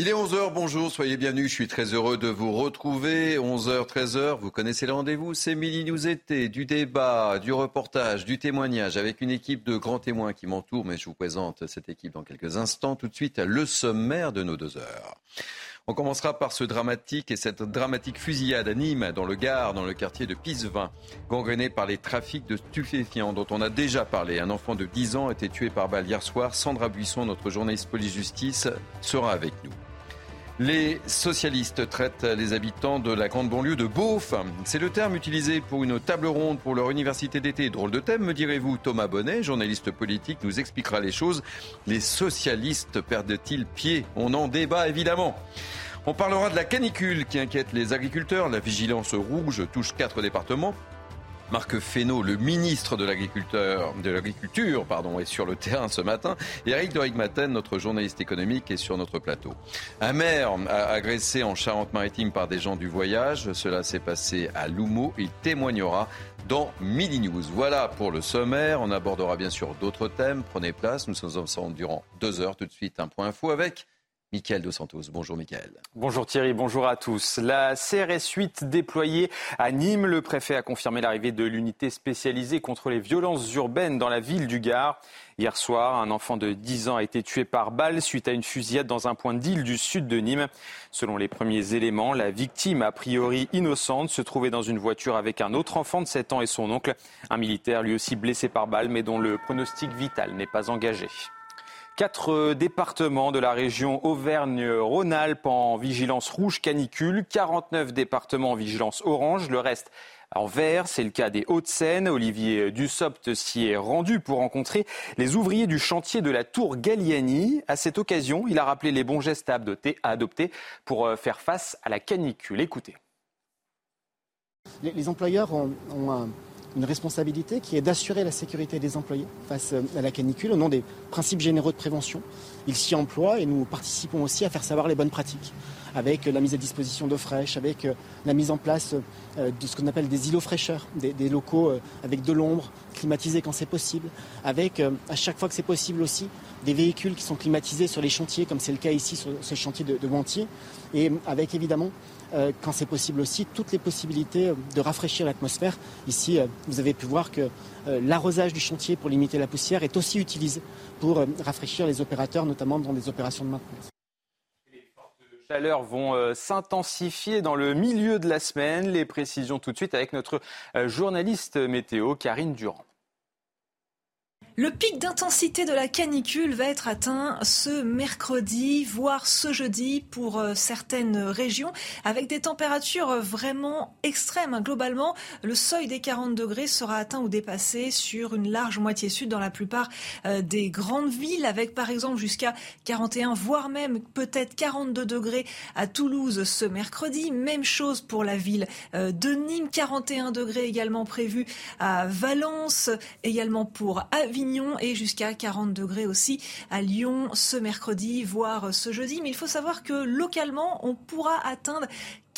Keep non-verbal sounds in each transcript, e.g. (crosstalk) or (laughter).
Il est 11h, bonjour, soyez bienvenus, je suis très heureux de vous retrouver. 11h, 13h, vous connaissez le rendez-vous, c'est Midi Nous Été, du débat, du reportage, du témoignage, avec une équipe de grands témoins qui m'entourent, mais je vous présente cette équipe dans quelques instants. Tout de suite, le sommaire de nos deux heures. On commencera par ce dramatique et cette dramatique fusillade à Nîmes, dans le Gard, dans le quartier de Pisevin, gangréné par les trafics de stupéfiants dont on a déjà parlé. Un enfant de 10 ans a été tué par balle hier soir. Sandra Buisson, notre journaliste police-justice, sera avec nous. Les socialistes traitent les habitants de la grande banlieue de Beauf. C'est le terme utilisé pour une table ronde pour leur université d'été. Drôle de thème, me direz-vous. Thomas Bonnet, journaliste politique, nous expliquera les choses. Les socialistes perdent-ils pied? On en débat évidemment. On parlera de la canicule qui inquiète les agriculteurs. La vigilance rouge touche quatre départements. Marc Fesneau, le ministre de l'Agriculture, pardon, est sur le terrain ce matin. Et Eric de Rigmaten, notre journaliste économique, est sur notre plateau. Un maire agressé en Charente-Maritime par des gens du voyage. Cela s'est passé à Loumeau. Il témoignera dans Midi News. Voilà pour le sommaire. On abordera bien sûr d'autres thèmes. Prenez place. Nous sommes ensemble durant deux heures. Tout de suite, un point info avec Michael Dos Santos. Bonjour Michael. Bonjour Thierry, bonjour à tous. La CRS 8 déployée à Nîmes, le préfet a confirmé l'arrivée de l'unité spécialisée contre les violences urbaines dans la ville du Gard. Hier soir, un enfant de 10 ans a été tué par balle suite à une fusillade dans un point d'île du sud de Nîmes. Selon les premiers éléments, la victime, a priori innocente, se trouvait dans une voiture avec un autre enfant de 7 ans et son oncle, un militaire lui aussi blessé par balle mais dont le pronostic vital n'est pas engagé. Quatre départements de la région Auvergne-Rhône-Alpes en vigilance rouge canicule, 49 départements en vigilance orange, le reste en vert. C'est le cas des Hauts-de-Seine. Olivier Dussopt s'y est rendu pour rencontrer les ouvriers du chantier de la tour Galliani. À cette occasion, il a rappelé les bons gestes à adopter, pour euh, faire face à la canicule. Écoutez. Les, employeurs ont, ont un une responsabilité qui est d'assurer la sécurité des employés face euh, à la canicule au nom des principes généraux de prévention. Ils s'y emploient et nous participons aussi à faire savoir les bonnes pratiques avec la mise à disposition d'eau fraîche, avec euh, la mise en place euh, de ce qu'on appelle des îlots fraîcheurs, des, locaux avec de l'ombre, climatisés quand c'est possible, avec à chaque fois que c'est possible aussi des véhicules qui sont climatisés sur les chantiers, comme c'est le cas ici sur ce chantier de, de Wantier, et avec évidemment euh, quand c'est possible aussi, toutes les possibilités euh, de rafraîchir l'atmosphère. Ici, euh, vous avez pu voir que l'arrosage du chantier pour limiter la poussière est aussi utilisé pour rafraîchir les opérateurs, notamment dans des opérations de maintenance Les chaleurs vont s'intensifier dans le milieu de la semaine. Les précisions tout de suite avec notre journaliste météo, Karine Durand. Le pic d'intensité de la canicule va être atteint ce mercredi, voire ce jeudi pour euh, certaines régions, avec des températures vraiment extrêmes. Globalement, le seuil des 40 degrés sera atteint ou dépassé sur une large moitié sud dans la plupart euh, des grandes villes, avec par exemple jusqu'à 41, voire même peut-être 42 degrés à Toulouse ce mercredi. Même chose pour la ville euh, de Nîmes, 41 degrés également prévu à Valence, également pour Avignon et jusqu'à 40 degrés aussi à Lyon ce mercredi, voire ce jeudi. Mais il faut savoir que localement, on pourra atteindre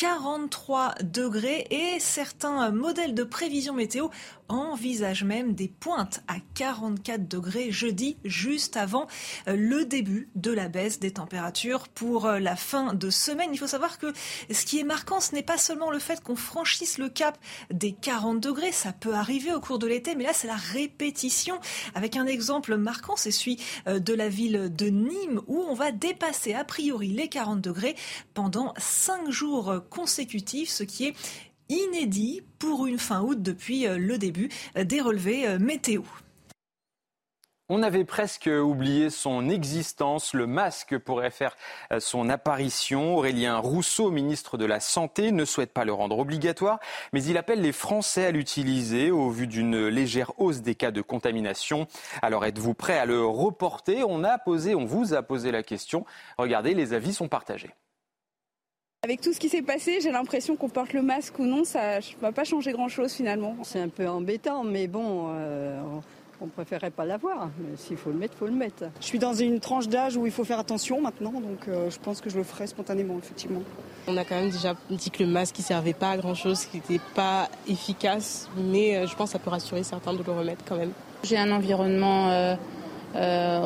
43 degrés et certains modèles de prévision météo envisagent même des pointes à 44 degrés jeudi, juste avant euh, le début de la baisse des températures pour euh, la fin de semaine. Il faut savoir que ce qui est marquant, ce n'est pas seulement le fait qu'on franchisse le cap des 40 degrés, ça peut arriver au cours de l'été, mais là c'est la répétition. Avec un exemple marquant, c'est celui euh, de la ville de Nîmes où on va dépasser a priori les 40 degrés pendant 5 jours consécutif, ce qui est inédit pour une fin août depuis euh, le début des relevés euh, météo. On avait presque oublié son existence. Le masque pourrait faire euh, son apparition. Aurélien Rousseau, ministre de la Santé, ne souhaite pas le rendre obligatoire, mais il appelle les Français à l'utiliser au vu d'une légère hausse des cas de contamination. Alors êtes-vous prêt à le reporter? On a posé, on vous a posé la question. Regardez, les avis sont partagés. Avec tout ce qui s'est passé, j'ai l'impression qu'on porte le masque ou non, ça ne va pas changer grand-chose finalement. C'est un peu embêtant, mais bon, euh, on préférerait pas l'avoir. Mais s'il faut le mettre, il faut le mettre. Je suis dans une tranche d'âge où il faut faire attention maintenant, donc euh, je pense que je le ferai spontanément, effectivement. On a quand même déjà dit que le masque ne servait pas à grand-chose, qu'il n'était pas efficace, mais euh, je pense que ça peut rassurer certains de le remettre quand même. J'ai un environnement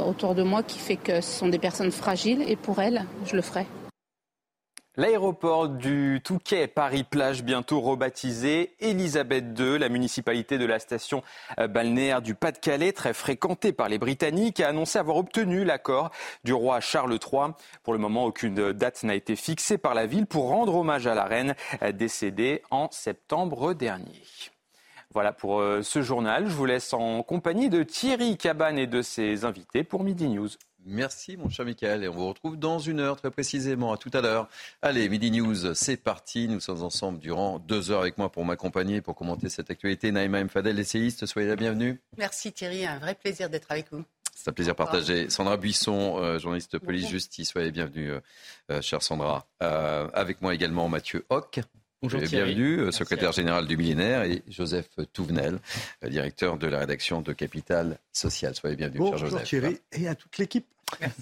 autour de moi qui fait que ce sont des personnes fragiles et pour elles, je le ferai. L'aéroport du Touquet Paris-Plage, bientôt rebaptisé Elisabeth II, la municipalité de la station balnéaire du Pas-de-Calais, très fréquentée par les Britanniques, a annoncé avoir obtenu l'accord du roi Charles III. Pour le moment, aucune date n'a été fixée par la ville pour rendre hommage à la reine décédée en septembre dernier. Voilà pour euh, ce journal. Je vous laisse en compagnie de Thierry Cabane et de ses invités pour Midi News. Merci mon cher Michael et on vous retrouve dans une heure très précisément. À tout à l'heure. Allez, Midi News, c'est parti. Nous sommes ensemble durant deux heures avec moi pour m'accompagner, pour commenter cette actualité. Naïma M. Fadel, essayiste, soyez la bienvenue. Merci Thierry, un vrai plaisir d'être avec vous. C'est un plaisir partagé. Sandra Buisson, euh, journaliste police-justice, soyez bienvenue, euh, euh, chère Sandra. avec moi également Mathieu Hoc. Bonjour Bienvenue, secrétaire général du millénaire, et Joseph Touvenel, directeur de la rédaction de Capital Social. Soyez bienvenue, Bonjour cher Joseph. Thierry et à toute l'équipe.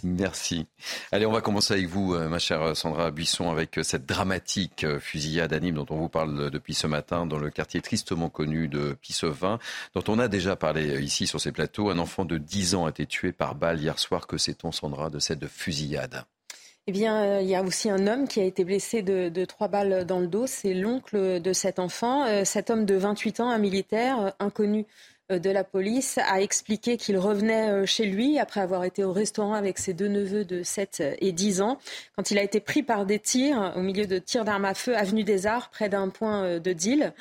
Merci. Allez, on va commencer avec vous, euh, ma chère Sandra Buisson, avec euh, cette dramatique euh, fusillade à Nîmes dont on vous parle depuis ce matin dans le quartier tristement connu de Pissevin, dont on a déjà parlé ici sur ces plateaux. Un enfant de 10 ans a été tué par balle hier soir. Que sait-on, Sandra, de cette fusillade? Eh bien, il y a aussi un homme qui a été blessé de, trois balles dans le dos. C'est l'oncle de cet enfant. cet homme de 28 ans, un militaire inconnu de la police a expliqué qu'il revenait euh, chez lui après avoir été au restaurant avec ses deux neveux de 7 et 10 ans, quand il a été pris par des tirs au milieu de tirs d'armes à feu avenue des Arts, près d'un point euh, de deal.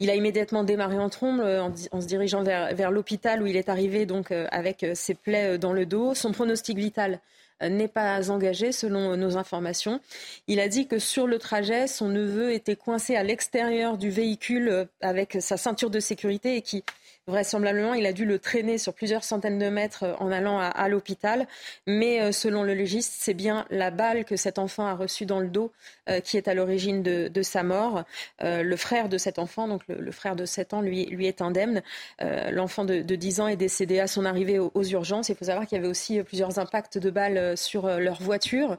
Il a immédiatement démarré en trombe en, se dirigeant vers, vers l'hôpital où il est arrivé donc avec ses plaies dans le dos. Son pronostic vital n'est pas engagé selon nos informations. Il a dit que sur le trajet, son neveu était coincé à l'extérieur du véhicule avec sa ceinture de sécurité et qui Vraisemblablement, il a dû le traîner sur plusieurs centaines de mètres euh, en allant à, l'hôpital. Mais euh, selon le légiste, c'est bien la balle que cet enfant a reçue dans le dos euh, qui est à l'origine de, sa mort. le frère de cet enfant, donc le, frère de 7 ans, lui, lui est indemne. L'enfant de, 10 ans est décédé à son arrivée aux, aux urgences. Il faut savoir qu'il y avait aussi plusieurs impacts de balles sur leur voiture.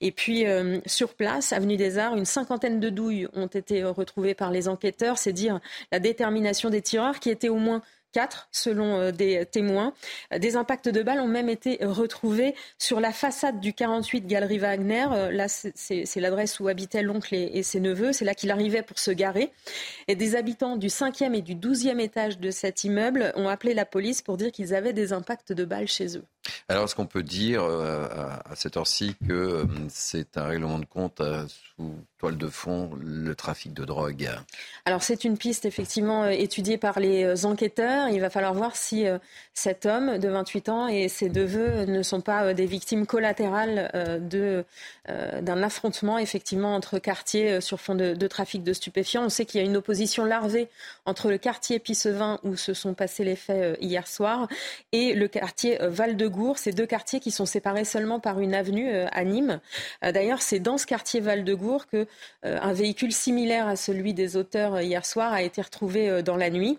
Et puis, sur place, avenue des Arts, une cinquantaine de douilles ont été retrouvées par les enquêteurs. C'est dire la détermination des tireurs qui étaient au moins quatre, selon euh, des témoins. Des impacts de balles ont même été retrouvés sur la façade du 48 Galerie Wagner. Euh, là, c'est l'adresse où habitaient l'oncle et, ses neveux. C'est là qu'il arrivait pour se garer. Et des habitants du 5e et du 12e étage de cet immeuble ont appelé la police pour dire qu'ils avaient des impacts de balles chez eux. Alors, est-ce qu'on peut dire euh, à cette heure-ci que c'est un règlement de compte sous toile de fond le trafic de drogue? Alors c'est une piste effectivement euh, étudiée par les euh, enquêteurs. Il va falloir voir si euh, cet homme de 28 ans et ses neveux ne sont pas des victimes collatérales de, d'un affrontement effectivement entre quartiers sur fond de, trafic de stupéfiants. On sait qu'il y a une opposition larvée entre le quartier Pissevin où se sont passés les faits hier soir et le quartier Val-de-Gour. Ces deux quartiers qui sont séparés seulement par une avenue à Nîmes. D'ailleurs, c'est dans ce quartier Val-de-Gour que euh, un véhicule similaire à celui des auteurs euh, hier soir a été retrouvé euh, dans la nuit.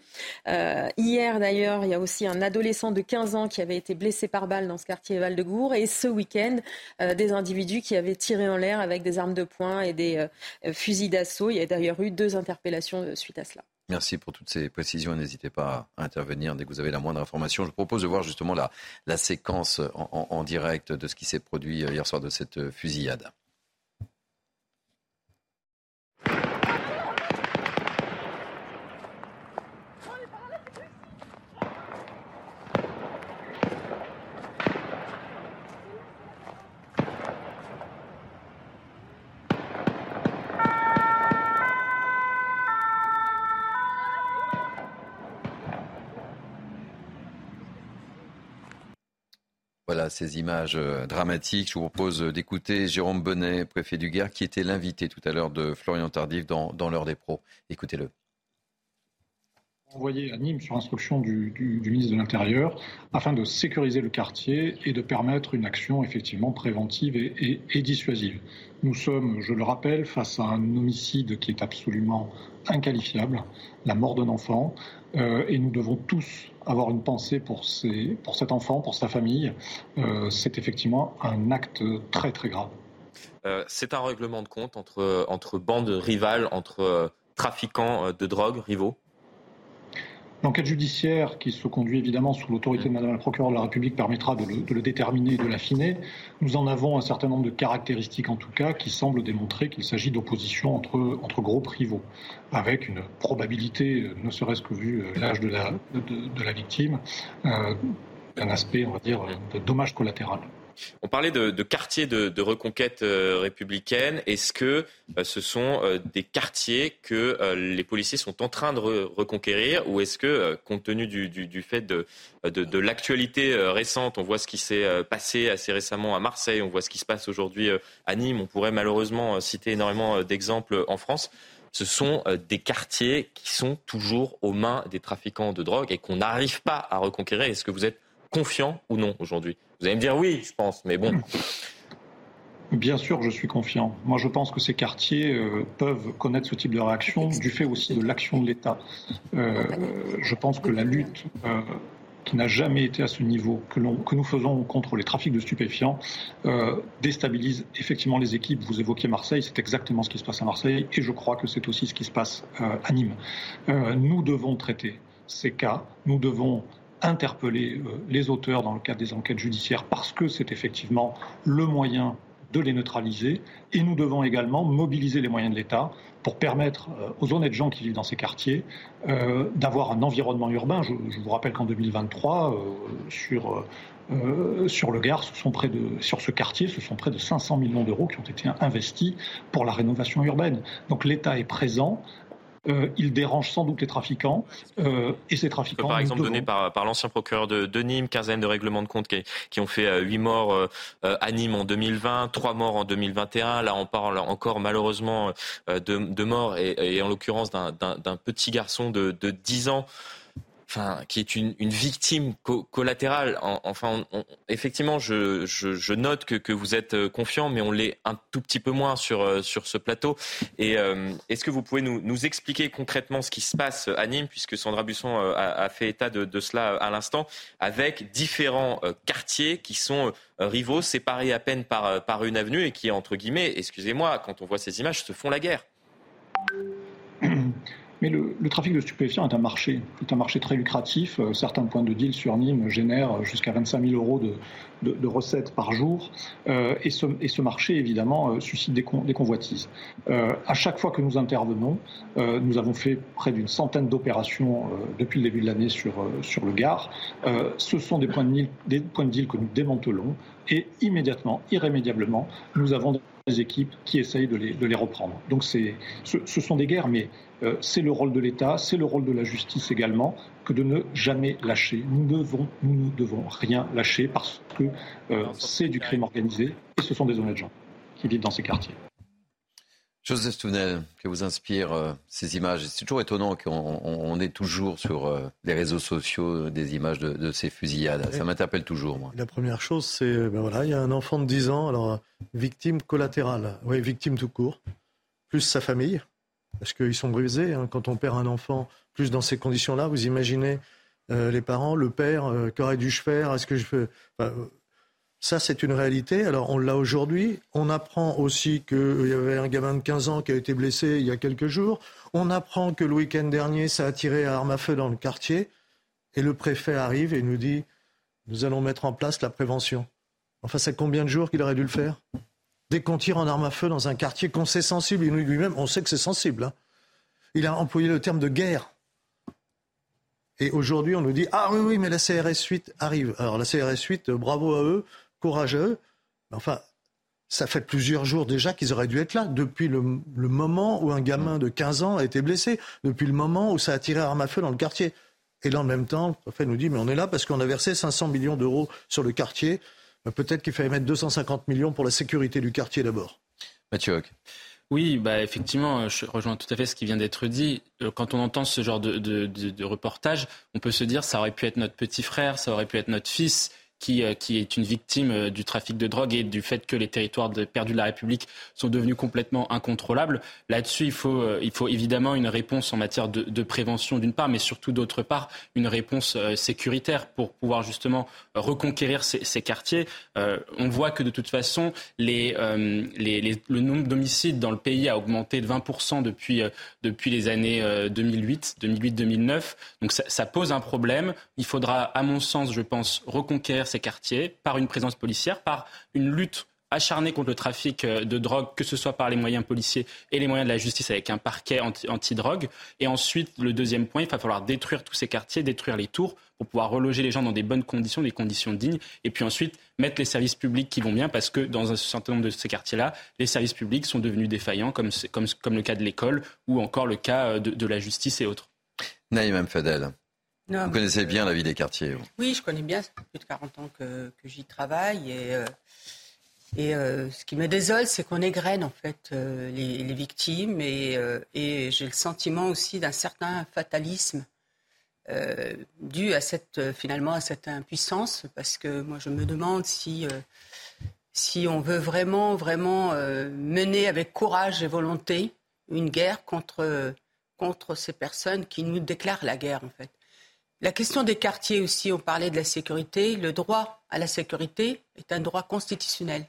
hier d'ailleurs, il y a aussi un adolescent de 15 ans qui avait été blessé par balle dans ce quartier Val-de-Gour. Et ce week-end, des individus qui avaient tiré en l'air avec des armes de poing et des fusils d'assaut. Il y a d'ailleurs eu deux interpellations suite à cela. Merci pour toutes ces précisions. N'hésitez pas à intervenir dès que vous avez la moindre information. Je propose de voir justement la, la séquence en direct de ce qui s'est produit hier soir de cette fusillade. Voilà ces images euh, dramatiques. Je vous propose d'écouter Jérôme Bonnet, préfet du Gard, qui était l'invité tout à l'heure de Florian Tardif dans, dans l'heure des pros. Écoutez-le. Envoyé à Nîmes sur instruction du, ministre de l'Intérieur afin de sécuriser le quartier et de permettre une action effectivement préventive et dissuasive. Nous sommes, je le rappelle, face à un homicide qui est absolument inqualifiable, la mort d'un enfant, euh, et nous devons tous avoir une pensée pour, cet enfant, pour sa famille. Euh, c'est effectivement un acte très très grave. Euh, c'est un règlement de compte entre bandes rivales, entre trafiquants de drogue rivaux? L'enquête judiciaire, qui se conduit évidemment sous l'autorité de Madame la procureure de la République, permettra de le, déterminer et de l'affiner. Nous en avons un certain nombre de caractéristiques, en tout cas, qui semblent démontrer qu'il s'agit d'opposition entre, entre groupes rivaux, avec une probabilité, ne serait-ce que vu euh, l'âge de la, de, la victime, euh, d'un aspect, on va dire, de dommage collatéral. On parlait de, quartiers de, reconquête euh, républicaine. Est-ce que euh, ce sont euh, des quartiers que les policiers sont en train de reconquérir ou est-ce que, compte tenu du, fait de, l'actualité récente, on voit ce qui s'est passé assez récemment à Marseille, on voit ce qui se passe aujourd'hui à Nîmes, on pourrait malheureusement citer énormément d'exemples en France ce sont des quartiers qui sont toujours aux mains des trafiquants de drogue et qu'on n'arrive pas à reconquérir. Est-ce que vous êtes confiant ou non aujourd'hui? Vous allez me dire oui, je pense, mais bon. Bien sûr, je suis confiant. Moi, je pense que ces quartiers euh, peuvent connaître ce type de réaction du fait aussi de l'action de l'État. Euh, je pense que la lutte euh, qui n'a jamais été à ce niveau que, que, nous faisons contre les trafics de stupéfiants déstabilise effectivement les équipes. Vous évoquez Marseille, c'est exactement ce qui se passe à Marseille et je crois que c'est aussi ce qui se passe à Nîmes. nous devons traiter ces cas, nous devons interpeller euh, les auteurs dans le cadre des enquêtes judiciaires parce que c'est effectivement le moyen de les neutraliser et nous devons également mobiliser les moyens de l'État pour permettre euh, aux honnêtes gens qui vivent dans ces quartiers euh, d'avoir un environnement urbain. Je, vous rappelle qu'en 2023, sur, sur le Gard, ce sont près de, sur ce quartier, ce sont près de 500 millions d'euros qui ont été investis pour la rénovation urbaine. Donc l'État est présent, euh, il dérange sans doute les trafiquants. Euh, et ces trafiquants. Par exemple, donné par, l'ancien procureur de, Nîmes, quinzaine de règlements de compte qui, ont fait euh, huit morts à Nîmes en 2020, trois morts en 2021. Là, on parle encore malheureusement de, morts et, en l'occurrence d'un petit garçon de, de 10 ans qui est une, victime collatérale. enfin, effectivement, je, note que, vous êtes euh, confiant, mais on l'est un tout petit peu moins sur, euh, sur ce plateau. Et euh, est-ce que vous pouvez nous, expliquer concrètement ce qui se passe à Nîmes, puisque Sandra Busson a, fait état de, cela à l'instant, avec différents quartiers qui sont rivaux, séparés à peine par, par une avenue et qui, entre guillemets, excusez-moi, quand on voit ces images, se font la guerre? (clears throat) Mais le, trafic de stupéfiants est un marché, est un marché très lucratif. Euh, certains points de deal sur Nîmes génèrent jusqu'à 25 000 euros de, recettes par jour. Euh, et, ce, marché, évidemment, euh, suscite des, convoitises. à chaque fois que nous intervenons, nous avons fait près d'une centaine d'opérations depuis le début de l'année sur, sur le Gard. ce sont des points, de deal, des points de deal que nous démantelons et immédiatement, irrémédiablement, nous avons des équipes qui essayent de les, de les reprendre. Donc ce, ce sont des guerres, mais euh, c'est le rôle de l'État, c'est le rôle de la justice également, que de ne jamais lâcher. Nous, devons, nous ne devons rien lâcher parce que euh, c'est du crime organisé et ce sont des honnêtes gens qui vivent dans ces quartiers. Joseph Tounel, que vous inspirent euh, ces images C'est toujours étonnant qu'on ait toujours sur les réseaux sociaux des images de, ces fusillades. Ça m'interpelle toujours, moi. La première chose, c'est, ben voilà, il y a un enfant de 10 ans, alors victime collatérale, oui, victime tout court, plus sa famille, parce qu'ils sont brisés. Hein. Quand on perd un enfant, plus dans ces conditions-là, vous imaginez euh, les parents, le père, euh, qu'aurait dû-je faire Est-ce que je fais Ça, c'est une réalité. Alors, on l'a aujourd'hui. On apprend aussi qu'il y avait un gamin de 15 ans qui a été blessé il y a quelques jours. On apprend que le week-end dernier, ça a tiré à arme à feu dans le quartier. Et le préfet arrive et nous dit Nous allons mettre en place la prévention. Enfin, c'est combien de jours qu'il aurait dû le faire? Dès qu'on tire en arme à feu dans un quartier qu'on sait sensible, lui-même, on sait que c'est sensible. Hein. Il a employé le terme de guerre. Et aujourd'hui, on nous dit Ah oui, oui, mais la CRS 8 arrive. Alors la CRS 8, euh, bravo à eux, courageux. enfin, ça fait plusieurs jours déjà qu'ils auraient dû être là, depuis le, moment où un gamin de 15 ans a été blessé, depuis le moment où ça a tiré arme à feu dans le quartier. Et là, en même temps, le préfet nous dit Mais on est là parce qu'on a versé 500 millions d'euros sur le quartier. Peut-être qu'il fallait mettre 250 millions pour la sécurité du quartier d'abord. Mathieu Oui, bah effectivement, je rejoins tout à fait ce qui vient d'être dit. Euh, quand on entend ce genre de, reportage, on peut se dire ça aurait pu être notre petit frère, ça aurait pu être notre fils qui, qui est une victime du trafic de drogue et du fait que les territoires perdus de la République sont devenus complètement incontrôlables. Là-dessus, il faut, il faut évidemment une réponse en matière de, prévention d'une part, mais surtout d'autre part, une réponse sécuritaire pour pouvoir justement reconquérir ces, quartiers. on voit que de toute façon, les, les, le nombre d'homicides dans le pays a augmenté de 20% depuis, depuis les années 2008, 2008-2009. Donc ça, pose un problème. Il faudra, à mon sens, je pense, reconquérir ces quartiers par une présence policière, par une lutte acharnée contre le trafic euh, de drogue, que ce soit par les moyens policiers et les moyens de la justice avec un parquet anti-drogue. et ensuite, le deuxième point, il va falloir détruire tous ces quartiers, détruire les tours pour pouvoir reloger les gens dans des bonnes conditions, des conditions dignes. Et puis ensuite, mettre les services publics qui vont bien parce que dans un certain nombre de ces quartiers-là, les services publics sont devenus défaillants, comme, comme, le cas de l'école ou encore le cas euh, de, de la justice et autres. Naïm Fadel. Vous connaissez bien la vie des quartiers. Oui, je connais bien. Ça fait plus de 40 ans que, que j'y travaille. Et, euh, et euh, ce qui me désole, c'est qu'on égrène en fait euh, les, les, victimes. Et, euh, et j'ai le sentiment aussi d'un certain fatalisme euh, dû à cette, finalement à cette impuissance. Parce que moi, je me demande si, si on veut vraiment, vraiment mener avec courage et volonté une guerre contre contre ces personnes qui nous déclarent la guerre, en fait. La question des quartiers aussi, on parlait de la sécurité. Le droit à la sécurité est un droit constitutionnel.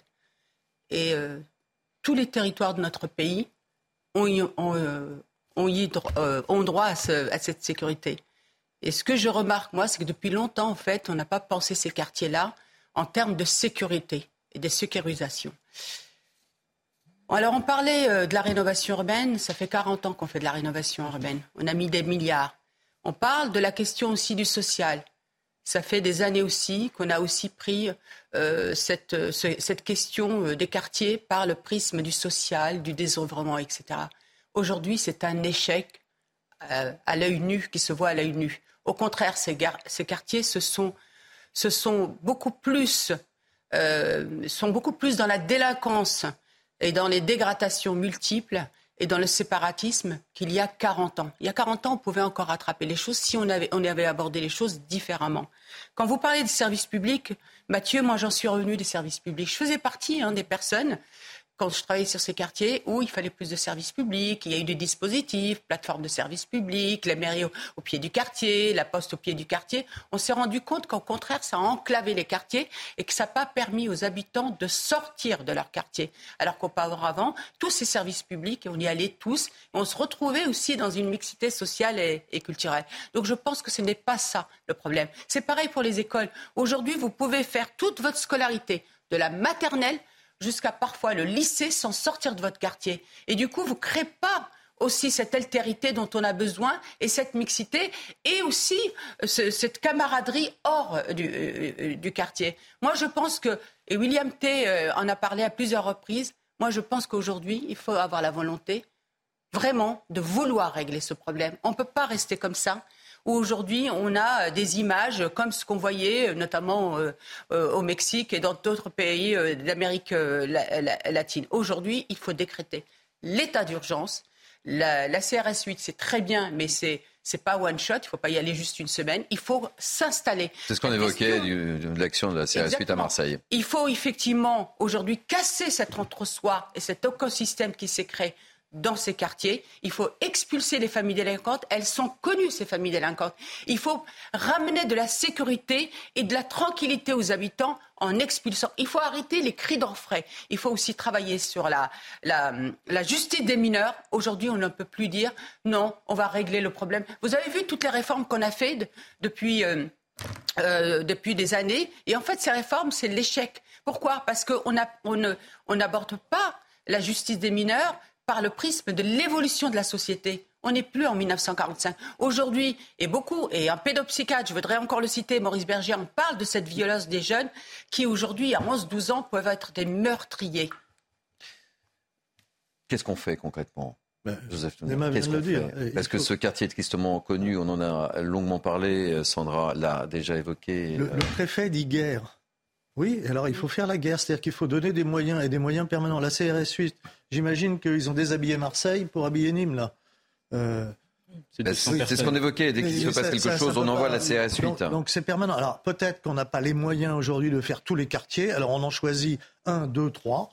Et euh, tous les territoires de notre pays ont, euh, euh, droit à, à, cette sécurité. Et ce que je remarque, moi, c'est que depuis longtemps, en fait, on n'a pas pensé ces quartiers-là en termes de sécurité et de sécurisation. Alors on parlait de la rénovation urbaine, ça fait 40 ans qu'on fait de la rénovation urbaine, on a mis des milliards. On parle de la question aussi du social. Ça fait des années aussi qu'on a aussi pris euh, cette, euh, cette, question euh, des quartiers par le prisme du social, du désœuvrement, etc. Aujourd'hui, c'est un échec à l'œil nu, qui se voit à l'œil nu. Au contraire, ces, quartiers se sont, beaucoup plus, sont beaucoup plus dans la délinquance et dans les dégradations multiples et dans le séparatisme qu'il y a 40 ans. Il y a 40 ans, on pouvait encore rattraper les choses si on avait, on avait abordé les choses différemment. Quand vous parlez des services publics, Mathieu, moi j'en suis revenu des services publics. Je faisais partie hein, des personnes quand je travaillais sur ces quartiers où il fallait plus de services publics, il y a eu des dispositifs, plateformes de services publics, la mairie au, pied du quartier, la poste au pied du quartier, on s'est rendu compte qu'au contraire, ça a enclavé les quartiers et que ça n'a pas permis aux habitants de sortir de leur quartier. Alors qu'auparavant, tous ces services publics, on y allait tous, on se retrouvait aussi dans une mixité sociale et, et culturelle. Donc je pense que ce n'est pas ça le problème. C'est pareil pour les écoles. Aujourd'hui, vous pouvez faire toute votre scolarité, de la maternelle jusqu'à parfois le lycée sans sortir de votre quartier. Et du coup, vous ne créez pas aussi cette altérité dont on a besoin et cette mixité et aussi euh, ce, cette camaraderie hors du, euh, euh, du, quartier. Moi, je pense que, et William T en a parlé à plusieurs reprises, moi, je pense qu'aujourd'hui, il faut avoir la volonté vraiment de vouloir régler ce problème. On ne peut pas rester comme ça où aujourd'hui on a des images comme ce qu'on voyait notamment euh, euh, au Mexique et dans d'autres pays euh, d'Amérique latine. Aujourd'hui, il faut décréter l'état d'urgence. La, la, CRS 8, c'est très bien, mais c'est c'est pas one shot, il ne faut pas y aller juste une semaine, il faut s'installer. C'est ce qu'on évoquait du, de l'action de la CRS 8 à Marseille. Il faut effectivement aujourd'hui casser cet entre-soi et cet écosystème qui s'est créé dans ces quartiers. Il faut expulser les familles délinquantes. Elles sont connues, ces familles délinquantes. Il faut ramener de la sécurité et de la tranquillité aux habitants en expulsant. Il faut arrêter les cris d'orfraie. Il faut aussi travailler sur la, la, justice des mineurs. Aujourd'hui, on ne peut plus dire non, on va régler le problème. Vous avez vu toutes les réformes qu'on a faites de, depuis, euh, euh, depuis des années. Et en fait, ces réformes, c'est l'échec. Pourquoi? Parce qu'on n'aborde on on pas la justice des mineurs par le prisme de l'évolution de la société. On n'est plus en 1945. Aujourd'hui, et beaucoup, et un pédopsychiatre, je voudrais encore le citer, Maurice Berger, on parle de cette violence des jeunes qui aujourd'hui, à 11-12 ans, peuvent être des meurtriers. Qu'est-ce qu'on fait concrètement ben, Joseph qu'est-ce qu'on fait? Parce que ce quartier est tristement connu, on en a longuement parlé, Sandra l'a déjà évoqué. Le, le préfet dit guerre. Oui, alors il faut faire la guerre, c'est-à-dire qu'il faut donner des moyens et des moyens permanents. La CRS 8, j'imagine qu'ils ont déshabillé Marseille pour habiller Nîmes, là. Euh, Ben, c'est ce qu'on évoquait. Dès qu'il se passe quelque chose, on envoie la CRS 8. Donc c'est permanent. Alors peut-être qu'on n'a pas les moyens aujourd'hui de faire tous les quartiers. Alors on en choisit un, deux, trois.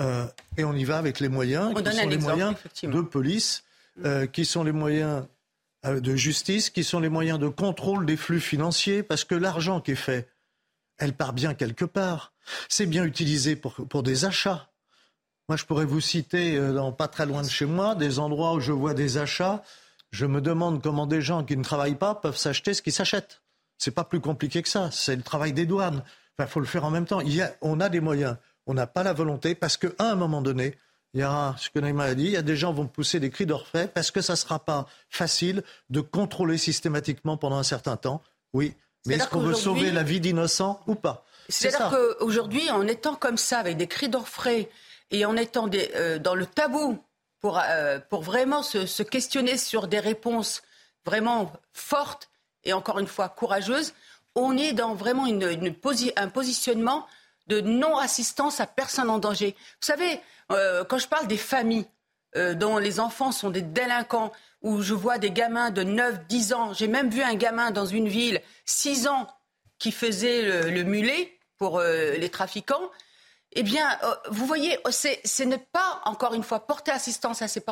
Euh, et on y va avec les moyens on qui sont les moyens de police, euh, qui sont les moyens de justice, qui sont les moyens de contrôle des flux financiers, parce que l'argent qui est fait, elle part bien quelque part. C'est bien utilisé pour, pour des achats. Moi, je pourrais vous citer, dans, pas très loin de chez moi, des endroits où je vois des achats je me demande comment des gens qui ne travaillent pas peuvent s'acheter ce qu'ils s'achètent. C'est pas plus compliqué que ça. C'est le travail des douanes. Il faut le faire en même temps. Il y a, on a des moyens. On n'a pas la volonté parce qu'à un moment donné, il y aura ce que Neymar a dit, il y a des gens qui vont pousser des cris d'orfraie parce que ça ne sera pas facile de contrôler systématiquement pendant un certain temps. Oui, mais est-ce qu'on veut sauver la vie d'innocents ou pas? C'est-à-dire qu'aujourd'hui, en étant comme ça, avec des cris d'orfraie et en étant euh, dans le tabou pour, euh, pour vraiment se, questionner sur des réponses vraiment fortes et encore une fois courageuses, on est dans vraiment une, un positionnement de non-assistance à personne en danger. Vous savez, euh, quand je parle des familles dont les enfants sont des délinquants, où je vois des gamins de 9, 10 ans, j'ai même vu un gamin dans une ville, 6 ans, qui faisait le mulet pour les trafiquants, eh bien, euh, vous voyez, ce n'est pas, encore une fois, porter assistance à ces,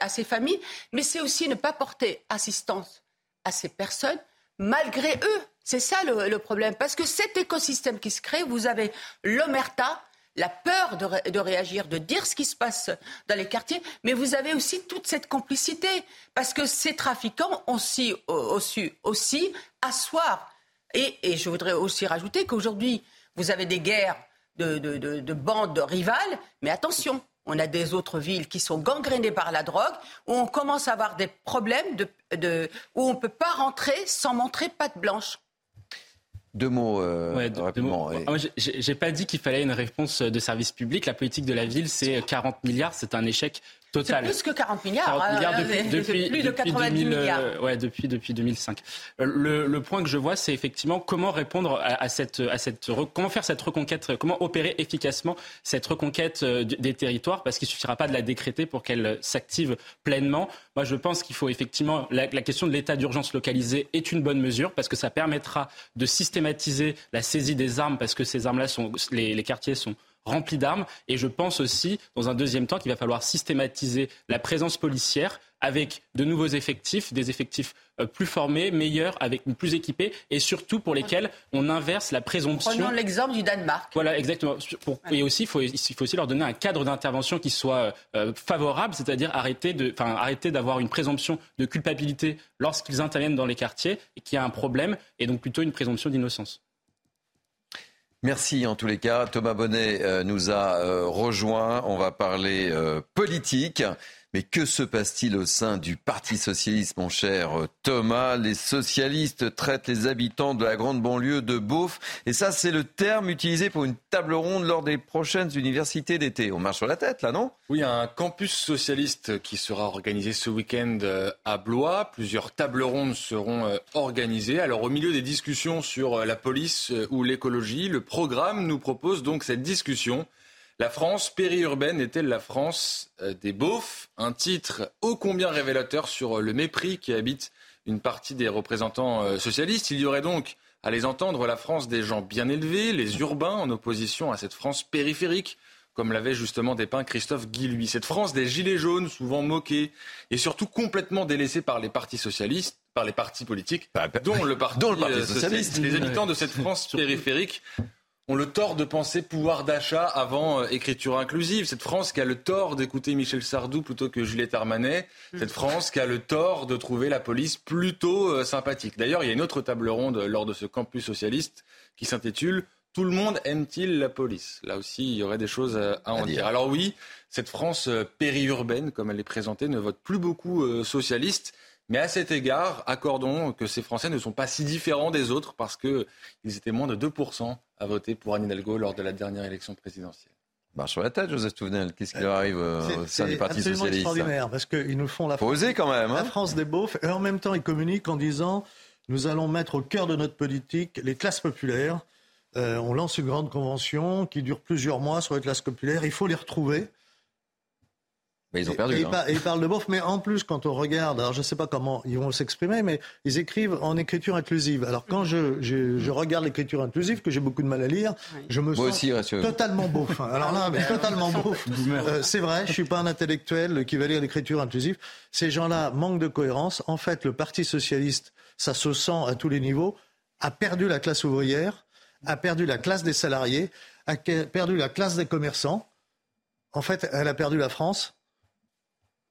à ces familles, mais c'est aussi ne pas porter assistance à ces personnes malgré eux. C'est ça le, problème. Parce que cet écosystème qui se crée, vous avez l'omerta, la peur de, réagir, de dire ce qui se passe dans les quartiers, mais vous avez aussi toute cette complicité. Parce que ces trafiquants ont aussi, aussi, aussi asseoir. Et, et je voudrais aussi rajouter qu'aujourd'hui, vous avez des guerres de, bandes rivales, mais attention, on a des autres villes qui sont gangrénées par la drogue, où on commence à avoir des problèmes, de, où on ne peut pas rentrer sans montrer patte blanche. Deux mots euh, rapidement. Ah, j'ai pas dit qu'il fallait une réponse de service public. La politique de la ville, c'est 40 milliards. C'est un échec c'est plus que 40 milliards. Hein, depuis, plus de 90 milliards. Euh, ouais, depuis, depuis 2005. Euh, le, le, point que je vois, c'est effectivement comment répondre à, cette, à cette, comment faire cette reconquête, comment opérer efficacement cette reconquête euh, des territoires, parce qu'il suffira pas de la décréter pour qu'elle s'active pleinement. Moi, je pense qu'il faut effectivement la, la question de l'état d'urgence localisé est une bonne mesure parce que ça permettra de systématiser la saisie des armes, parce que ces armes-là sont, les, les quartiers sont rempli d'armes. Et je pense aussi, dans un deuxième temps, qu'il va falloir systématiser la présence policière avec de nouveaux effectifs, des effectifs euh, plus formés, meilleurs, avec plus équipés, et surtout pour lesquels on inverse la présomption. Prenons l'exemple du Danemark. Voilà, exactement. Et aussi, il faut, aussi leur donner un cadre d'intervention qui soit euh, favorable, c'est-à-dire arrêter de, enfin, arrêter d'avoir une présomption de culpabilité lorsqu'ils interviennent dans les quartiers et qu'il y a un problème, et donc plutôt une présomption d'innocence. Merci en tous les cas. Thomas Bonnet euh, nous a euh, rejoint. On va parler euh, politique. Mais que se passe-t-il au sein du Parti socialiste, mon cher euh, Thomas? Les socialistes traitent les habitants de la grande banlieue de Beauf. Et ça, c'est le terme utilisé pour une table ronde lors des prochaines universités d'été. On marche sur la tête, là, non? Oui, un campus socialiste qui sera organisé ce week-end euh, à Blois. Plusieurs tables rondes seront euh, organisées. Alors, au milieu des discussions sur la police ou l'écologie, le programme nous propose donc cette discussion la France périurbaine est-elle la France euh, des beaufs? Un titre ô combien révélateur sur euh, le mépris qui habite une partie des représentants euh, socialistes? Il y aurait donc, à les entendre, la France des gens bien élevés, les urbains, en opposition à cette France périphérique, comme l'avait justement dépeint Christophe Guilluy. Cette France des gilets jaunes, souvent moqués, et surtout complètement délaissée par les partis socialistes, par les partis politiques, bah, bah, dont le (laughs) Parti, socialiste. Les habitants de cette (laughs) France périphérique ont le tort de penser pouvoir d'achat avant euh, écriture inclusive. Cette France qui a le tort d'écouter Michel Sardou plutôt que Juliette Armanet. Cette France qui a le tort de trouver la police plutôt euh, sympathique. D'ailleurs, il y a une autre table ronde lors de ce campus socialiste qui s'intitule Tout le monde aime-t-il la police? Là aussi, il y aurait des choses à, en dire. Alors oui, cette France euh, périurbaine, comme elle est présentée, ne vote plus beaucoup socialiste. Mais à cet égard, accordons que ces Français ne sont pas si différents des autres parce qu'ils étaient moins de 2% à voter pour Anne Hidalgo lors de la dernière élection présidentielle. Marche sur la tête, Joseph Touvenel. Qu'est-ce qui leur arrive euh, au sein du Parti socialiste C'est extraordinaire parce qu'ils nous font la, France, quand même, hein. la France des beaufs et en même temps ils communiquent en disant nous allons mettre au cœur de notre politique les classes populaires. Euh, on lance une grande convention qui dure plusieurs mois sur les classes populaires. Il faut les retrouver. Mais ils ont perdu. Et, hein. ils parlent de beauf, mais en plus, quand on regarde, alors je ne sais pas comment ils vont s'exprimer, mais ils écrivent en écriture inclusive. Alors quand je, je, je regarde l'écriture inclusive, que j'ai beaucoup de mal à lire, je me Moi sens aussi, totalement beauf. Alors là, mais (laughs) totalement beauf. Euh, c'est vrai, je suis pas un intellectuel qui va lire l'écriture inclusive. Ces gens-là manquent de cohérence. En fait, le Parti socialiste, ça se sent à tous les niveaux, a perdu la classe ouvrière, a perdu la classe des salariés, a perdu la classe des commerçants. En fait, elle a perdu la France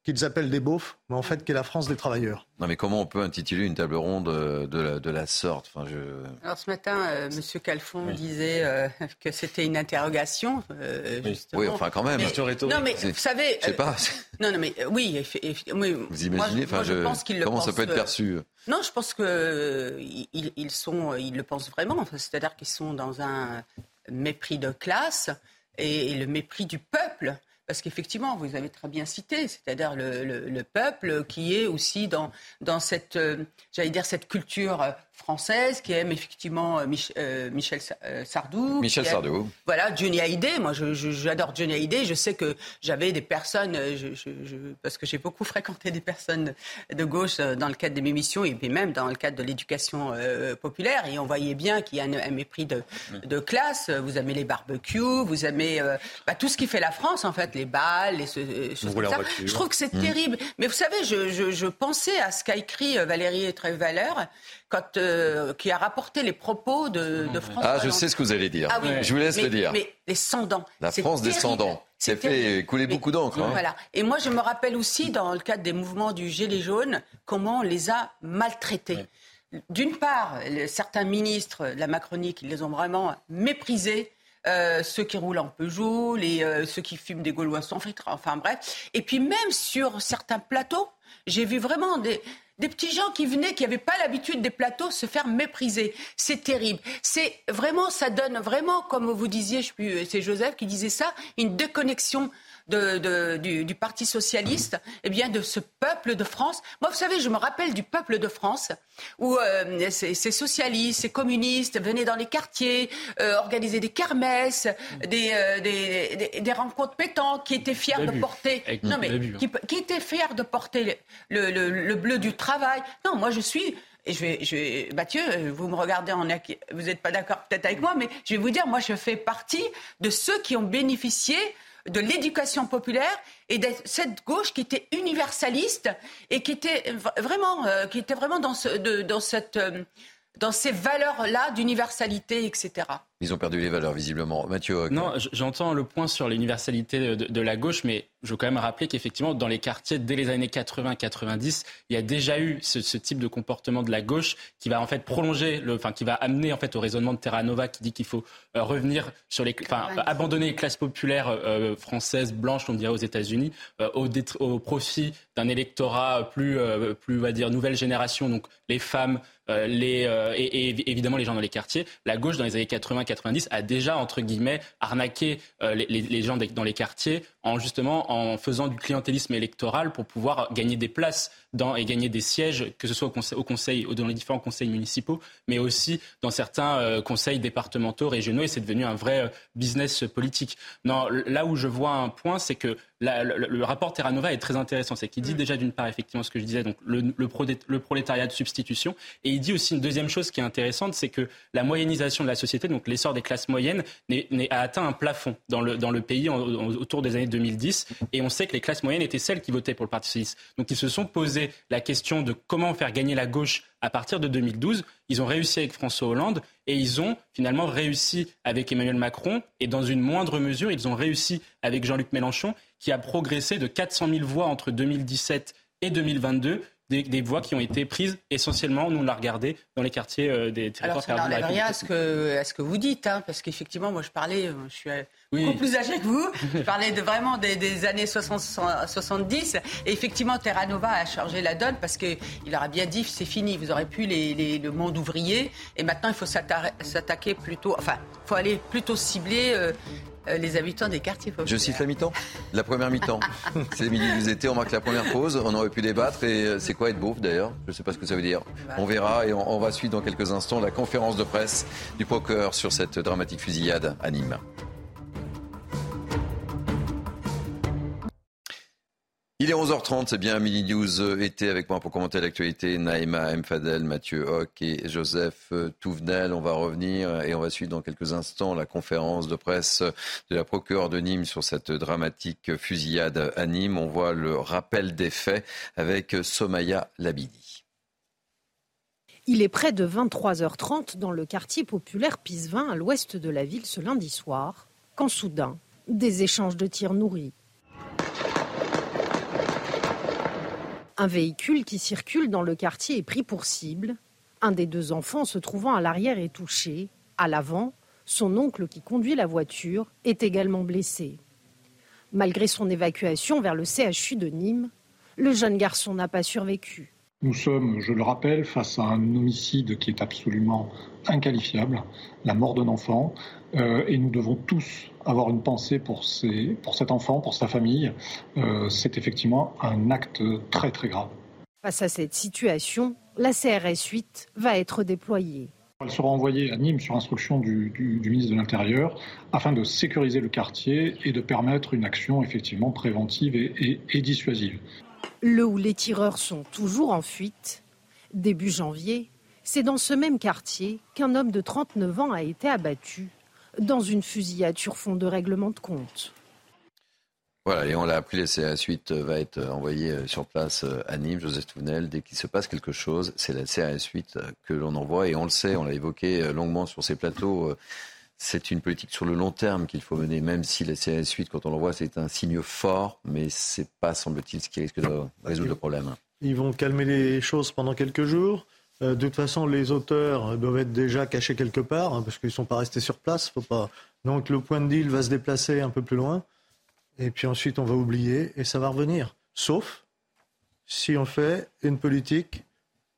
qu'ils appellent des beaufs, mais en fait qui est la France des travailleurs. Non, mais comment on peut intituler une table ronde euh, de la, de la sorte? Enfin, je... Alors ce matin, euh, M. Calfon disait euh, que c'était une interrogation. euh. Oui, enfin quand même. Mais- non, mais vous savez. Je sais euh, pas. Non, non, mais oui, effe- eff- oui, Vous imaginez moi, je, moi, je pense qu'ils le Comment ça peut être perçu Non, je pense que euh, ils, ils sont, ils le pensent vraiment. Enfin, C'est-à-dire qu'ils sont dans un mépris de classe et, et le mépris du peuple. Parce qu'effectivement, vous avez très bien cité, c'est-à-dire le, le- le peuple qui est aussi dans, dans cette, euh, j'allais dire, cette culture euh, française, qui aime effectivement euh, Mich- euh, Michel euh, Sardou. Michel aime- Sardou. Voilà, Johnny Hallyday. Moi, j'adore Johnny Hallyday. Je sais que j'avais des personnes, je- je- je- parce que j'ai beaucoup (laughs) fréquenté des personnes de gauche dans le cadre de mes missions et puis même dans le cadre de l'éducation euh, populaire. Et on voyait bien qu'il y a un, un mépris de, de classe. Vous aimez les barbecues, vous aimez euh, bah, tout ce qui fait la France, en fait, les balles, les ce- choses comme ça. Je trouve que c'est Mm. terrible. Mais vous savez, je, je- je pensais à ce qu'a écrit Valérie Trévaleur, quand euh, qui a rapporté les propos de, de François Ah, je sais ce que vous allez dire. Ah oui. Je vous laisse Mais- le dire. Mais les sans-dents. La France des. Ça C'est fait couler beaucoup d'encre. hein. Voilà. Et moi, je me rappelle aussi, dans le cadre des mouvements du Gilet jaune, comment on les a maltraités. D'une part, certains ministres de la Macronie qui les ont vraiment méprisés. euh, ceux qui roulent en Peugeot, les, euh, ceux qui fument des Gaulois sans filtre, enfin bref. Et puis même sur certains plateaux, j'ai vu vraiment des, des petits gens qui venaient, qui n'avaient pas l'habitude des plateaux, se faire mépriser. C'est terrible. C'est vraiment, ça donne vraiment, comme vous disiez, plus, c'est Joseph qui disait ça, une déconnexion de, de- du, du Parti socialiste, eh bien, de ce peuple de France. Moi, vous savez, je me rappelle du peuple de France, où euh, ces, ces socialistes, ces communistes venaient dans les quartiers, euh, organiser des kermesses, des, euh, des, des- des rencontres pétantes, qui étaient fiers de porter, non le mais hein. qui, qui étaient fiers de porter le, le- le bleu du travail. Non, moi, je suis et je vais, je vais- Mathieu, euh, vous me regardez en vous n'êtes pas d'accord peut-être avec moi, mais je vais vous dire, moi, je fais partie de ceux qui ont bénéficié de l'éducation populaire et de cette gauche qui était universaliste et qui était vraiment, euh, qui était vraiment dans, ce, dans cette, euh, dans ces valeurs-là d'universalité, etc. Ils ont perdu les valeurs, visiblement. Mathieu Hoc. Non, j'entends le point sur l'universalité de, de la gauche, mais je veux quand même rappeler qu'effectivement, dans les quartiers, dès les années 80-90, il y a déjà eu ce, ce type de comportement de la gauche qui va en fait prolonger, le, enfin qui va amener en fait au raisonnement de Terra Nova qui dit qu'il faut euh, revenir sur les, enfin abandonner les classes populaires euh, françaises blanches, on dirait aux États-Unis, euh, au, profit d'un électorat plus, euh, plus, on va dire, nouvelle génération, donc les femmes, euh, les, euh, et, et évidemment les gens dans les quartiers. La gauche, dans les années 80-90, a déjà, entre guillemets, arnaqué euh, les, gens dans les quartiers en justement en faisant du clientélisme électoral pour pouvoir gagner des places dans, et gagner des sièges, que ce soit au conseil, au conseil, dans les différents conseils municipaux, mais aussi dans certains euh, conseils départementaux, régionaux, et c'est devenu un vrai euh, business politique. Non, là où je vois un point, c'est que la- le, le rapport Terra Nova est très intéressant. C'est qu'il dit déjà d'une part effectivement ce que je disais, donc le, le, prodé- le prolétariat de substitution, et il dit aussi une deuxième chose qui est intéressante, c'est que la moyennisation de la société, donc l'essor des classes moyennes, n'est- a atteint un plafond dans le, dans le pays en- en- autour des années 2010, et on sait que les classes moyennes étaient celles qui votaient pour le Parti socialiste. Donc ils se sont posé la question de comment faire gagner la gauche à partir de 2012. Ils ont réussi avec François Hollande et ils ont finalement réussi avec Emmanuel Macron et dans une moindre mesure, ils ont réussi avec Jean-Luc Mélenchon qui a progressé de 400 000 voix entre 2017 et 2022. Des, des voix qui ont été prises essentiellement, nous on l'a regardé, dans les quartiers euh, des territoires Alors, ça n'enlève rien à ce, que, à ce que vous dites, hein, parce qu'effectivement, moi, je parlais, euh, je suis euh, Oui. beaucoup plus âgée que vous, je parlais de, vraiment des, des années 60, 70, et effectivement, Terra Nova a changé la donne, parce qu'il aura bien dit, c'est fini, vous aurez plus les, les- le monde ouvrier, et maintenant, il faut s'atta- s'attaquer plutôt, enfin, il faut aller plutôt cibler euh, euh, les habitants des quartiers populaires. Je cite la mi-temps. La première mi-temps. (laughs) C'est midi vous étiez, on marque la première pause. On aurait pu débattre. Et euh, c'est quoi être beauf d'ailleurs? Je ne sais pas ce que ça veut dire. On verra et on, on va suivre dans quelques instants la conférence de presse du procureur sur cette dramatique fusillade à Nîmes. Il est 11h30, c'est bien Mini News euh, été avec moi pour commenter l'actualité. Naïma Mfadel, Mathieu Hoc et Joseph euh, Touvenel. On va revenir et on va suivre dans quelques instants la conférence de presse de la procureure de Nîmes sur cette dramatique fusillade à Nîmes. On voit le rappel des faits avec Somaya Labidi. Il est près de 23h30 dans le quartier populaire Pisevin à l'ouest de la ville ce lundi soir, quand soudain, des échanges de tirs nourris Un véhicule qui circule dans le quartier est pris pour cible. Un des deux enfants se trouvant à l'arrière est touché. À l'avant, son oncle qui conduit la voiture est également blessé. Malgré son évacuation vers le CHU de Nîmes, le jeune garçon n'a pas survécu. Nous sommes, je le rappelle, face à un homicide qui est absolument inqualifiable, la mort d'un enfant, euh, et nous devons tous avoir une pensée pour, pour cet enfant, pour sa famille. Euh, c'est effectivement un acte très très grave. Face à cette situation, la CRS 8 va être déployée. Elle sera envoyée à Nîmes sur instruction du, ministre de l'Intérieur afin de sécuriser le quartier et de permettre une action effectivement préventive et dissuasive. Le où les tireurs sont toujours en fuite, début janvier, c'est dans ce même quartier qu'un homme de 39 ans a été abattu dans une fusillade sur fond de règlement de compte. Voilà, et on l'a appris, le CRS-8 va être envoyé euh, sur place euh, à Nîmes, Joseph Tounel. Dès qu'il se passe quelque chose, c'est la CRS-8 euh, que l'on envoie. Et on le sait, on l'a évoqué longuement sur ces plateaux. C'est une politique sur le long terme qu'il faut mener, même si la CRS-8, quand on l'envoie, c'est un signe fort, mais c'est pas, semble-t-il, ce qui risque de résoudre le problème. Ils vont calmer les choses pendant quelques jours. Euh, de toute façon, les auteurs doivent être déjà cachés quelque part, hein, parce qu'ils ne sont pas restés sur place. Donc le point de deal va se déplacer un peu plus loin. Et puis ensuite, on va oublier et ça va revenir. Sauf si on fait une politique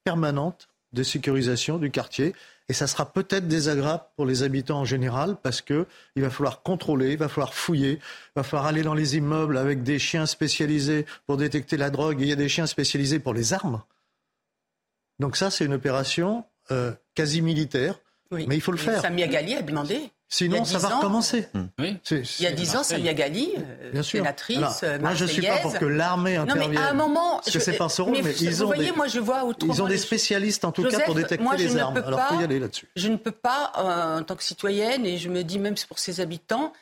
permanente de sécurisation du quartier. Et ça sera peut-être désagréable pour les habitants en général parce qu'il va falloir contrôler, il va falloir fouiller, il va falloir aller dans les immeubles avec des chiens spécialisés pour détecter la drogue. il y a des chiens spécialisés pour les armes. Donc ça, c'est une opération euh, quasi militaire, mais il faut le faire. Samia Gali a demandé. Sinon, ça va recommencer. Hmm. Oui. il y a dix ans, Samia Gali, euh, sénatrice, Alors, Moi, je ne suis pas pour que l'armée intervienne. Non, mais à un moment... Parce que c'est pas son rôle, mais, ils ont, voyez, des, moi, je vois ils ont des spécialistes, en tout cas, pour détecter les armes. Alors, il faut y aller là-dessus. Je ne peux pas, euh, en tant que citoyenne, et je me dis même pour ces habitants,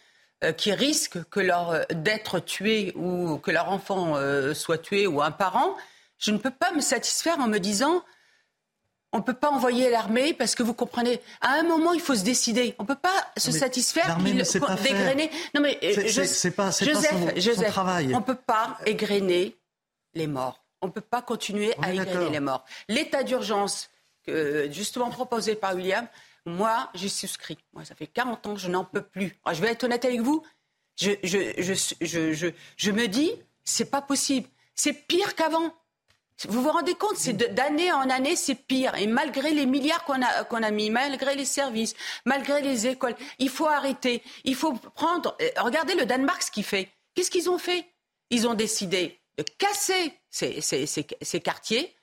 qui risquent que leur d'être tués ou que leur enfant soit tué ou un parent, je ne peux pas me satisfaire en me disant on ne peut pas envoyer l'armée parce que vous comprenez, à un moment, il faut se décider. On ne peut pas se satisfaire d'égrener. Non, mais c'est pas, Joseph, travail. On ne peut pas égrener les morts. On ne peut pas continuer à égrener les morts. L'état d'urgence, justement proposé par William, moi, j'ai souscrit. Moi, ça fait 40 ans que je n'en peux plus. je vais être honnête avec vous. Je, je me dis, c'est pas possible. C'est pire qu'avant. Vous vous rendez compte, c'est d'année en année, c'est pire. Et malgré les milliards qu'on a, qu'on a mis, malgré les services, malgré les écoles, il faut arrêter. Il faut prendre. Euh, regardez le Danemark, ce qu'il fait. Qu'est-ce qu'ils ont fait? Ils ont décidé de casser ces, ces, ces, quartiers,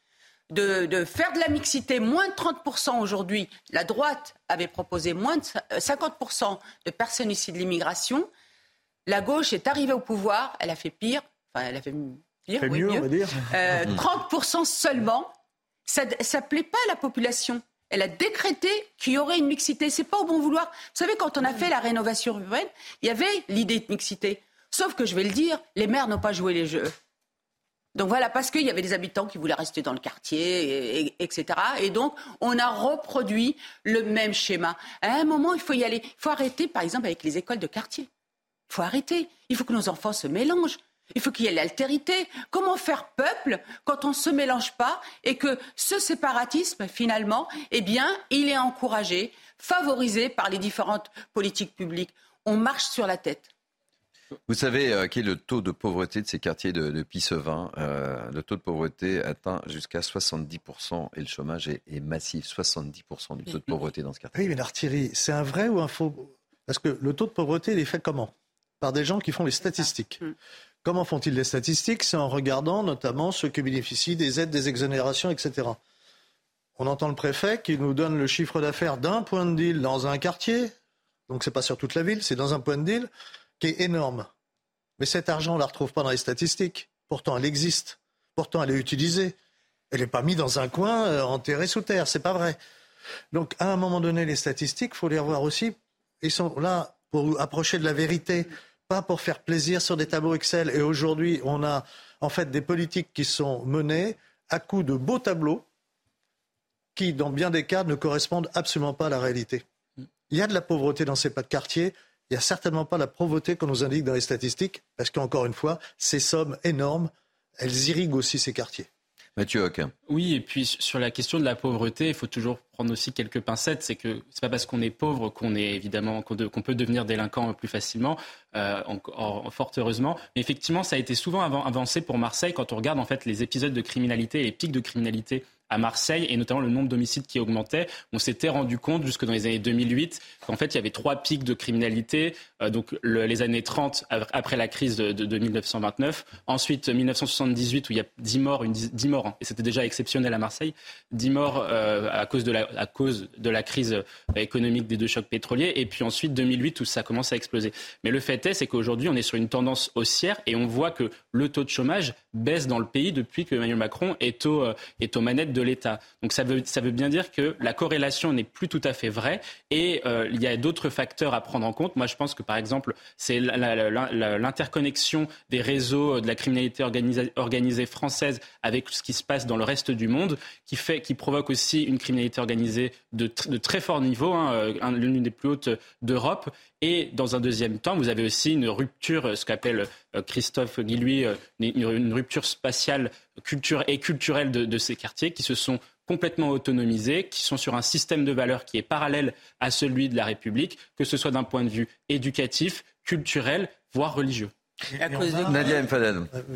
de, de, faire de la mixité, moins de 30% aujourd'hui. La droite avait proposé moins de 50% euh, de personnes issues de l'immigration. La gauche est arrivée au pouvoir, elle a fait pire, enfin elle a fait mieux, on va dire. 30% euh, seulement, ça ne plaît pas à la population. Elle a décrété qu'il y aurait une mixité. C'est pas au bon vouloir. Vous savez, quand on a fait la rénovation urbaine, il y avait l'idée de mixité. Sauf que je vais le dire, les maires n'ont pas joué les jeux. Donc voilà, parce qu'il y avait des habitants qui voulaient rester dans le quartier, etc. Et donc, on a reproduit le même schéma. À un moment, il faut y aller. Il faut arrêter, par exemple, avec les écoles de quartier. Il faut arrêter. Il faut que nos enfants se mélangent. Il faut qu'il y ait l'altérité. Comment faire peuple quand on ne se mélange pas et que ce séparatisme, finalement, eh bien, il est encouragé, favorisé par les différentes politiques publiques? On marche sur la tête. Vous savez euh, quel est le taux de pauvreté de ces quartiers de, de Pissevin euh, Le taux de pauvreté atteint jusqu'à 70% et le chômage est, massif. 70% du taux de pauvreté dans ce quartier. Oui, mais l'artillerie, c'est un vrai ou un faux? Parce que le taux de pauvreté, il est fait comment? Par des gens qui font les statistiques. Mm. Comment font-ils les statistiques? C'est en regardant notamment ceux qui bénéficient des aides, des exonérations, etc. On entend le préfet qui nous donne le chiffre d'affaires d'un point de deal dans un quartier, donc ce n'est pas sur toute la ville, c'est dans un point de deal qui est énorme. Mais cet argent, on ne la retrouve pas dans les statistiques. Pourtant, elle existe. Pourtant, elle est utilisée. Elle n'est pas mise dans un coin euh, enterrée sous terre. C'est pas vrai. Donc, à un moment donné, les statistiques, il faut les revoir aussi. Ils sont là pour approcher de la vérité, pas pour faire plaisir sur des tableaux Excel. Et aujourd'hui, on a en fait des politiques qui sont menées à coup de beaux tableaux qui, dans bien des cas, ne correspondent absolument pas à la réalité. Il y a de la pauvreté dans ces pas de quartier. Il n'y a certainement pas la pauvreté qu'on nous indique dans les statistiques, parce qu'encore une fois, ces sommes énormes, elles irriguent aussi ces quartiers. Mathieu Oui, et puis sur la question de la pauvreté, il faut toujours prendre aussi quelques pincettes. C'est que c'est pas parce qu'on est pauvre qu'on est évidemment qu'on, peut devenir délinquant plus facilement, euh, fort heureusement. Mais effectivement, ça a été souvent avancé pour Marseille quand on regarde en fait les épisodes de criminalité les pics de criminalité à Marseille et notamment le nombre d'homicides qui augmentait. On s'était rendu compte jusque dans les années 2008 qu'en fait il y avait trois pics de criminalité. Euh, donc les années 30 après la crise de, 1929, ensuite 1978 où il y a 10 morts, une 10 morts hein, et c'était déjà exceptionnel à Marseille, 10 morts euh, à cause de la cause de la crise euh, économique des deux chocs pétroliers et puis ensuite 2008 où ça commence à exploser. Mais le fait est c'est qu'aujourd'hui on est sur une tendance haussière et on voit que le taux de chômage baisse dans le pays depuis que Emmanuel Macron est, au, est aux manettes l'État. Donc ça veut, ça veut bien dire que la corrélation n'est plus tout à fait vraie et euh, il y a d'autres facteurs à prendre en compte. Moi, je pense que par exemple, c'est l'interconnexion des réseaux de la criminalité organisée, française avec ce qui se passe dans le reste du monde qui, fait, qui provoque aussi une criminalité organisée de, de très fort niveau, hein, euh, l'une des plus hautes d'Europe. Et dans un deuxième temps, vous avez aussi une rupture, ce qu'appelle euh, Christophe Guilluy, une rupture spatiale culture et culturelle de, ces quartiers qui se sont complètement autonomisés, qui sont sur un système de valeurs qui est parallèle à celui de la République, que ce soit d'un point de vue éducatif, culturel, voire religieux. À cause, de Nadia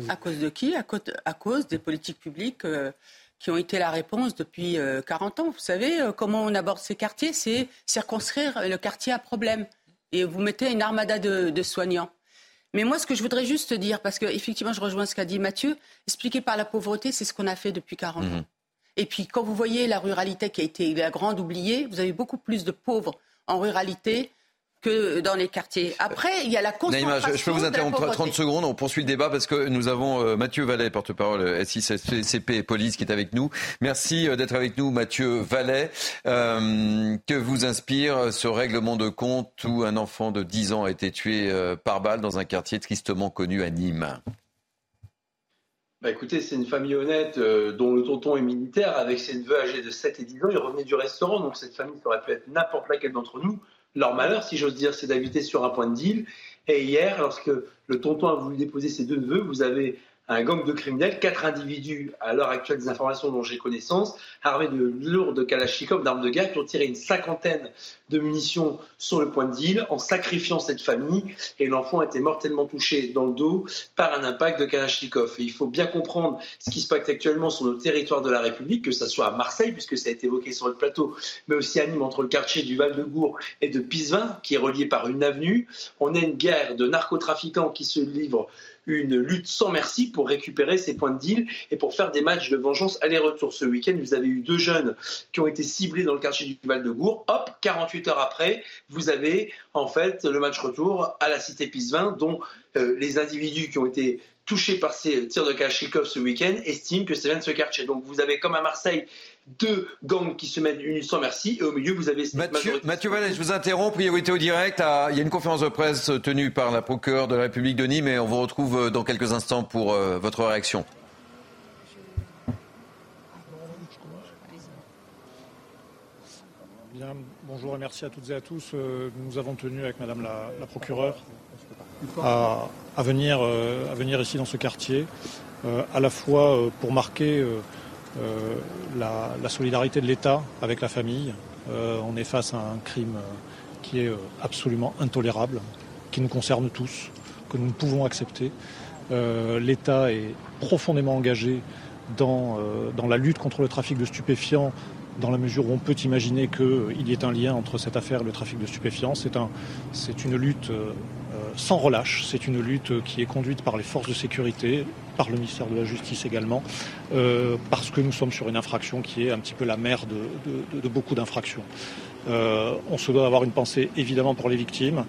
à cause de qui? À cause, des politiques publiques euh, qui ont été la réponse depuis 40 euh, ans. Vous savez euh, comment on aborde ces quartiers? C'est circonscrire le quartier à problème. Et vous mettez une armada de soignants. Mais moi, ce que je voudrais juste dire, parce qu'effectivement, je rejoins ce qu'a dit Mathieu, expliquer par la pauvreté, c'est ce qu'on a fait depuis 40 mhm. ans. Et puis, quand vous voyez la ruralité qui a été la grande oubliée, vous avez beaucoup plus de pauvres en ruralité que dans les quartiers. Après, il y a la concentration. je, peux vous interrompre 30 secondes. On poursuit le débat parce que nous avons euh, Mathieu Vallet, porte-parole euh, SICP Police, qui est avec nous. Merci euh, d'être avec nous, Mathieu Vallet. que vous inspire ce règlement de compte où un enfant de 10 ans a été tué par balle dans un quartier tristement connu à Nîmes? Bah écoutez, c'est une famille honnête dont le tonton est militaire avec ses neveux âgés de 7 et 10 ans. Il revenait du restaurant, donc cette famille, ça aurait pu être n'importe laquelle d'entre nous. Leur malheur, si j'ose dire, c'est d'habiter sur un point de deal. Et hier, lorsque le tonton a voulu déposer ses deux neveux, vous avez un gang de criminels, quatre individus, à l'heure actuelle des informations dont j'ai connaissance, armés de lourdes kalachnikovs, d'armes de guerre, qui ont tiré une cinquantaine de munitions sur le point de deal en sacrifiant cette famille. Et l'enfant a été mortellement touché dans le dos par un impact de kalachnikov. Et il faut bien comprendre ce qui se passe actuellement sur nos territoires de la République, que ce soit à Marseille, puisque ça a été évoqué sur le plateau, mais aussi à Nîmes, entre le quartier du Val-de-Gour et de Pisevin, qui est relié par une avenue. On a une guerre de narcotrafiquants qui se livrent une lutte sans merci pour récupérer ces points de deal et pour faire des matchs de vengeance aller-retour. Ce week-end, vous avez eu deux jeunes qui ont été ciblés dans le quartier du Val-de-Gour. Hop, 48 heures après, vous avez en fait le match retour à la cité Pisevin, dont euh, les individus qui ont été touchés par ces tirs de Kalachnikov ce week-end estiment que ça vient de ce quartier. Donc vous avez comme à Marseille deux gangs qui se mettent une sans merci et au milieu vous avez Mathieu, Mathieu Vallet, je vous interromps, priorité au direct. il y a une conférence de presse tenue par la procureure de la République de Nîmes et on vous retrouve euh, dans quelques instants pour euh, votre réaction. Bien, bonjour et merci à toutes et à tous. Euh, nous avons tenu avec Madame la, procureure à, venir, à venir ici dans ce quartier, à la fois pour marquer euh, la, solidarité de l'État avec la famille. Euh, on est face à un crime qui est euh, absolument intolérable, qui nous concerne tous, que nous ne pouvons accepter. L'État est profondément engagé dans, la lutte contre le trafic de stupéfiants, dans la mesure où on peut imaginer qu'il y ait un lien entre cette affaire et le trafic de stupéfiants. C'est un, une lutte sans relâche. C'est une lutte qui est conduite par les forces de sécurité, par le ministère de la Justice également, parce que nous sommes sur une infraction qui est un petit peu la mère de, beaucoup d'infractions. on se doit d'avoir une pensée évidemment pour les victimes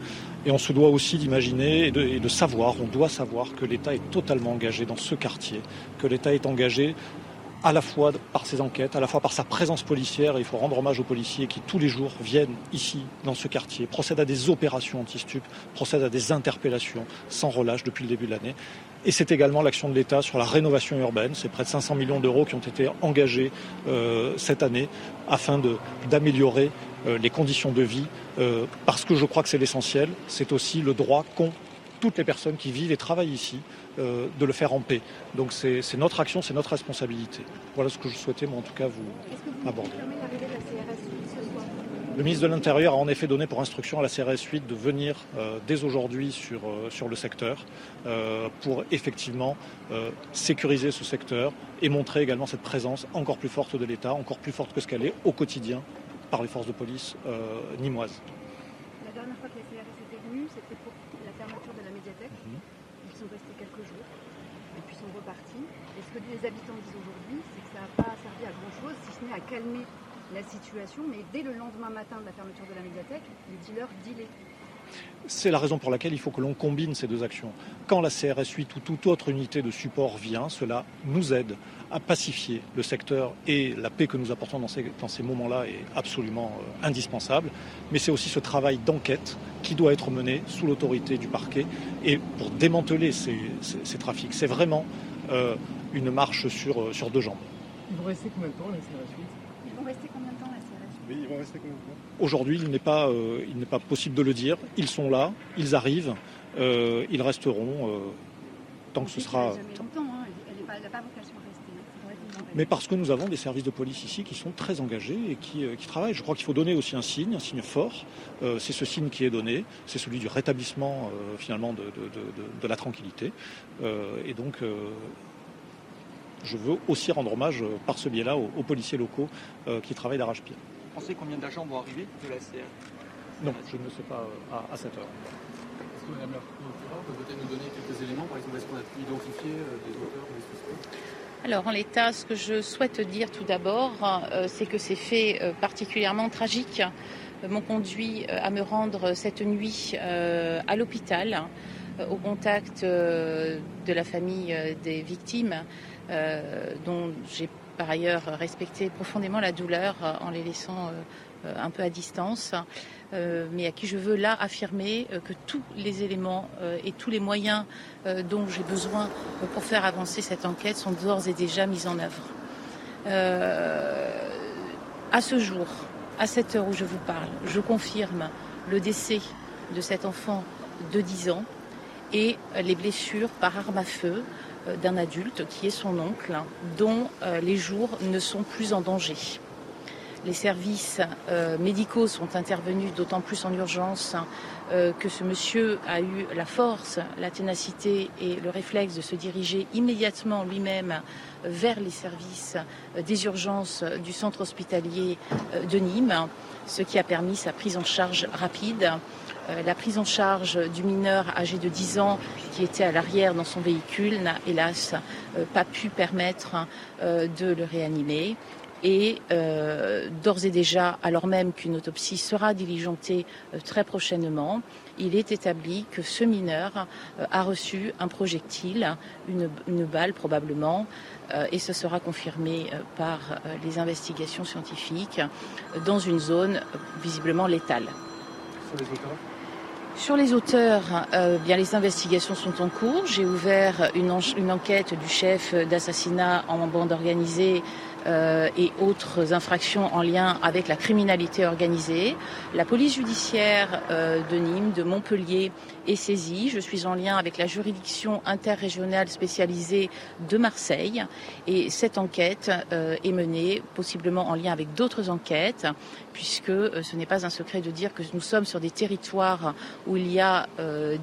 et on se doit aussi d'imaginer et de, savoir, on doit savoir que l'État est totalement engagé dans ce quartier, que l'État est engagé à la fois par ses enquêtes, à la fois par sa présence policière. Il faut rendre hommage aux policiers qui, tous les jours, viennent ici, dans ce quartier, procèdent à des opérations anti-stup, procèdent à des interpellations sans relâche depuis le début de l'année. Et c'est également l'action de l'État sur la rénovation urbaine. C'est près de 500 millions d'euros qui ont été engagés euh, cette année afin d'améliorer euh, les conditions de vie, euh, parce que je crois que c'est l'essentiel. C'est aussi le droit qu'ont toutes les personnes qui vivent et travaillent ici euh, de le faire en paix. Donc c'est notre action, c'est notre responsabilité. Voilà ce que je souhaitais, moi, en tout cas, vous, aborder. Le ministre de l'Intérieur a en effet donné pour instruction à la CRS 8 de venir euh, dès aujourd'hui sur, euh, sur le secteur pour effectivement sécuriser ce secteur et montrer également cette présence encore plus forte de l'État, encore plus forte que ce qu'elle est au quotidien par les forces de police nimoises. les habitants disent aujourd'hui, c'est que ça n'a pas servi à grand-chose, si ce n'est à calmer la situation. Mais dès le lendemain matin de la fermeture de la médiathèque, les dealers dealaient. C'est la raison pour laquelle il faut que l'on combine ces deux actions. Quand la CRS 8 ou toute autre unité de support vient, cela nous aide à pacifier le secteur et la paix que nous apportons dans ces, moments-là est absolument euh, indispensable. Mais c'est aussi ce travail d'enquête qui doit être mené sous l'autorité du parquet et pour démanteler ces, trafics. C'est vraiment euh, une marche sur, euh, sur deux jambes. Ils vont rester combien de temps la CRS 8 Ils vont rester combien de temps la CRS 8 Oui, ils vont rester combien de temps? Aujourd'hui, il n'est pas, euh, il n'est pas possible de le dire. Ils sont là, ils arrivent, euh, ils resteront euh, tant que ce sera. Jamais longtemps, hein. Elle n'a pas, vocation à rester. Hein. Mais parce que nous avons des services de police ici qui sont très engagés et qui, qui travaillent. Je crois qu'il faut donner aussi un signe, un signe fort. c'est ce signe qui est donné, c'est celui du rétablissement finalement de, de, de, de, la tranquillité. et donc je veux aussi rendre hommage euh, par ce biais-là aux, policiers locaux euh, qui travaillent d'arrache-pied. Vous pensez combien d'agents vont arriver de la CR Non, je ne sais pas euh, à, cette heure. Est-ce que Mme la peut peut-être nous donner quelques éléments Par exemple, est-ce qu'on a pu identifier des auteurs ou des suspects? Alors en l'état, ce que je souhaite dire tout d'abord, c'est que ces faits particulièrement tragiques m'ont conduit à me rendre cette nuit à l'hôpital au contact de la famille des victimes dont j'ai par ailleurs respecté profondément la douleur en les laissant euh, un peu à distance, euh, mais à qui je veux là affirmer que tous les éléments et tous les moyens dont j'ai besoin pour faire avancer cette enquête sont d'ores et déjà mis en œuvre. à ce jour, à cette heure où je vous parle, je confirme le décès de cet enfant de 10 ans et les blessures par arme à feu euh, d'un adulte qui est son oncle, dont euh, les jours ne sont plus en danger. Les services euh, médicaux sont intervenus d'autant plus en urgence que ce monsieur a eu la force, la ténacité et le réflexe de se diriger immédiatement lui-même vers les services des urgences du centre hospitalier de Nîmes, ce qui a permis sa prise en charge rapide. Euh, la prise en charge du mineur âgé de 10 ans qui était à l'arrière dans son véhicule n'a hélas euh, pas pu permettre euh, de le réanimer. Et d'ores et déjà, alors même qu'une autopsie sera diligentée très prochainement, il est établi que ce mineur a reçu un projectile, une, balle probablement, et ce sera confirmé par les investigations scientifiques dans une zone visiblement létale. Auteurs, euh, bien les investigations sont en cours. J'ai ouvert une, une enquête du chef d'assassinat en bande organisée euh, et autres infractions en lien avec la criminalité organisée. La police judiciaire euh, de Nîmes, de Montpellier saisie. Je suis en lien avec la juridiction interrégionale spécialisée de Marseille et cette enquête euh, est menée possiblement en lien avec d'autres enquêtes puisque ce n'est pas un secret de dire que nous sommes sur des territoires où il y a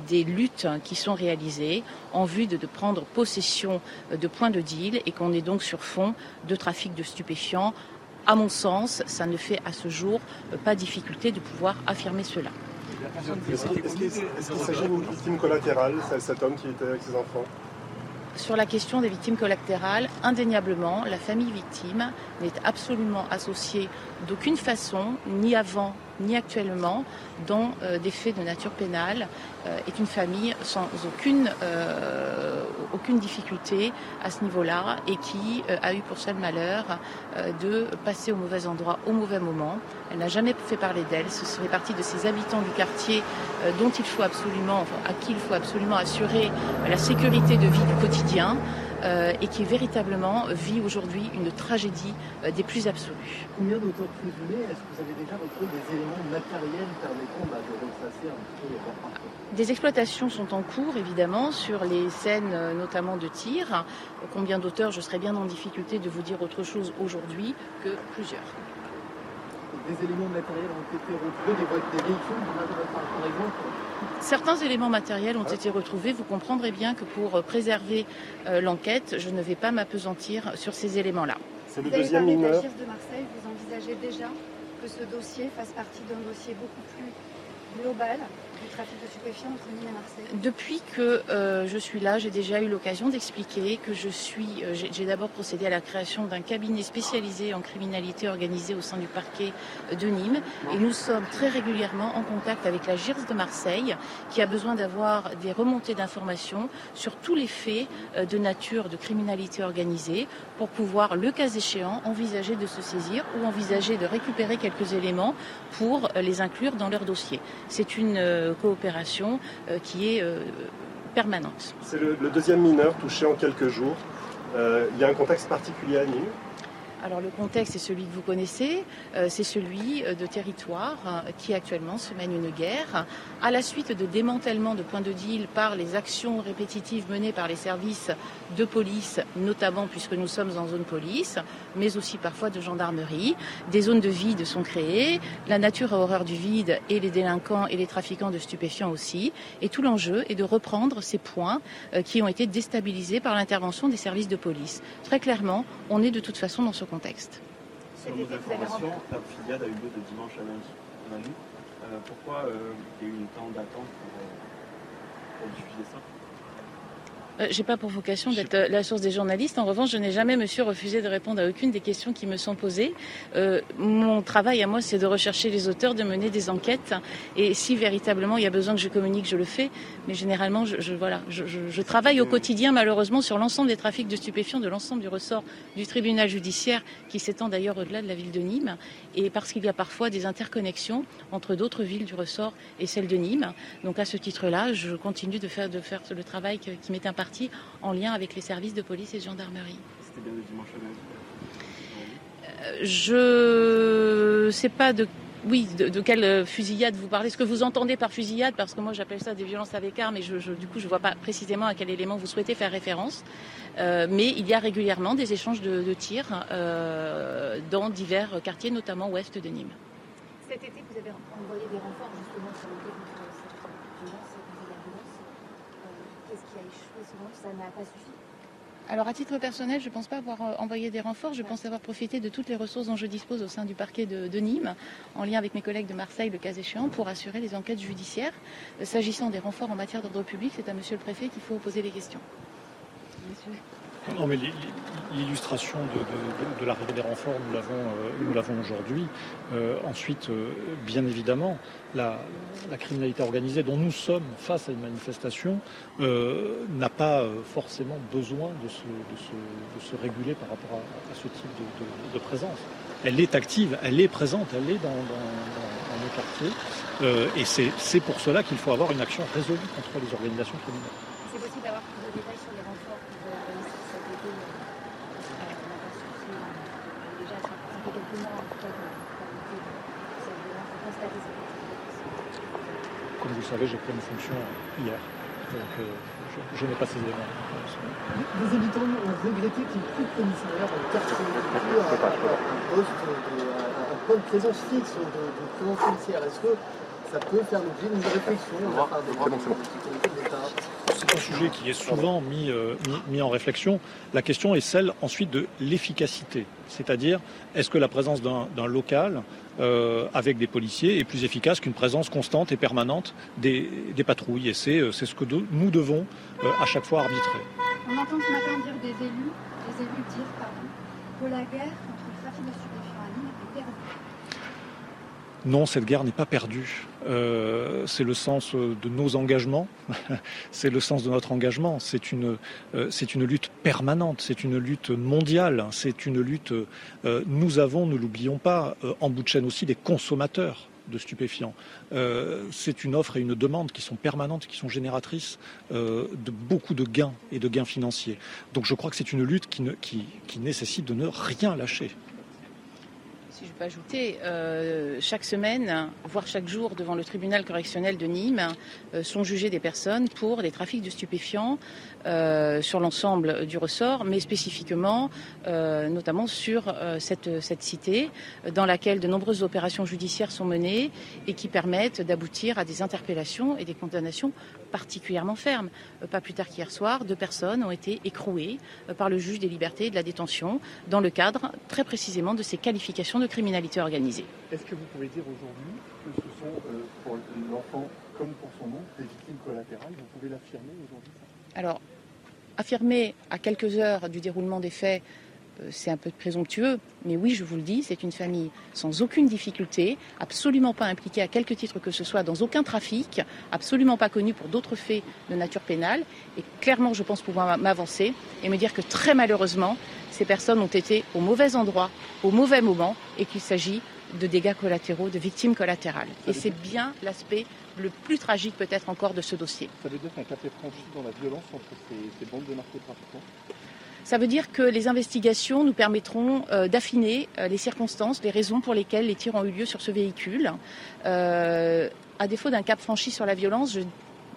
des luttes qui sont réalisées en vue de, de prendre possession de points de deal et qu'on est donc sur fond de trafic de stupéfiants. À mon sens, ça ne fait à ce jour pas difficulté de pouvoir affirmer cela. Est-ce qu'il s'agit d'une victime collatérale, cet homme qui était avec ses enfants? Sur la question des victimes collatérales, indéniablement, la famille victime n'est absolument associée d'aucune façon, ni avant ni actuellement, dans euh, des faits de nature pénale, euh, est une famille sans aucune, euh, aucune difficulté à ce niveau-là et qui a eu pour seul malheur de passer au mauvais endroit au mauvais moment. Elle n'a jamais fait parler d'elle. Ce serait partie de ces habitants du quartier dont il faut absolument, à qui il faut absolument assurer la sécurité de vie du quotidien. Euh, et qui véritablement vit aujourd'hui une tragédie euh, des plus absolues. Combien d'auteurs présumés Est-ce que vous avez déjà retrouvé des éléments matériels permettant bah, de retracer un petit peu parcours des exploitations sont en cours, évidemment, sur les scènes euh, notamment de tir. Combien d'auteurs Je serais bien en difficulté de vous dire autre chose aujourd'hui que plusieurs. Des éléments matériels ont été retrouvés, des, des véhicules, par exemple Certains éléments matériels ont été retrouvés. Vous comprendrez bien que pour préserver euh, l'enquête, je ne vais pas m'apesantir sur ces éléments-là. C'est le deuxième mineur. de Marseille, vous envisagez déjà que ce dossier fasse partie d'un dossier beaucoup plus global depuis que euh, je suis là, j'ai déjà eu l'occasion d'expliquer que je suis. Euh, j'ai d'abord procédé à la création d'un cabinet spécialisé en criminalité organisée au sein du parquet de Nîmes, et nous sommes très régulièrement en contact avec la GIRS de Marseille, qui a besoin d'avoir des remontées d'informations sur tous les faits euh, de nature de criminalité organisée, pour pouvoir, le cas échéant, envisager de se saisir ou envisager de récupérer quelques éléments pour les inclure dans leur dossier. C'est une coopération euh, qui est euh, permanente. C'est le, deuxième mineur touché en quelques jours. Euh, il y a un contexte particulier à Nîmes alors le contexte est celui que vous connaissez, euh, c'est celui euh, de territoires euh, qui actuellement se mène une guerre. À la suite de démantèlement de points de deal par les actions répétitives menées par les services de police, notamment puisque nous sommes en zone police, mais aussi parfois de gendarmerie, des zones de vide sont créées, la nature a horreur du vide et les délinquants et les trafiquants de stupéfiants aussi. Et tout l'enjeu est de reprendre ces points qui ont été déstabilisés par l'intervention des services de police. Très clairement, on est de toute façon dans ce contexte. Selon nos informations, la filiade a eu lieu de dimanche à lundi. Euh, pourquoi euh, il y a eu une temps d'attente pour, euh, pour diffuser ça? Euh, j'ai pas pour vocation d'être euh, la source des journalistes. En revanche, je n'ai jamais, monsieur, refusé de répondre à aucune des questions qui me sont posées. Euh, mon travail à moi, c'est de rechercher les auteurs, de mener des enquêtes. Et si véritablement il y a besoin que je communique, je le fais. Mais généralement, je, voilà, je, travaille au quotidien, malheureusement, sur l'ensemble des trafics de stupéfiants, de l'ensemble du ressort du tribunal judiciaire, qui s'étend d'ailleurs au-delà de la ville de Nîmes. Et parce qu'il y a parfois des interconnexions entre d'autres villes du ressort et celle de Nîmes. Donc à ce titre-là, je continue de faire, de faire le travail qui m'est imparti en lien avec les services de police et de gendarmerie. C'était bien le dimanche euh, Je ne sais pas de oui, de, quelle fusillade vous parlez? Ce que vous entendez par fusillade, parce que moi j'appelle ça des violences avec armes, et je, du coup je ne vois pas précisément à quel élément vous souhaitez faire référence. Euh, mais il y a régulièrement des échanges de, tirs euh, dans divers quartiers, notamment ouest de Nîmes. Cet été, vous avez envoyé des renforts justement sur le ça n'a pas suffi alors à titre personnel, je ne pense pas avoir euh, envoyé des renforts, je pense avoir profité de toutes les ressources dont je dispose au sein du parquet de, Nîmes, en lien avec mes collègues de Marseille, le cas échéant, pour assurer les enquêtes judiciaires. Euh, s'agissant des renforts en matière d'ordre public, c'est à Monsieur le Préfet qu'il faut poser les questions. Non, mais l'illustration de, l'arrivée des renforts, nous l'avons, euh, nous l'avons aujourd'hui. Euh, ensuite, euh, bien évidemment, la, criminalité organisée dont nous sommes face à une manifestation n'a pas forcément besoin de se, réguler par rapport à, ce type de, présence. Elle est active, elle est présente, elle est dans, nos quartiers. et c'est pour cela qu'il faut avoir une action résolue contre les organisations criminelles. Comme vous le savez, j'ai pris une fonction hier. Donc euh, je, n'ai pas ces éléments. Les habitants ont regretté qu'il n'y ait plus de commissariat dans le quartier, un poste, un point de présence fixe de, de présence policière. Est-ce que ça peut faire l'objet d'une réflexion de la part des C'est bon, c'est bon. Un sujet qui est souvent mis, euh, mis, mis, en réflexion. La question est celle ensuite de l'efficacité. C'est-à-dire, est-ce que la présence d'un local euh, avec des policiers est plus efficace qu'une présence constante et permanente des, des patrouilles? Et c'est euh, ce que de, nous devons euh, à chaque fois arbitrer. On entend ce matin dire des élus, des élus dire pardon, que la guerre contre le trafic de stupéfiants à est perdue. Non, cette guerre n'est pas perdue. Euh, c'est le sens de nos engagements, (laughs) c'est le sens de notre engagement. C'est une, euh, c'est une lutte permanente, c'est une lutte mondiale, c'est une lutte. Euh, nous avons, ne l'oublions pas, euh, en bout de chaîne aussi des consommateurs de stupéfiants. Euh, c'est une offre et une demande qui sont permanentes, qui sont génératrices euh, de beaucoup de gains et de gains financiers. Donc je crois que c'est une lutte qui, ne, qui nécessite de ne rien lâcher si je peux ajouter, euh, chaque semaine, voire chaque jour, devant le tribunal correctionnel de Nîmes, euh, sont jugées des personnes pour des trafics de stupéfiants euh, sur l'ensemble du ressort, mais spécifiquement, euh, notamment sur euh, cette, cette, cité, dans laquelle de nombreuses opérations judiciaires sont menées et qui permettent d'aboutir à des interpellations et des condamnations particulièrement fermes. pas plus tard qu'hier soir, deux personnes ont été écrouées par le juge des libertés et de la détention dans le cadre très précisément de ces qualifications de criminalité organisée. Est-ce que vous pouvez dire aujourd'hui que ce sont pour l'enfant comme pour son nom des victimes collatérales? Vous pouvez l'affirmer aujourd'hui? Alors, affirmer à quelques heures du déroulement des faits, euh, c'est un peu présomptueux, mais oui, je vous le dis, c'est une famille sans aucune difficulté, absolument pas impliquée à quelque titre que ce soit dans aucun trafic, absolument pas connue pour d'autres faits de nature pénale. Et clairement, je pense pouvoir m'avancer et me dire que très malheureusement, ces personnes ont été au mauvais endroit, au mauvais moment, et qu'il s'agit de dégâts collatéraux, de victimes collatérales. Et c'est bien l'aspect le plus tragique peut-être encore de ce dossier. Ça veut dire qu'un cap est franchi dans la violence entre ces, ces bandes de narcotrafiquants ça veut dire que les investigations nous permettront euh, d'affiner euh, les circonstances, les raisons pour lesquelles les tirs ont eu lieu sur ce véhicule. Euh, à défaut d'un cap franchi sur la violence, je,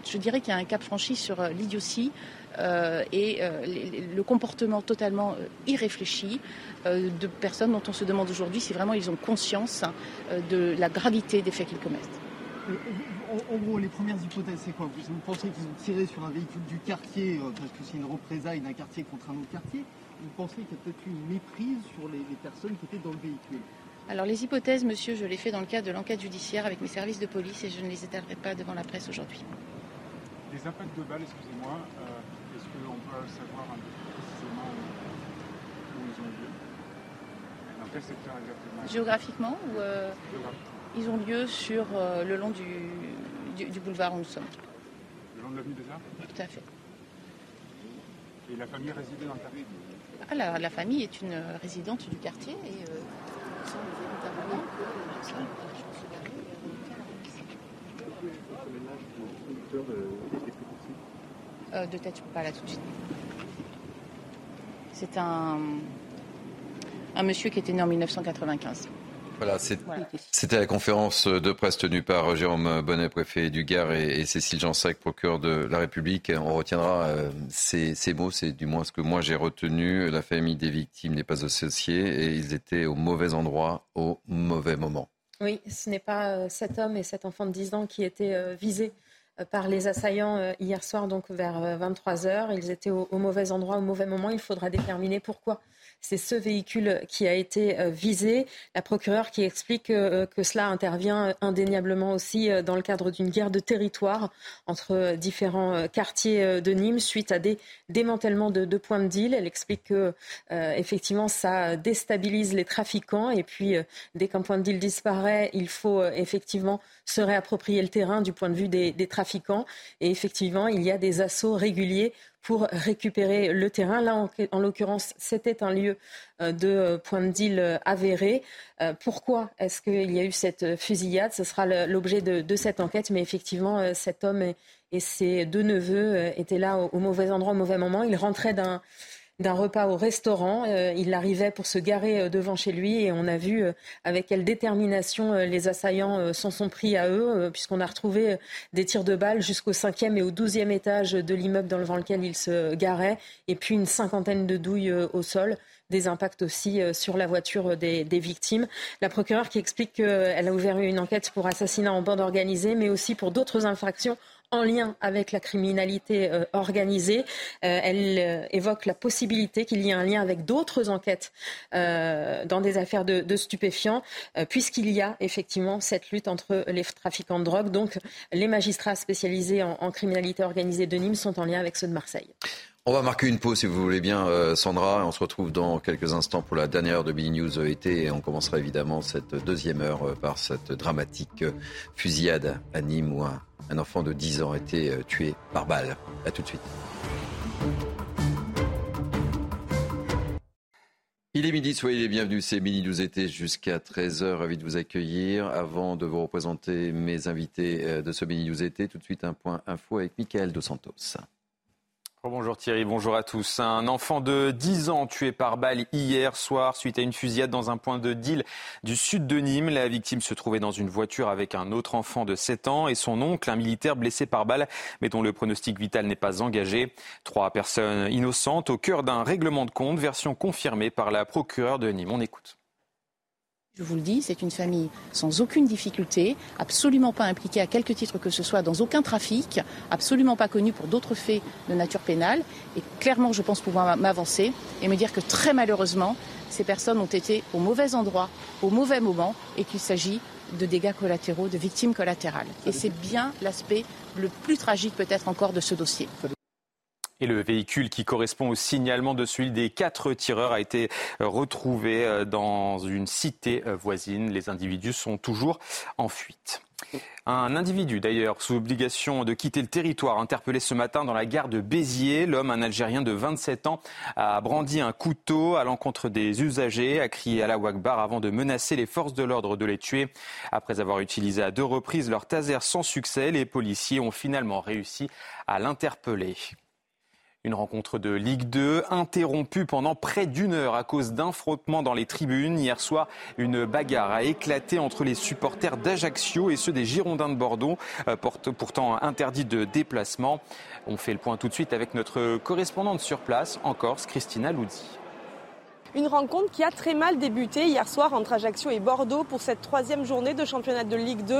je dirais qu'il y a un cap franchi sur euh, l'idiotie et les, le comportement totalement irréfléchi de personnes dont on se demande aujourd'hui si vraiment ils ont conscience de la gravité des faits qu'ils commettent en, en, gros, les premières hypothèses, c'est quoi Vous pensez qu'ils ont tiré sur un véhicule du quartier euh, parce que c'est une représaille d'un quartier contre un autre quartier Vous pensez qu'il y a peut-être eu une méprise sur les, les, personnes qui étaient dans le véhicule alors les hypothèses, monsieur, je les fais dans le cadre de l'enquête judiciaire avec mes services de police et je ne les étalerai pas devant la presse aujourd'hui. Les impacts de balles, excusez-moi, euh, est-ce qu'on peut savoir un peu plus précisément où, ils ont lieu Dans quel secteur exactement Géographiquement ou euh, Ils ont lieu sur euh, le long du, du, du, boulevard où nous sommes. Le long de l'avenue des Arts Tout à fait. Et la famille résidait dans le quartier ah, la, la, famille est une résidente du quartier et euh, euh, de tête, je ne peux pas là tout de suite. C'est un, un monsieur qui était né en 1995. Voilà, c'était la conférence de presse tenue par Jérôme Bonnet, préfet du Gard, et, et Cécile Jansac, procureur de la République. On retiendra euh, ces, ces, mots, c'est du moins ce que moi j'ai retenu. La famille des victimes n'est pas associée et ils étaient au mauvais endroit, au mauvais moment. Oui, ce n'est pas euh, cet homme et cet enfant de 10 ans qui étaient euh, visés par les assaillants hier soir, donc vers 23 heures. Ils étaient au, au mauvais endroit, au mauvais moment. Il faudra déterminer pourquoi c'est ce véhicule qui a été euh, visé. La procureure qui explique que, que cela intervient indéniablement aussi euh, dans le cadre d'une guerre de territoire entre différents euh, quartiers de Nîmes suite à des démantèlements de, points de deal. Elle explique que euh, effectivement ça déstabilise les trafiquants et puis euh, dès qu'un point de deal disparaît, il faut euh, effectivement se réapproprier le terrain du point de vue des trafiquants et effectivement il y a des assauts réguliers pour récupérer le terrain. Là, en, en l'occurrence, c'était un lieu euh, de point de deal avéré. Euh, pourquoi est-ce qu'il y a eu cette fusillade? Ce sera l'objet de, de, cette enquête, mais effectivement, euh, cet homme et, et ses deux neveux étaient là au, au, mauvais endroit, au mauvais moment. Ils rentraient d'un d'un repas au restaurant. Euh, il arrivait pour se garer euh, devant chez lui et on a vu euh, avec quelle détermination les assaillants s'en sont pris à eux, puisqu'on a retrouvé des tirs de balles jusqu'au cinquième et au douzième étage de l'immeuble devant lequel il se garait, et puis une cinquantaine de douilles au sol des impacts aussi sur la voiture des, des victimes. La procureure qui explique qu'elle a ouvert une enquête pour assassinat en bande organisée, mais aussi pour d'autres infractions en lien avec la criminalité euh, organisée. elle évoque la possibilité qu'il y ait un lien avec d'autres enquêtes dans des affaires de, stupéfiants, puisqu'il y a effectivement cette lutte entre les trafiquants de drogue. Donc les magistrats spécialisés en criminalité organisée de Nîmes sont en lien avec ceux de Marseille. On va marquer une pause si vous voulez bien, euh, Sandra. On se retrouve dans quelques instants pour la dernière heure de Billy News été et on commencera évidemment cette deuxième heure euh, par cette dramatique euh, fusillade à Nîmes où un, enfant de 10 ans a été tué par balle. A tout de suite. Il est midi, soyez les bienvenus. C'est Mini News été jusqu'à 13h. Ravi de vous accueillir. Avant de vous représenter mes invités de ce Mini News été, tout de suite un point info avec Michael Dos Santos. Bonjour Thierry, bonjour à tous. Un enfant de 10 ans tué par balle hier soir suite à une fusillade dans un point de deal du sud de Nîmes. La victime se trouvait dans une voiture avec un autre enfant de 7 ans et son oncle, un militaire blessé par balle, mais dont le pronostic vital n'est pas engagé. Trois personnes innocentes au cœur d'un règlement de compte, version confirmée par la procureure de Nîmes. On écoute. Je vous le dis, c'est une famille sans aucune difficulté, absolument pas impliquée à quelque titre que ce soit dans aucun trafic, absolument pas connue pour d'autres faits de nature pénale. Et clairement, je pense pouvoir m'avancer et me dire que très malheureusement, ces personnes ont été au mauvais endroit, au mauvais moment, et qu'il s'agit de dégâts collatéraux, de victimes collatérales. Et c'est bien l'aspect le plus tragique peut-être encore de ce dossier. Et le véhicule qui correspond au signalement de celui des quatre tireurs a été euh, retrouvé euh, dans une cité euh, voisine. Les individus sont toujours en fuite. Un individu d'ailleurs sous obligation de quitter le territoire interpellé ce matin dans la gare de Béziers. L'homme, un Algérien de 27 ans, a brandi un couteau à l'encontre des usagers, a crié à la Wagbar avant de menacer les forces de l'ordre de les tuer. Après avoir utilisé à deux reprises leur taser sans succès, les policiers ont finalement réussi à l'interpeller. Une rencontre de Ligue 2 interrompue pendant près d'une heure à cause d'un frottement dans les tribunes. Hier soir, une bagarre a éclaté entre les supporters d'Ajaccio et ceux des Girondins de Bordeaux, euh, pourtant interdits de déplacement. On fait le point tout de suite avec notre correspondante sur place en Corse, Christina Loudi. Une rencontre qui a très mal débuté hier soir entre Ajaccio et Bordeaux pour cette troisième journée de championnat de Ligue 2,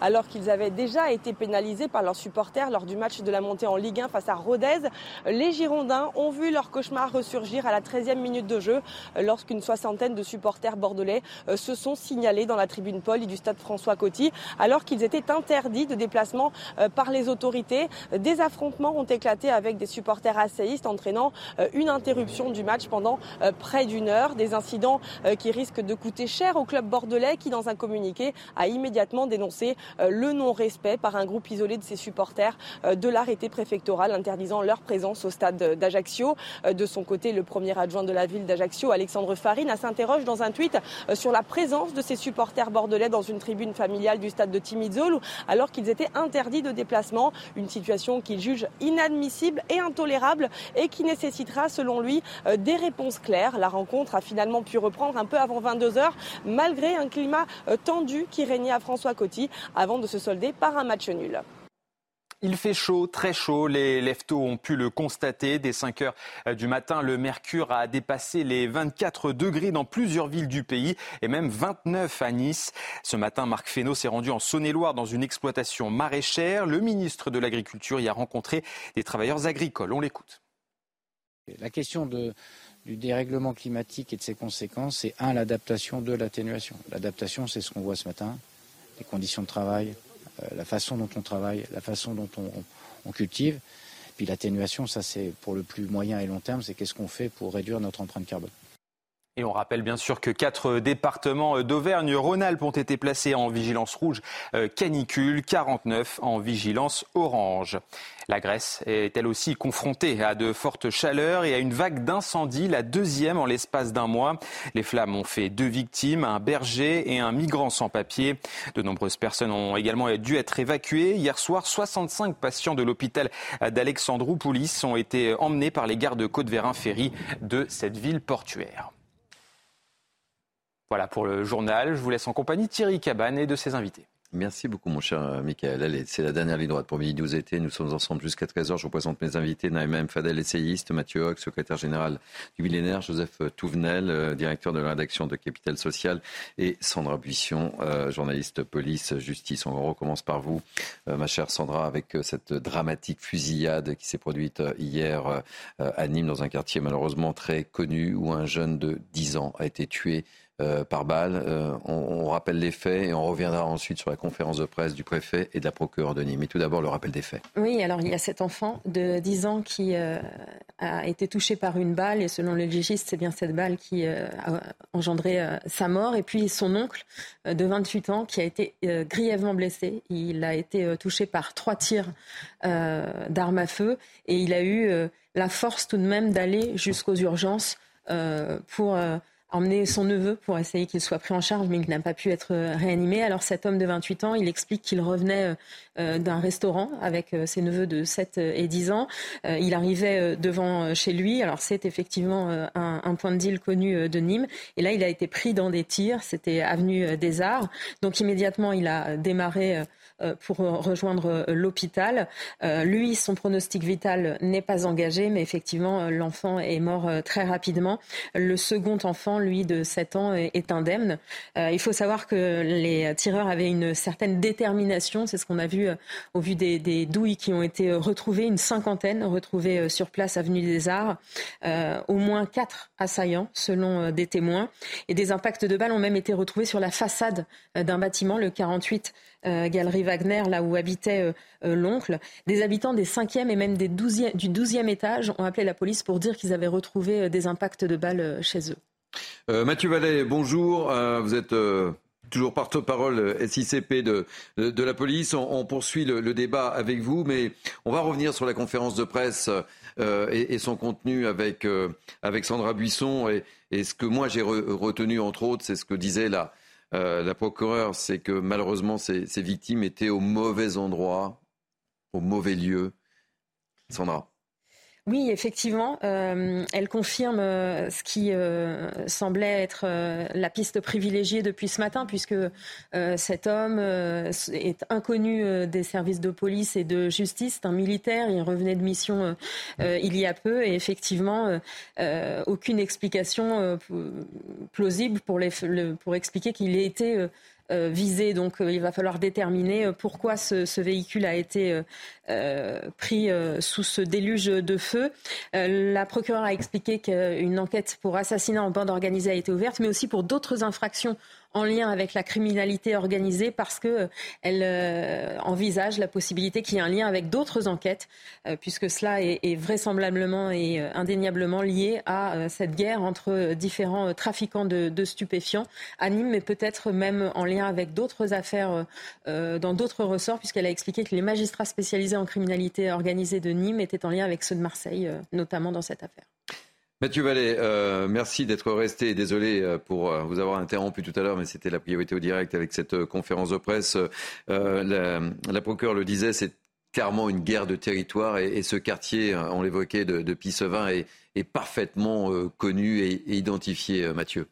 alors qu'ils avaient déjà été pénalisés par leurs supporters lors du match de la montée en Ligue 1 face à Rodez. Les Girondins ont vu leur cauchemar ressurgir à la 13e minute de jeu lorsqu'une soixantaine de supporters bordelais euh, se sont signalés dans la tribune Paul du stade François Coty, alors qu'ils étaient interdits de déplacement euh, par les autorités. Des affrontements ont éclaté avec des supporters assaillistes, entraînant euh, une interruption du match pendant près d'une heure. Des incidents euh, qui risquent de coûter cher au club bordelais qui, dans un communiqué, a immédiatement dénoncé euh, le non-respect par un groupe isolé de ses supporters euh, de l'arrêté préfectoral interdisant leur présence au stade d'Ajaccio. De son côté, le premier adjoint de la ville d'Ajaccio, Alexandre Farine, s'interroge dans un tweet sur la présence de ses supporters bordelais dans une tribune familiale du stade de Timizol alors qu'ils étaient interdits de déplacement. Une situation qu'il juge inadmissible et intolérable et qui nécessitera, selon lui, des réponses claires. La rencontre rencontre a finalement pu reprendre un peu avant 22 heures, malgré un climat euh, tendu qui régnait à François Coty, avant de se solder par un match nul. Il fait chaud, très chaud. Les leftos ont pu le constater. Dès 5 heures euh, du matin, le mercure a dépassé les 24 degrés dans plusieurs villes du pays et même 29 à Nice. Ce matin, Marc Fesneau s'est rendu en Saône-et-Loire dans une exploitation maraîchère. Le ministre de l'Agriculture y a rencontré des travailleurs agricoles. On l'écoute. La question de, du dérèglement climatique et de ses conséquences, c'est un, l'adaptation, deux, l'atténuation. L'adaptation, c'est ce qu'on voit ce matin, les conditions de travail, euh, la façon dont on travaille, la façon dont on, cultive. Puis l'atténuation, ça c'est pour le plus moyen et long terme, c'est qu'est-ce qu'on fait pour réduire notre empreinte carbone. Et on rappelle bien sûr que quatre départements d'Auvergne-Rhône-Alpes ont été placés en vigilance rouge euh, canicule, 49 en vigilance orange. La Grèce est elle aussi confrontée à de fortes chaleurs et à une vague d'incendie, la deuxième en l'espace d'un mois. Les flammes ont fait deux victimes, un berger et un migrant sans papier. De nombreuses personnes ont également dû être évacuées. Hier soir, 65 patients de l'hôpital d'Alexandroupolis ont été emmenés par les gardes côte vérin ferry de cette ville portuaire. Voilà pour le journal. Je vous laisse en compagnie Thierry Cabane et de ses invités. Merci beaucoup, mon cher euh, Michael. Allez, c'est la dernière ligne droite pour Midi 12 été. Nous sommes ensemble jusqu'à 13h. Je vous présente mes invités. Naïma Fadel, essayiste. Mathieu Hoc, secrétaire général du millénaire. Joseph Touvenel, euh, directeur de la rédaction de Capital Social. Et Sandra Buisson, euh, journaliste police, justice. On recommence par vous, ma chère Sandra, avec cette dramatique fusillade qui s'est produite hier à Nîmes, dans un quartier malheureusement très connu, où un jeune de 10 ans a été tué euh, par balle. Euh, on, rappelle les faits et on reviendra ensuite sur la conférence de presse du préfet et de la procureure de Nîmes. Mais tout d'abord, le rappel des faits. Oui, alors il y a cet enfant de 10 ans qui euh, a été touché par une balle et selon le légiste, c'est bien cette balle qui a engendré sa mort. Et puis son oncle de 28 ans qui a été grièvement blessé. Il a été touché par trois tirs d'armes à feu et il a eu la force tout de même d'aller jusqu'aux urgences pour emmené son neveu pour essayer qu'il soit pris en charge, mais qu'il n'a pas pu être euh, réanimé. Alors cet homme de 28 ans, il explique qu'il revenait euh, euh, d'un restaurant avec ses neveux de 7 et 10 ans. Il arrivait devant chez lui. Alors c'est effectivement un, un, point de deal connu de Nîmes. Et là, il a été pris dans des tirs. C'était avenue des Arts. Donc immédiatement, il a démarré pour rejoindre euh, l'hôpital. Euh, lui, son pronostic vital n'est pas engagé, mais effectivement, l'enfant est mort très rapidement. Le second enfant, lui, de 7 ans, est indemne. Il faut savoir que les tireurs avaient une certaine détermination. C'est ce qu'on a vu au vu des, douilles qui ont été retrouvées, une cinquantaine retrouvées sur place, avenue des Arts. au moins quatre assaillants, selon des témoins. Et des impacts de balles ont même été retrouvés sur la façade d'un bâtiment, le 48 euh, Galerie Wagner, là où habitait euh, euh, l'oncle. Des habitants des 5e et même des 12e, du 12e étage ont appelé la police pour dire qu'ils avaient retrouvé des impacts de balles chez eux. Mathieu Vallet, bonjour. vous êtes toujours porte-parole SICP de, de, la police. On, poursuit le, débat avec vous, mais on va revenir sur la conférence de presse et, son contenu avec, avec Sandra Buisson. Et ce que moi j'ai retenu, entre autres, c'est ce que disait la, euh, la procureure, c'est que malheureusement, ces, victimes étaient au mauvais endroit, au mauvais lieu. Sandra. Oui, effectivement, euh, elle confirme euh, ce qui euh, semblait être la piste privilégiée depuis ce matin, puisque cet homme est inconnu des services de police et de justice, c'est un militaire, il revenait de mission il y a peu, et effectivement, aucune explication plausible pour, expliquer qu'il ait été euh, visé. Donc euh, il va falloir déterminer euh, pourquoi ce, véhicule a été pris sous ce déluge de feu. la procureure a expliqué qu'une enquête pour assassinat en bande organisée a été ouverte, mais aussi pour d'autres infractions en lien avec la criminalité organisée parce qu'elle euh, envisage la possibilité qu'il y ait un lien avec d'autres enquêtes, euh, puisque cela est, vraisemblablement et euh, indéniablement lié à cette guerre entre différents trafiquants de, stupéfiants à Nîmes, mais peut-être même en lien avec d'autres affaires dans d'autres ressorts, puisqu'elle a expliqué que les magistrats spécialisés en criminalité organisée de Nîmes étaient en lien avec ceux de Marseille, notamment dans cette affaire. Mathieu Vallée, euh, merci d'être resté. Désolé euh, pour euh, vous avoir interrompu tout à l'heure, mais c'était la priorité au direct avec cette conférence de presse. la, la le disait, c'est clairement une guerre de territoire et, ce quartier, on l'évoquait, de, de Pissevin est, parfaitement connu et identifié, Mathieu.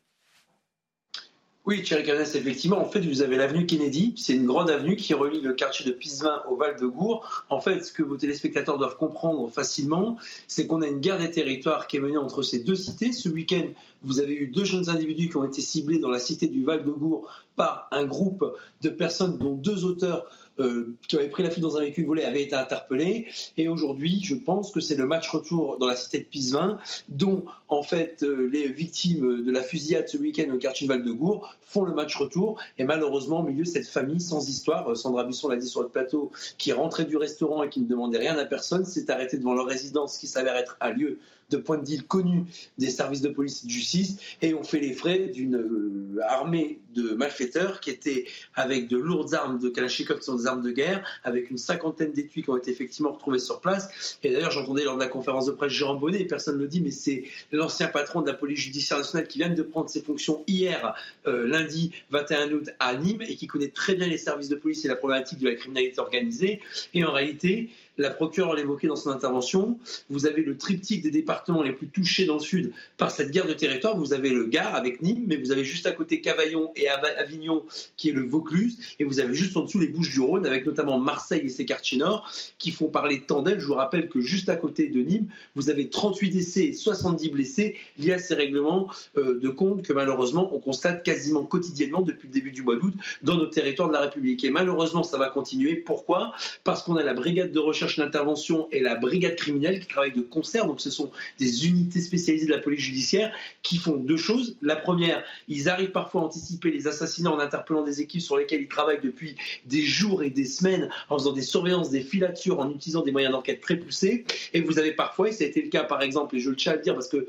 Oui, Thierry Canès, effectivement, en fait, vous avez l'avenue Kennedy. C'est une grande avenue qui relie le quartier de Pisevin au Val de Gour. En fait, ce que vos téléspectateurs doivent comprendre facilement, c'est qu'on a une guerre des territoires qui est menée entre ces deux cités. Ce week-end, vous avez eu deux jeunes individus qui ont été ciblés dans la cité du Val de Gour par un groupe de personnes dont deux auteurs euh, qui avaient pris la fuite dans un véhicule volé avaient été interpellés. Et aujourd'hui, je pense que c'est le match retour dans la cité de Pisevin, dont en fait euh, les victimes de la fusillade ce week-end au quartier Val de Gour font le match retour. Et malheureusement, au milieu de cette famille sans histoire, euh, Sandra Busson l'a dit sur le plateau, qui rentrait du restaurant et qui ne demandait rien à personne, s'est arrêté devant leur résidence qui s'avère être un lieu de point de deal connu des services de police et de justice et ont fait les frais d'une euh, armée de malfaiteurs qui étaient avec de lourdes armes de Kalachnikov qui sont des armes de guerre, avec une cinquantaine d'étuis qui ont été effectivement retrouvés sur place. Et d'ailleurs, j'entendais lors de la conférence de presse Jérôme Bonnet, et personne ne le dit, mais c'est l'ancien patron de la police judiciaire nationale qui vient de prendre ses fonctions hier, euh, lundi 21 août à Nîmes, et qui connaît très bien les services de police et la problématique de la criminalité organisée. Et en réalité, La procureure l'évoquait dans son intervention. Vous avez le triptyque des départements les plus touchés dans le sud par cette guerre de territoire. Vous avez le Gard avec Nîmes, mais vous avez juste à côté Cavaillon et Avignon qui est le Vaucluse, et vous avez juste en dessous les Bouches-du-Rhône avec notamment Marseille et ses quartiers nord qui font parler tant d'elles. Je vous rappelle que juste à côté de Nîmes, vous avez 38 décès et 70 blessés liés à ces règlements euh, de compte que malheureusement on constate quasiment quotidiennement depuis le début du mois d'août dans nos territoires de la République. Et malheureusement, ça va continuer. Pourquoi? Parce qu'on a la brigade de recherche et d'intervention et la brigade criminelle qui travaillent de concert. Donc ce sont des unités spécialisées de la police judiciaire qui font deux choses. La première, ils arrivent parfois à anticiper les assassinats en interpellant des équipes sur lesquelles ils travaillent depuis des jours et des semaines, en faisant des surveillances, des filatures, en utilisant des moyens d'enquête très poussés. Et vous avez parfois, et ça a été le cas par exemple, et je le tiens à le dire parce que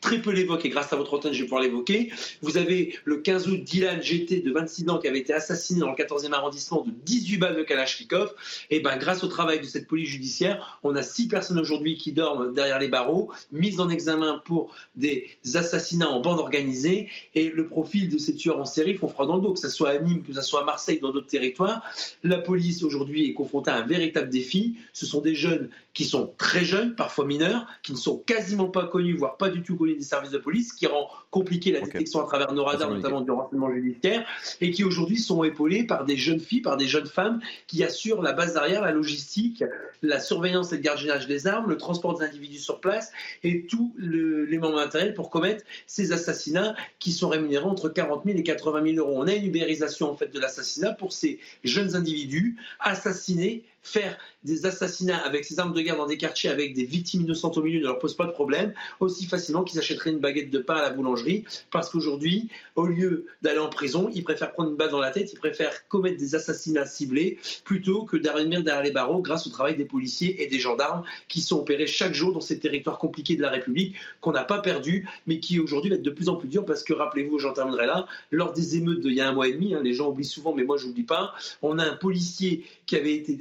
très peu l'évoque et grâce à votre antenne, je vais pouvoir l'évoquer. Vous avez le 15 août Dylan GT de 26 ans qui avait été assassiné dans le 14e arrondissement de 18 balles de Kalachnikov. Et ben grâce au travail de cette police judiciaire, on a six personnes aujourd'hui qui dorment derrière les barreaux, mises en examen pour des assassinats en bande organisée. Et le profil de ces tueurs en série font froid dans le dos, que ce soit à Nîmes, que ce soit à Marseille, dans d'autres territoires. La police aujourd'hui est confrontée à un véritable défi. Ce sont des jeunes qui sont très jeunes, parfois mineurs, qui ne sont quasiment pas connus, voire pas du tout connus des services de police, qui rend compliqué la détection à travers nos radars, notamment du renseignement judiciaire, et qui aujourd'hui sont épaulés par des jeunes filles, par des jeunes femmes qui assurent la base arrière, la logistique, la surveillance et le gardiennage des armes, le transport des individus sur place et tous les membres matériels pour commettre ces assassinats qui sont rémunérés entre 40 000 et 80 000 euros. On a une ubérisation en fait de l'assassinat pour ces jeunes individus assassinés faire des assassinats avec ces armes de guerre dans des quartiers avec des victimes innocentes au milieu ne leur pose pas de problème, aussi facilement qu'ils achèteraient une baguette de pain à la boulangerie, parce qu'aujourd'hui, au lieu d'aller en prison, ils préfèrent prendre une balle dans la tête, ils préfèrent commettre des assassinats ciblés, plutôt que d'arriver derrière les barreaux grâce au travail des policiers et des gendarmes qui sont opérés chaque jour dans ces territoires compliqués de la République, qu'on n'a pas perdu, mais qui aujourd'hui va être de plus en plus dur, parce que rappelez-vous, j'en terminerai là, lors des émeutes d'il y a un mois et demi, hein, les gens oublient souvent, mais moi je n'oublie pas, on a un policier qui avait été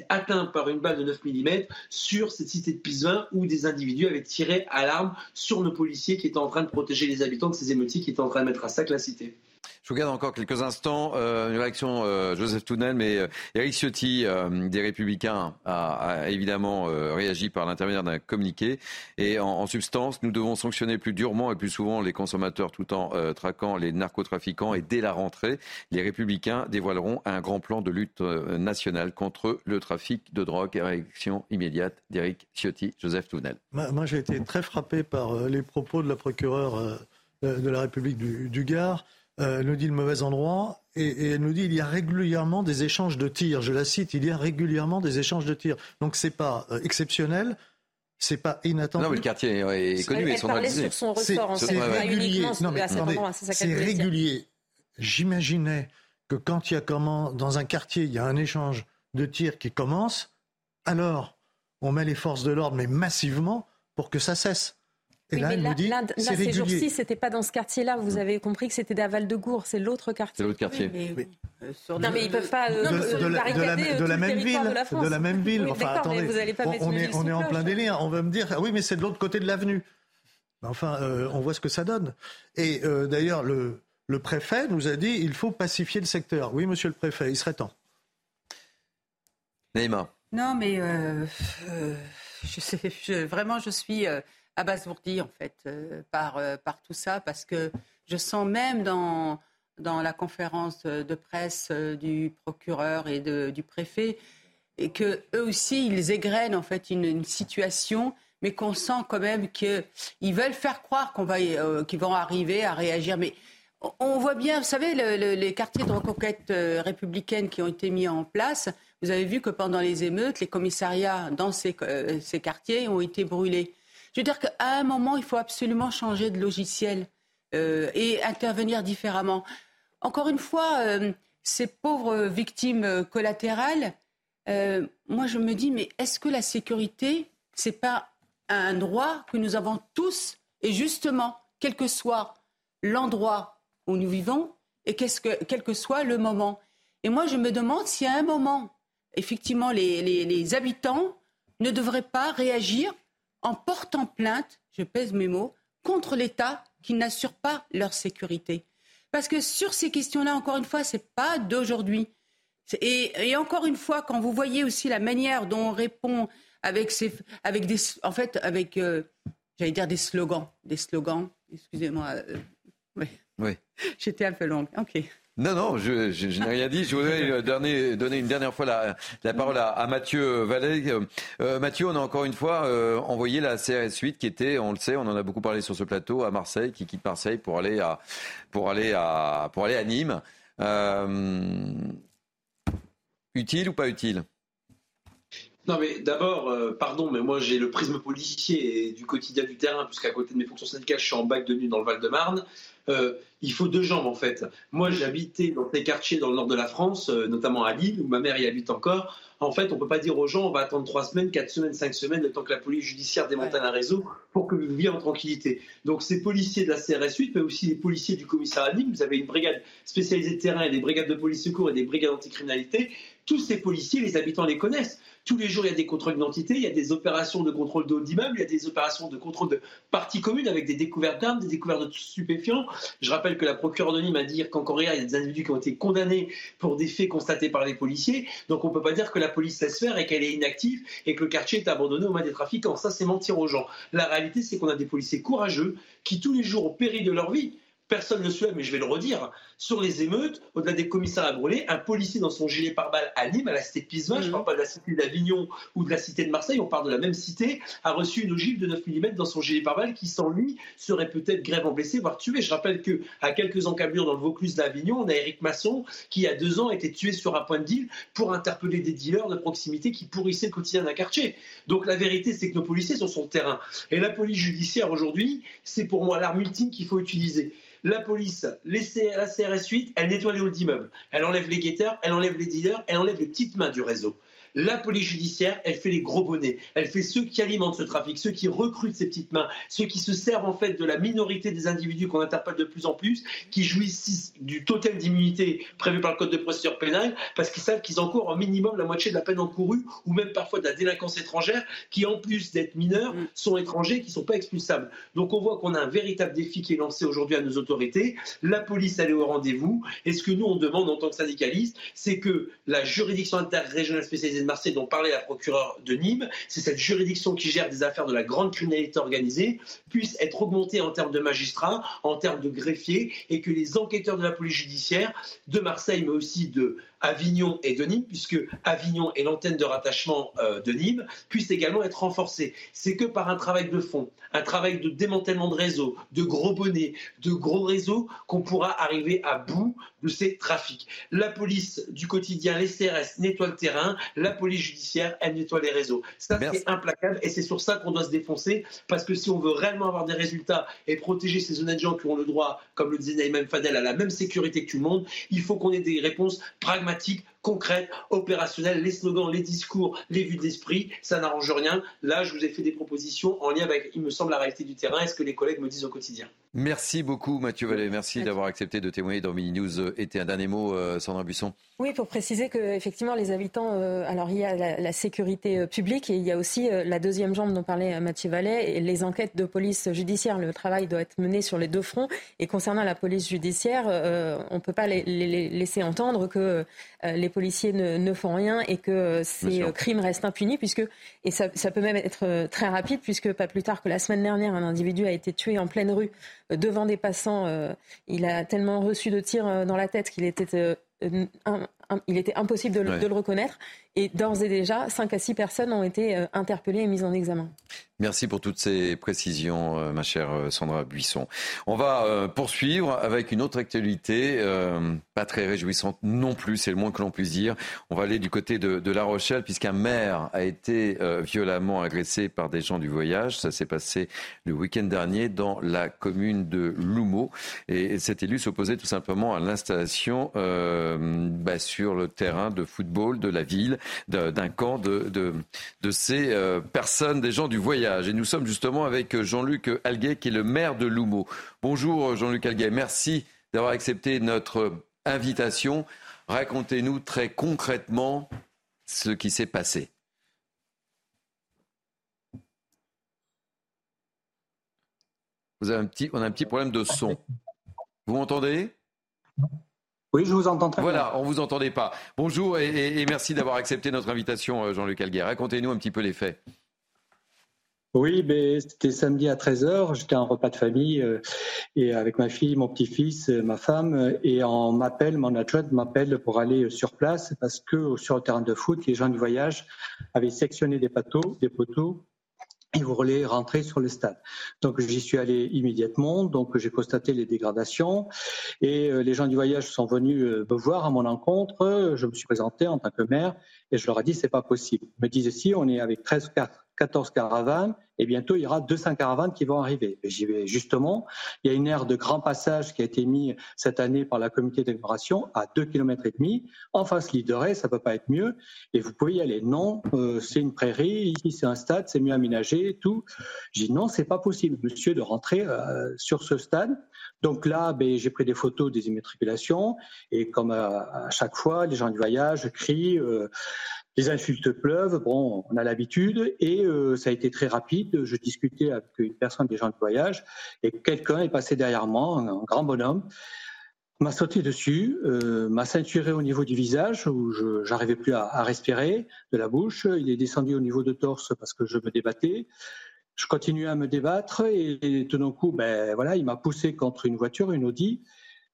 par une balle de 9 mm sur cette cité de Pisevin où des individus avaient tiré à l'arme sur nos policiers qui étaient en train de protéger les habitants de ces émeutiers qui étaient en train de mettre à sac la cité. Je vous garde encore quelques instants. Euh, une réaction, euh, Joseph Tounel, mais euh, Eric Ciotti, des Républicains, a, évidemment réagi par l'intermédiaire d'un communiqué. Et en, substance, nous devons sanctionner plus durement et plus souvent les consommateurs tout en traquant les narcotrafiquants. Et dès la rentrée, les Républicains dévoileront un grand plan de lutte nationale contre le trafic de drogue. Réaction immédiate d'Eric Ciotti, Joseph Tounel. Moi, j'ai été très frappé par les propos de la procureure de la République du, du Gard. Euh, elle nous dit le mauvais endroit et, elle nous dit il y a régulièrement des échanges de tirs. Je la cite, il y a régulièrement des échanges de tirs. Donc c'est pas euh, exceptionnel. C'est pas inattendu. Non, mais le quartier est connu et Sur son ressort, c'est régulier. C'est régulier. J'imaginais que quand il y a comment, dans un quartier, il y a un échange de tirs qui commence, alors on met les forces de l'ordre, mais massivement, pour que ça cesse. Et là, elle nous dit, c'est ces jours-ci, c'était pas dans ce quartier-là. Vous avez compris que c'était d'Aval de Gour, c'est l'autre quartier. C'est l'autre quartier. Euh, non, mais ils peuvent pas euh, de, la, même ville, de la même ville. enfin, attendez, on, est, on est en plein délire. On va me dire, ah oui, mais c'est de l'autre côté de l'avenue. Enfin, euh, on voit ce que ça donne. Et d'ailleurs, le, le préfet nous a dit, il faut pacifier le secteur. Oui, monsieur le préfet, il serait temps. Neymar. Non, mais je sais, vraiment, je suis abasourdi en fait euh, par, euh, par tout ça parce que je sens même dans, dans la conférence de presse euh, du procureur et de, du préfet et que eux aussi ils égrènent en fait une, situation mais qu'on sent quand même qu'ils veulent faire croire qu'on va, qu'ils vont arriver à réagir. Mais on voit bien, vous savez, les quartiers de reconquête républicaine qui ont été mis en place, vous avez vu que pendant les émeutes, les commissariats dans ces, ces quartiers ont été brûlés. Je veux dire qu'à un moment, il faut absolument changer de logiciel euh, et intervenir différemment. Encore une fois, euh, ces pauvres victimes collatérales, euh, moi je me dis, mais est-ce que la sécurité, c'est pas un droit que nous avons tous et justement, quel que soit l'endroit où nous vivons et que, quel que soit le moment. Et moi je me demande si à un moment, effectivement, les, les habitants ne devraient pas réagir en portant plainte, je pèse mes mots, contre l'État qui n'assure pas leur sécurité. Parce que sur ces questions-là, encore une fois, ce n'est pas d'aujourd'hui. Et, encore une fois, quand vous voyez aussi la manière dont on répond avec, ces, avec des, en fait, avec, euh, j'allais dire des slogans, des slogans. Excusez-moi. euh, oui. Oui. (laughs) J'étais un peu longue. Ok. Non, non, je, je- n'ai rien dit. Je voudrais euh, donner, donner une dernière fois la, la parole à, Mathieu Vallée. Euh, euh, Mathieu, on a encore une fois euh, envoyé la CRS 8 qui était, on le sait, on en a beaucoup parlé sur ce plateau, à Marseille, qui quitte Marseille pour aller à, pour aller à, pour aller à Nîmes. Euh, utile ou pas utile? Non, mais d'abord, euh, pardon, mais moi j'ai le prisme policier et du quotidien du terrain, puisqu'à côté de mes fonctions syndicales, je suis en bac de nuit dans le Val-de-Marne. Euh, il faut deux jambes en fait. Moi habité dans des quartiers dans le nord de la France, euh, notamment à Lille, où ma mère y habite encore. En fait, on peut pas dire aux gens on va attendre trois semaines, quatre semaines, cinq semaines, le temps que la police judiciaire démantèle un réseau pour que vous viviez en tranquillité. Donc ces policiers de la CRS 8, mais aussi les policiers du commissariat Nîmes, vous avez une brigade spécialisée de terrain et des brigades de police secours et des brigades anticriminalité. Tous ces policiers, les habitants les connaissent. Tous les jours, il y a des contrôles d'identité, il y a des opérations de contrôle de haut d'immeuble, il y a des opérations de contrôle de parties communes avec des découvertes d'armes, des découvertes de stupéfiants. Je rappelle que la procureure de a dit qu'encore hier, il y a des individus qui ont été condamnés pour des faits constatés par les policiers. Donc on ne peut pas dire que la police laisse faire et qu'elle est inactive et que le quartier est abandonné aux mains des trafiquants. Ça, c'est mentir aux gens. La réalité, c'est qu'on a des policiers courageux qui, tous les jours, au péril de leur vie, personne ne le souhaite, mais je vais le redire, sur les émeutes, au-delà des commissariats brûlés, un policier dans son gilet pare-balles à Nîmes, à la cité de Pisevin, je ne parle pas de la cité d'Avignon ou de la cité de Marseille, on parle de la même cité, a reçu une ogive de 9 mm dans son gilet pare-balles qui, sans lui, serait peut-être grève en blessé, voire tué. Je rappelle que à quelques encablures dans le Vaucluse d'Avignon, on a Eric Masson qui, il y a deux ans, a été tué sur un point de deal pour interpeller des dealers de proximité qui pourrissaient le quotidien d'un quartier. Donc la vérité, c'est que nos policiers sont sur le terrain. Et la police judiciaire aujourd'hui, c'est pour moi l'arme ultime qu'il faut utiliser. La police, les C- la CRS 8, elle nettoie les halls d'immeubles. Elle enlève les guetteurs, elle enlève les dealers, elle enlève les petites mains du réseau. La police judiciaire, elle fait les gros bonnets. Elle fait ceux qui alimentent ce trafic, ceux qui recrutent ces petites mains, ceux qui se servent en fait de la minorité des individus qu'on interpelle de plus en plus, qui jouissent du total d'immunité prévu par le code de procédure pénale, parce qu'ils savent qu'ils encourent au minimum la moitié de la peine encourue, ou même parfois de la délinquance étrangère, qui en plus d'être mineurs, sont étrangers, qui ne sont pas expulsables. Donc on voit qu'on a un véritable défi qui est lancé aujourd'hui à nos autorités. La police, elle est au rendez-vous. Et ce que nous, on demande en tant que syndicalistes, c'est que la juridiction interrégionale spécialisée de Marseille, dont parlait la procureure de Nîmes, c'est cette juridiction qui gère des affaires de la grande criminalité organisée, puisse être augmentée en termes de magistrats, en termes de greffiers, et que les enquêteurs de la police judiciaire de Marseille, mais aussi de Avignon et de Nîmes, puisque Avignon est l'antenne de rattachement euh, de Nîmes, puissent également être renforcés. C'est que par un travail de fond, un travail de démantèlement de réseaux, de gros bonnets, de gros réseaux, qu'on pourra arriver à bout de ces trafics. La police du quotidien, les CRS nettoient le terrain, la police judiciaire, elle nettoie les réseaux. Ça, c'est implacable et c'est sur ça qu'on doit se défoncer, parce que si on veut réellement avoir des résultats et protéger ces honnêtes gens qui ont le droit, comme le disait Naïm Fadel, à la même sécurité que tout le monde, il faut qu'on ait des réponses pragmatiques, mathématiques concrètes, opérationnelles. Les slogans, les discours, les vues d'esprit, ça n'arrange rien. Là, je vous ai fait des propositions en lien avec, il me semble, la réalité du terrain et ce que les collègues me disent au quotidien. Merci beaucoup Mathieu Vallée, merci d'avoir accepté de témoigner dans Mini News euh, été. Un dernier mot, euh, Sandra Buisson. Oui, pour préciser que effectivement les habitants, euh, alors il y a la, la sécurité euh, publique et il y a aussi euh, la deuxième jambe dont parlait Mathieu Vallet, et les enquêtes de police judiciaire. Le travail doit être mené sur les deux fronts. Et concernant la police judiciaire, euh, on ne peut pas les, les- les laisser entendre que euh, les policiers ne, ne font rien et que euh, ces euh, crimes restent impunis, puisque et ça, ça peut même être euh, très rapide, puisque pas plus tard que la semaine dernière, un individu a été tué en pleine rue devant des passants. il a tellement reçu de tirs dans la tête qu'il était il était impossible de, le- Ouais. de le reconnaître. Et d'ores et déjà, 5 à 6 personnes ont été euh, interpellées et mises en examen. Merci pour toutes ces précisions, euh, ma chère euh, Sandra Buisson. On va poursuivre avec une autre actualité, pas très réjouissante non plus, c'est le moins que l'on puisse dire. On va aller du côté de, La Rochelle, puisqu'un maire a été violemment agressé par des gens du voyage. Ça s'est passé le week-end dernier dans la commune de Loumeau. Et cet élu s'opposait tout simplement à l'installation bah, sur le terrain de football de la ville d'un camp de, de, ces euh, personnes, des gens du voyage. Et nous sommes justement avec Jean-Luc Alguet, qui est le maire de Loumeau. Bonjour Jean-Luc Alguet, merci d'avoir accepté notre invitation. Racontez-nous très concrètement ce qui s'est passé. Vous avez un petit, on a un petit problème de son. Vous m'entendez? Oui, je vous entends très bien. Voilà, on vous entendait pas. Bonjour et, merci d'avoir accepté notre invitation, euh, Jean-Luc Alguer. Racontez-nous un petit peu les faits. Oui, ben, c'était samedi à 13h, j'étais en repas de famille euh, et avec ma fille, mon petit-fils, ma femme, et on m'appelle, mon adjointe m'appelle pour aller sur place parce que sur le terrain de foot, les gens du voyage avaient sectionné des poteaux, des poteaux et voulaient rentrer sur le stade. Donc j'y suis allé immédiatement, donc j'ai constaté les dégradations et euh, les gens du voyage sont venus euh, me voir à mon encontre. Je me suis présenté en tant que maire et je leur ai dit c'est pas possible. Ils me disaient si on est avec 13 4 14 caravanes et bientôt il y aura 200 caravanes qui vont arriver. J'y vais justement. Il y a une aire de grand passage qui a été mise cette année par la comité d'agglomération à 2 km. En face Lideret, ça peut pas être mieux. Et vous pouvez y aller. Non, euh, c'est une prairie. Ici c'est un stade, c'est mieux aménagé, tout. J'ai dit non, c'est pas possible, monsieur, de rentrer euh, sur ce stade. Donc là, ben, j'ai pris des photos des immatriculations et comme à, chaque fois, les gens du voyage crient. Euh, les insultes pleuvent, bon, on a l'habitude, et euh, ça a été très rapide. Je discutais avec une personne des gens de voyage, et quelqu'un est passé derrière moi, un, grand bonhomme, m'a sauté dessus, euh, m'a ceinturé au niveau du visage, où je n'arrivais plus à, respirer, de la bouche. Il est descendu au niveau de torse parce que je me débattais. Je continuais à me débattre, et, tout d'un coup, ben voilà, il m'a poussé contre une voiture, une Audi.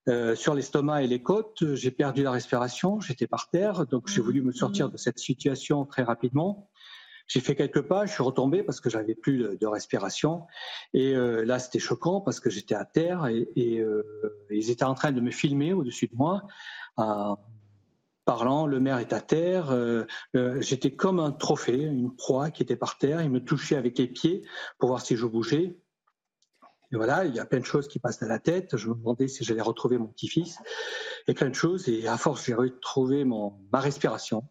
Euh, sur l'estomac et les côtes, j'ai perdu la respiration, j'étais par terre, donc j'ai voulu me sortir de cette situation très rapidement. J'ai fait quelques pas, je suis retombé parce que j'avais plus de, respiration. Et euh, là, c'était choquant parce que j'étais à terre et, euh, ils étaient en train de me filmer au-dessus de moi, parlant. Le maire est à terre. j'étais comme un trophée, une proie qui était par terre. Il me touchait avec les pieds pour voir si je bougeais. Et voilà, il y a plein de choses qui passent dans la tête. Je me demandais si j'allais retrouver mon petit-fils et plein de choses. Et à force, j'ai retrouvé ma respiration.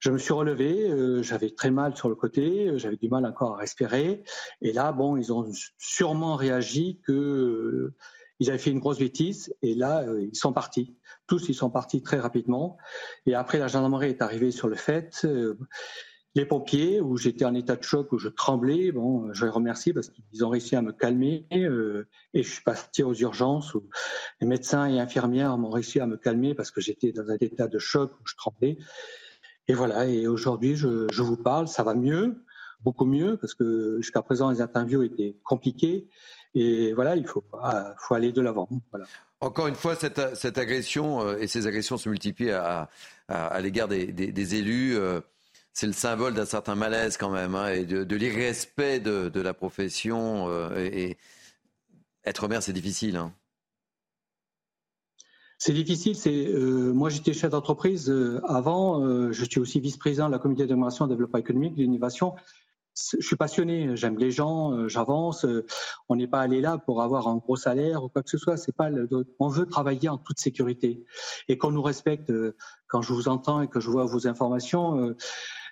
Je me suis relevé, euh, j'avais très mal sur le côté, euh, j'avais du mal encore à respirer. Et là, bon, ils ont sûrement réagi que euh, ils avaient fait une grosse bêtise. Et là, ils sont partis. Tous, ils sont partis très rapidement. Et après, la gendarmerie est arrivée sur le fait les pompiers, où j'étais en état de choc, où je tremblais, bon, je les remercie parce qu'ils ont réussi à me calmer euh, et je suis parti aux urgences où les médecins et infirmières m'ont réussi à me calmer parce que j'étais dans un état de choc où je tremblais. Et voilà, et aujourd'hui, je, je, vous parle, ça va mieux, beaucoup mieux, parce que jusqu'à présent, les interviews étaient compliquées. Et voilà, il faut, faut aller de l'avant. Voilà. Encore une fois, cette, cette agression, euh, et ces agressions se multiplient à, à, l'égard des, des, des, élus. Euh, c'est le symbole d'un certain malaise quand même, hein, et de, l'irrespect de, la profession. Euh, et, être maire, c'est difficile. Hein. C'est difficile. Euh, moi, j'étais chef d'entreprise euh, avant. je suis aussi vice-président de la comité d'administration de développement économique, de l'innovation. Je suis passionné. J'aime les gens. J'avance. on n'est pas allé là pour avoir un gros salaire ou quoi que ce soit. C'est pas. On veut travailler en toute sécurité et qu'on nous respecte. quand je vous entends et que je vois vos informations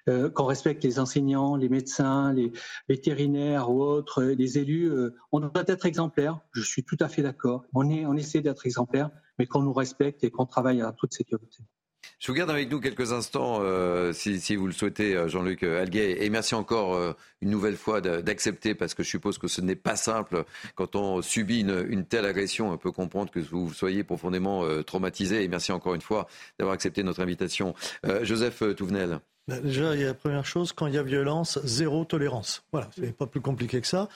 euh, qu'on respecte les enseignants, les médecins, les vétérinaires ou autres, euh, les élus. Euh, on doit être exemplaire. Je suis tout à fait d'accord. On, est, on essaie d'être exemplaire, mais qu'on nous respecte et qu'on travaille à toute sécurité. Je vous garde avec nous quelques instants, si, vous le souhaitez, Jean-Luc Alguet. Et merci encore une nouvelle fois d'accepter, parce que je suppose que ce n'est pas simple quand on subit une, telle agression. On peut comprendre que vous soyez profondément traumatisé. Et merci encore une fois d'avoir accepté notre invitation. Joseph Touvenel. Bah, déjà, il y a la première chose, quand il y a violence, zéro tolérance. Voilà, c'est pas plus compliqué que ça.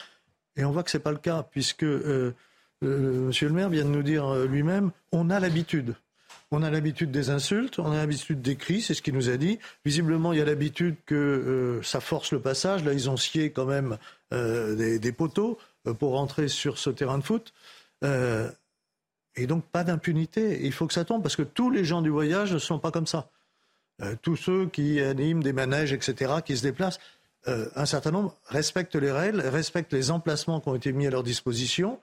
Et on voit que c'est pas le cas, puisque euh, euh, Monsieur le maire vient de nous dire euh, lui-même, on a l'habitude. On a l'habitude des insultes, on a l'habitude des cris, c'est ce qu'il nous a dit. Visiblement, il y a l'habitude que ça force le passage. Là, ils ont scié quand même des, des, poteaux pour rentrer sur ce terrain de foot. et donc, pas d'impunité. Il faut que ça tombe, parce que tous les gens du voyage ne sont pas comme ça. Euh, tous ceux qui animent des manèges, etc., qui se déplacent, euh, un certain nombre respectent les règles, respectent les emplacements qui ont été mis à leur disposition.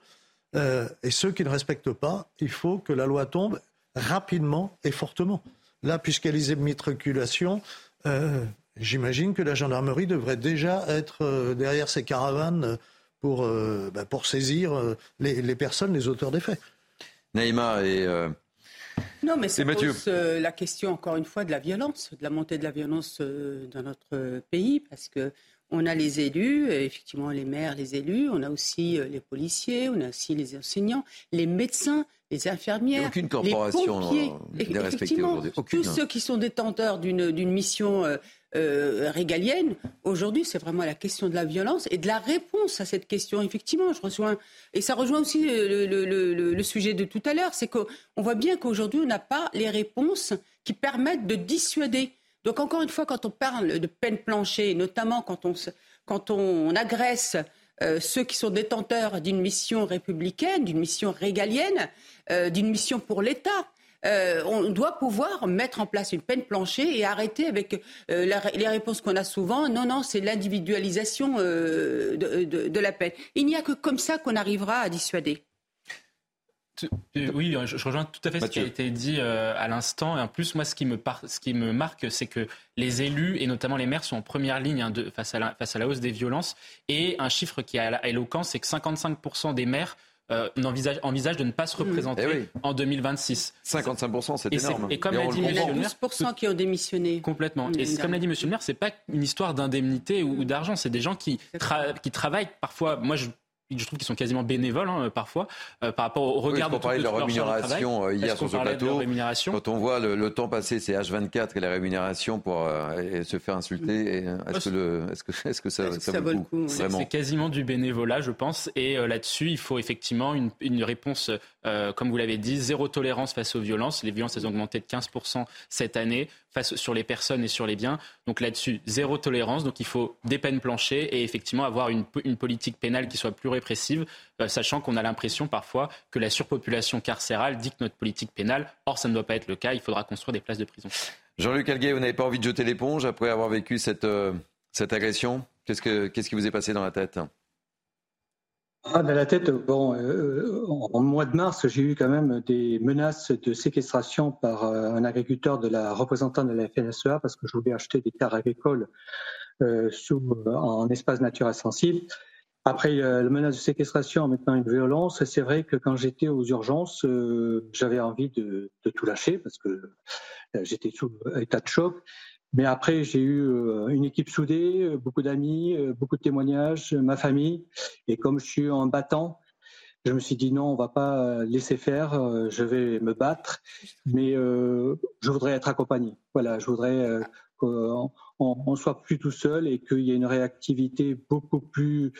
Euh, et ceux qui ne respectent pas, il faut que la loi tombe rapidement et fortement. Là, a les immatriculations, j'imagine que la gendarmerie devrait déjà être derrière ces caravanes pour, bah, pour saisir les, les, personnes, les auteurs des faits. Naïma et non, mais c'est pose euh, la question, encore une fois, de la violence, de la montée de la violence euh, dans notre pays, parce que on a les élus, effectivement les maires, les élus, on a aussi les policiers, on a aussi les enseignants, les médecins, les infirmières, aucune corporation les pompiers, effectivement, tous ceux qui sont détenteurs d'une mission euh, régalienne. Aujourd'hui, c'est vraiment la question de la violence et de la réponse à cette question. Effectivement, je rejoins. Et ça rejoint aussi le, le sujet de tout à l'heure. C'est qu'on voit bien qu'aujourd'hui, on n'a pas les réponses qui permettent de dissuader. Donc, encore une fois, quand on parle de peine planchée, notamment quand on, agresse euh, ceux qui sont détenteurs d'une mission républicaine, d'une mission régalienne, euh, d'une mission pour l'État, euh, on doit pouvoir mettre en place une peine planchée et arrêter avec euh, les réponses qu'on a souvent. Non, non, c'est l'individualisation euh, de, la peine. Il n'y a que comme ça qu'on arrivera à dissuader. Oui, je, rejoins tout à fait ce qui a été dit à l'instant. Et en plus, moi, ce qui me, ce qui me marque, c'est que les élus, et notamment les maires, sont en première ligne hein, face, à la, face à la hausse des violences. Et un chiffre qui est éloquent, c'est que 55% des maires euh, envisage, de ne pas se mmh. représenter eh en 2026. 55%, c'est énorme. Et comme l'a dit M. le maire, 12% qui ont démissionné. Complètement. Et comme l'a dit M. le maire, c'est pas une histoire d'indemnité ou, d'argent, c'est des gens qui, qui travaillent parfois. Moi, je je trouve qu'ils sont quasiment bénévoles hein, parfois euh, par rapport au regard oui, de, de leur rémunération euh, hier sur ce plateau. Quand on voit le, temps passé, c'est H24 et la rémunération pour euh, se faire insulter. Est-ce que, est que, est que ça, est -ce ça, vaut le coup, C'est quasiment du bénévolat, je pense. Et là-dessus, il faut effectivement une, une réponse, comme vous l'avez dit, zéro tolérance face aux violences. Les violences, elles ont augmenté de 15% cette année face sur les personnes et sur les biens. Donc là-dessus, zéro tolérance. Donc il faut des peines planchées et effectivement avoir une, politique pénale qui soit plus répressive, euh, sachant qu'on a l'impression parfois que la surpopulation carcérale dicte notre politique pénale. Or, ça ne doit pas être le cas. Il faudra construire des places de prison. Jean-Luc Alguet, vous n'avez pas envie de jeter l'éponge après avoir vécu cette, euh, cette agression? Qu'est-ce qui vous est passé dans la tête? Ah, dans la tête, bon, euh, en mois de mars, j'ai eu quand même des menaces de séquestration par un agriculteur de la représentante de la FNSEA parce que je voulais acheter des terres agricoles sous, en espace naturel sensible. Après euh, la menace de séquestration, maintenant une violence, c'est vrai que quand j'étais aux urgences, euh, j'avais envie de, tout lâcher parce que euh, j'étais sous état de choc. Mais après, j'ai eu une équipe soudée, beaucoup d'amis, beaucoup de témoignages, ma famille. Et comme je suis en battant, je me suis dit non, on va pas laisser faire, je vais me battre, mais je voudrais être accompagné. Voilà, je voudrais qu'on on soit plus tout seul et qu'il y ait une réactivité beaucoup plus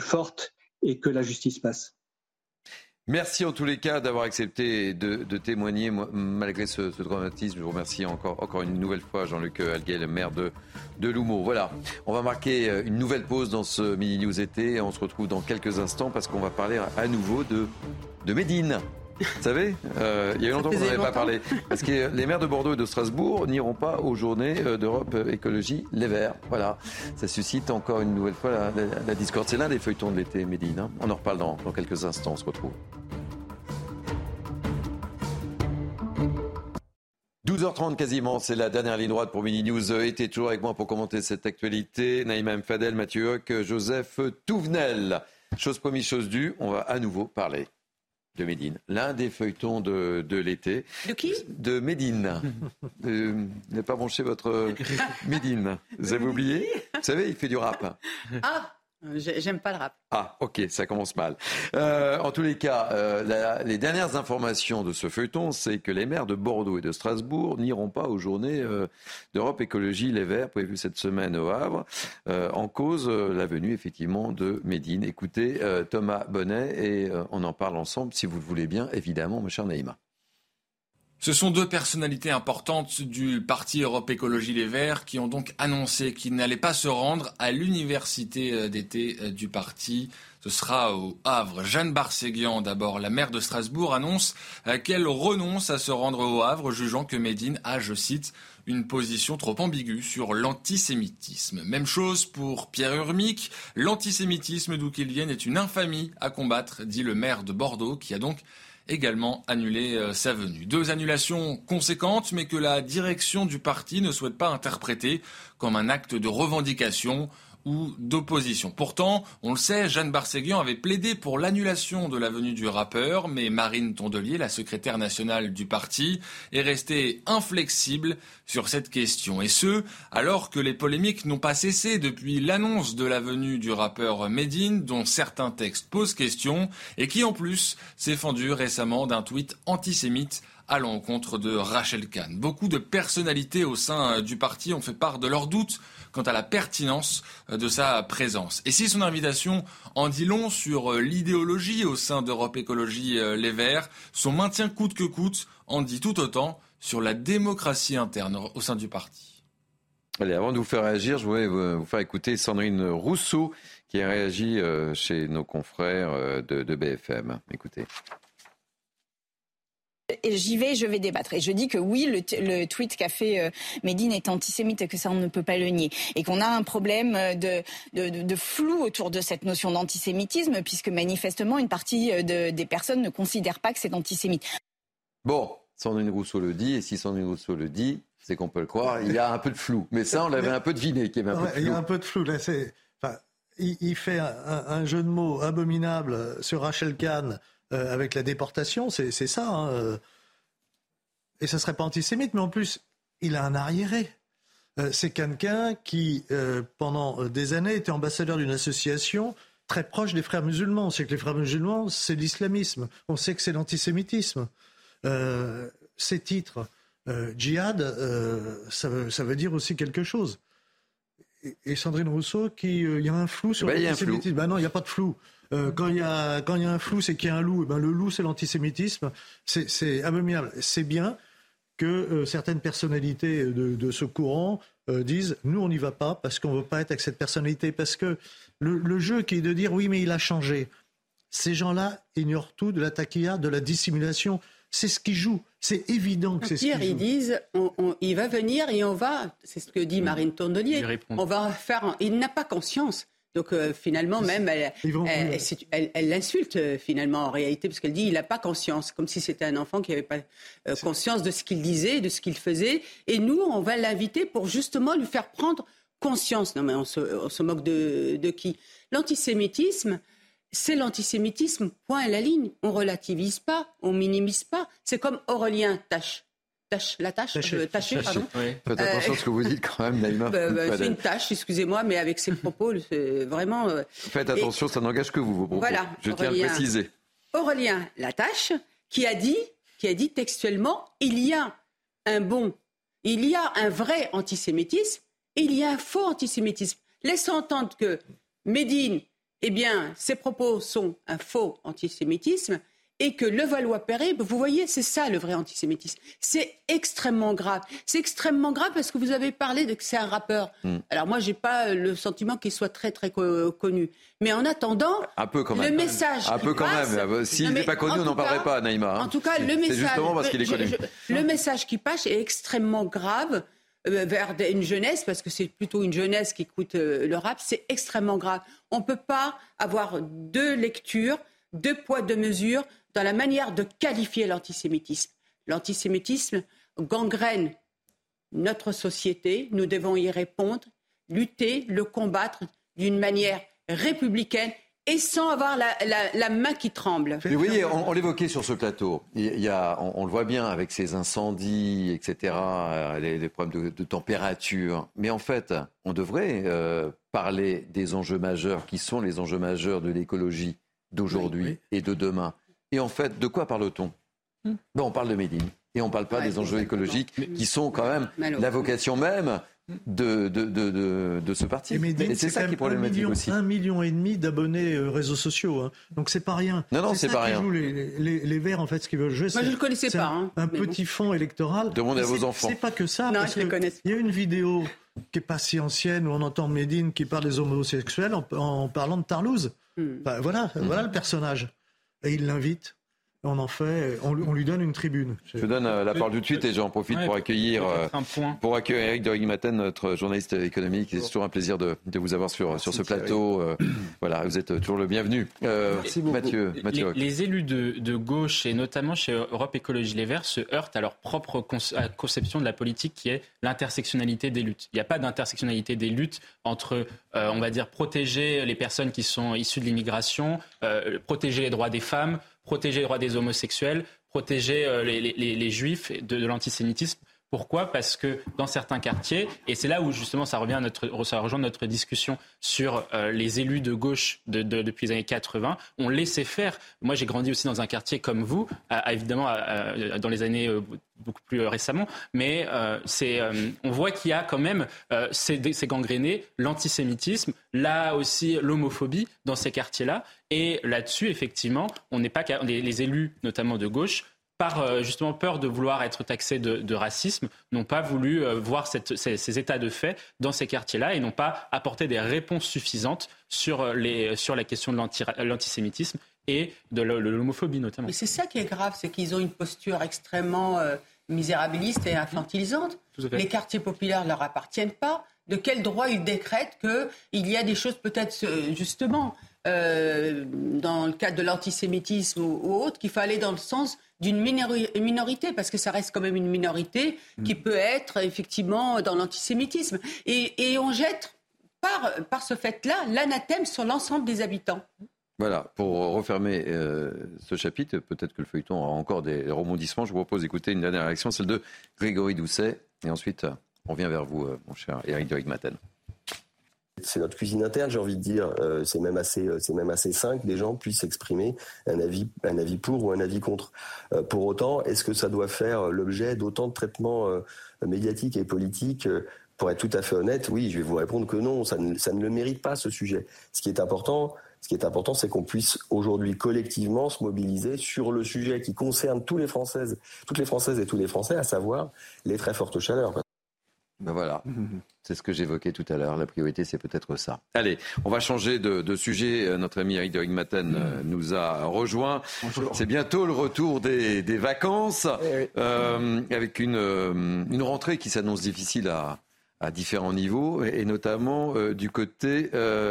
forte et que la justice passe. Merci en tous les cas d'avoir accepté de, témoigner malgré ce, dramatisme. Je vous remercie encore, une nouvelle fois Jean-Luc Alguet, le maire de, de. Voilà, on va marquer euh, une nouvelle pause dans ce Mini News été. On se retrouve dans quelques instants parce qu'on va parler à nouveau de, de Médine. Vous savez, euh, il y a eu longtemps qu'on n'avait pas parlé. Parce que les maires de Bordeaux et de Strasbourg n'iront pas aux journées euh, d'Europe Écologie Les Verts. Voilà. Ça suscite encore une nouvelle fois la, discorde. C'est l'un des feuilletons de l'été, Médine. Hein. On en reparle dans, dans quelques instants. On se retrouve. 12h30 quasiment, c'est la dernière ligne droite pour Mini News. Était toujours avec moi pour commenter cette actualité. Naïma Mfadel, Mathieu Hoc, Joseph Touvenel. Chose promise, chose due, on va à nouveau parler de Médine, l'un des feuilletons de, de l'été. De qui? De Médine. (laughs) Vous n'avez pas branché votre (laughs) Médine. Vous avez oublié? Vous savez, il fait du rap. Ah J'aime pas le rap. Ah, ok, ça commence mal. Euh, en tous les cas, euh, les dernières informations de ce feuilleton, c'est que les maires de Bordeaux et de Strasbourg n'iront pas aux journées euh, d'Europe Écologie Les Verts prévues cette semaine au Havre, en cause la venue effectivement de Médine. Écoutez Thomas Bonnet et on en parle ensemble, si vous le voulez bien, évidemment, mon cher Naïma. Ce sont deux personnalités importantes du parti Europe Écologie Les Verts qui ont donc annoncé qu'ils n'allaient pas se rendre à l'université euh, d'été euh, du parti. Ce sera au Havre. Jeanne Barséguian, d'abord la maire de Strasbourg, annonce euh, qu'elle renonce à se rendre au Havre, jugeant que Médine a, je cite, une position trop ambiguë sur l'antisémitisme. Même chose pour Pierre Urmic. L'antisémitisme, d'où qu'il vienne, est une infamie à combattre, dit le maire de Bordeaux, qui a donc également annulé euh, sa venue. Deux annulations conséquentes, mais que la direction du parti ne souhaite pas interpréter comme un acte de revendication Pourtant, on le sait, Jeanne Barséguian avait plaidé pour l'annulation de la venue du rappeur, mais Marine Tondelier, la secrétaire nationale du parti, est restée inflexible sur cette question. Et ce, alors que les polémiques n'ont pas cessé depuis l'annonce de la venue du rappeur Medine, dont certains textes posent question, et qui en plus s'est fendu récemment d'un tweet antisémite à l'encontre de Rachel Kahn. Beaucoup de personnalités au sein du parti ont fait part de leurs doutes quant à la pertinence euh, de sa présence. Et si son invitation en dit long sur euh, l'idéologie au sein d'Europe Écologie Les Verts, son maintien coûte que coûte en dit tout autant sur la démocratie interne au sein du parti. Allez, avant de vous faire réagir, je voulais vous faire écouter Sandrine Rousseau qui a réagi chez nos confrères de BFM. Écoutez j'y vais, je vais débattre. Et je dis que oui, le, tweet qu'a fait euh, Médine est antisémite et que ça, on ne peut pas le nier. Et qu'on a un problème de, de, flou autour de cette notion d'antisémitisme, puisque manifestement, une partie euh, des personnes ne considère pas que c'est antisémite. Bon, Sandrine Rousseau le dit, et si Sandrine Rousseau le dit, c'est qu'on peut le croire, il y a un peu de flou. Mais ça, on l'avait un peu deviné, qu'il y avait un peu de flou. Il y a un peu de flou. Là, c'est... Enfin, il, fait un, jeu de mots abominable sur Rachel Kahn euh, avec la déportation, c'est ça. Hein, euh. Et ça serait pas antisémite, mais en plus, il a un arriéré. Euh, c'est quelqu'un qui, pendant des années, était ambassadeur d'une association très proche des frères musulmans. On sait que les frères musulmans, c'est l'islamisme. On sait que c'est l'antisémitisme. ces titres, djihad, ça veut, ça, veut, dire aussi quelque chose. Et, Sandrine Rousseau, qui, il y a un flou sur eh ben, l'antisémitisme. Ben non, il n'y a pas de flou. Euh, quand il y a quand il y a un flou, c'est qu'il y a un loup. Et eh ben le loup, c'est l'antisémitisme. C'est abominable. C'est bien que euh, certaines personnalités de, ce courant euh, disent nous on n'y va pas parce qu'on veut pas être avec cette personnalité parce que le, jeu qui est de dire oui mais il a changé. Ces gens-là ignorent tout de la taquilla, de la dissimulation. C'est ce qui joue. C'est évident que c'est ce qui joue. ils disent il va venir et on va, c'est ce que dit Marine Tondelier, on va faire. Il n'a pas conscience. Donc euh, finalement, même, elle, l'insulte euh, finalement en réalité, parce qu'elle dit il n'a pas conscience, comme si c'était un enfant qui n'avait pas euh, conscience de ce qu'il disait, de ce qu'il faisait. Et nous, on va l'inviter pour justement lui faire prendre conscience. Non, mais on se, moque de, de qui? L'antisémitisme, c'est l'antisémitisme, point à la ligne. On relativise pas, on minimise pas. C'est comme Aurélien Tache la tâche, tâcher, pardon. Faites attention à ce que vous dites quand même, Naïma. Bah, bah, c'est une tâche, excusez-moi, mais avec ces propos, c'est vraiment. Euh, Faites attention, ça n'engage que vous, vos propos. Voilà. Je tiens à le préciser. Aurélien Latache, qui a dit, qui a dit textuellement, il y a un bon, il y a un vrai antisémitisme et il y a un faux antisémitisme. Laissant entendre que Médine, eh bien, ses propos sont un faux antisémitisme et que le Valois-Perret, vous voyez, c'est ça le vrai antisémitisme. C'est extrêmement grave. C'est extrêmement grave parce que vous avez parlé de que c'est un rappeur. Hmm. Alors moi, j'ai pas le sentiment qu'il soit très très connu. Mais en attendant, un peu quand même. le message. Un peu quand même. S'il n'est pas connu, on n'en parlerait pas, Naïma. Hein. En tout cas, le message. Justement parce qu'il est connu. le message qui passe est extrêmement grave euh, vers une jeunesse, parce que c'est plutôt une jeunesse qui écoute euh, le rap, c'est extrêmement grave. On ne peut pas avoir deux lectures, deux poids, deux mesures dans la manière de qualifier l'antisémitisme. L'antisémitisme gangrène notre société, nous devons y répondre, lutter, le combattre d'une manière républicaine et sans avoir la, main qui tremble. vous voyez, on, l'évoquait sur ce plateau. Il y a, on, le voit bien avec ces incendies, etc., euh, les, problèmes de, température. Mais en fait, on devrait euh, parler des enjeux majeurs qui sont les enjeux majeurs de l'écologie d'aujourd'hui et de demain. Et en fait, de quoi parle-t-on hmm. ben, On parle de Médine. Et on ne parle pas des enjeux écologiques qui sont quand même la vocation même de, de, de, de, ce parti. Et, c'est ça qui est problématique million, aussi. Un million et demi d'abonnés euh, réseaux sociaux. Hein. Donc c'est pas rien. Non, non, c'est pas rien. les, les, les, Verts, en fait, ce qu'ils veulent jouer, Moi, je le connaissais pas. Un, hein, petit fond électoral. Demandez à vos enfants. C'est pas que ça. Non, je les connais. Il y a une vidéo qui est pas si ancienne où on entend Médine qui parle des homosexuels en, en parlant de Tarlouse. Hmm. voilà, voilà le personnage. Et il l'invite on en fait, on, lui donne une tribune. Je donne euh, la parole tout de suite et j'en profite pour accueillir, euh, pour accueillir Eric de notre journaliste économique. C'est toujours un plaisir de, vous avoir sur, sur ce plateau. Euh, voilà, vous êtes toujours le bienvenu. Merci Mathieu. Mathieu les, élus de, gauche et notamment chez Europe Écologie Les Verts se heurtent à leur propre conception de la politique qui est l'intersectionnalité des luttes. Il n'y a pas d'intersectionnalité des luttes entre, on va dire, protéger les personnes qui sont issues de l'immigration, protéger les droits des femmes, protéger les droits des homosexuels, protéger euh, les, juifs de, l'antisémitisme. Pourquoi? Parce que dans certains quartiers, et c'est là où justement ça revient à notre, ça rejoint notre discussion sur euh, les élus de gauche depuis les années 80, on laissait faire. Moi, j'ai grandi aussi dans un quartier comme vous, évidemment dans les années euh, beaucoup plus récemment, mais c'est, on voit qu'il y a quand même, c'est gangréné l'antisémitisme, là aussi l'homophobie dans ces quartiers-là, et là-dessus, effectivement, on n'est pas les, élus, notamment de gauche, par euh, justement peur de vouloir être taxés de, racisme, n'ont pas voulu euh, voir ces, états de fait dans ces quartiers-là et n'ont pas apporté des réponses suffisantes sur, euh, les, sur la question de l'antisémitisme et de l'homophobie notamment. Mais c'est ça qui est grave, c'est qu'ils ont une posture extrêmement misérabiliste et infantilisante. Les quartiers populaires ne leur appartiennent pas. De quel droit ils décrètent qu'il y a des choses peut-être justement euh, dans le cadre de l'antisémitisme ou, autre, qu'il fallait dans le sens d'une minorité, parce que ça reste quand même une minorité mm. qui peut être effectivement dans l'antisémitisme. Et, on jette par, par ce fait-là l'anathème sur l'ensemble des habitants. Voilà, pour refermer euh, ce chapitre, peut-être que le feuilleton aura encore des rebondissements. Je vous propose d'écouter une dernière réaction, celle de Grégory Doucet. Et ensuite, on revient vers vous, euh, mon cher Eric de Maten. C'est notre cuisine interne, j'ai envie de dire. Euh, c'est même assez, euh, c'est même assez que des gens puissent exprimer un avis, pour ou un avis contre. Euh, pour autant, est-ce que ça doit faire l'objet d'autant de traitements médiatiques et politiques Pour être tout à fait honnête, oui, je vais vous répondre que non, ça ne, ça ne le mérite pas ce sujet. Ce qui est important, ce qui est important, c'est qu'on puisse aujourd'hui collectivement se mobiliser sur le sujet qui concerne tous les Françaises, toutes les Françaises et tous les Français, à savoir les très fortes chaleurs. Ben voilà, (laughs) c'est ce que j'évoquais tout à l'heure. La priorité, c'est peut-être ça. Allez, on va changer de, sujet. Euh, notre ami Eric de euh, nous a rejoint. C'est bientôt le retour des, vacances, eh euh, avec une, une rentrée qui s'annonce difficile à, à différents niveaux, et notamment du côté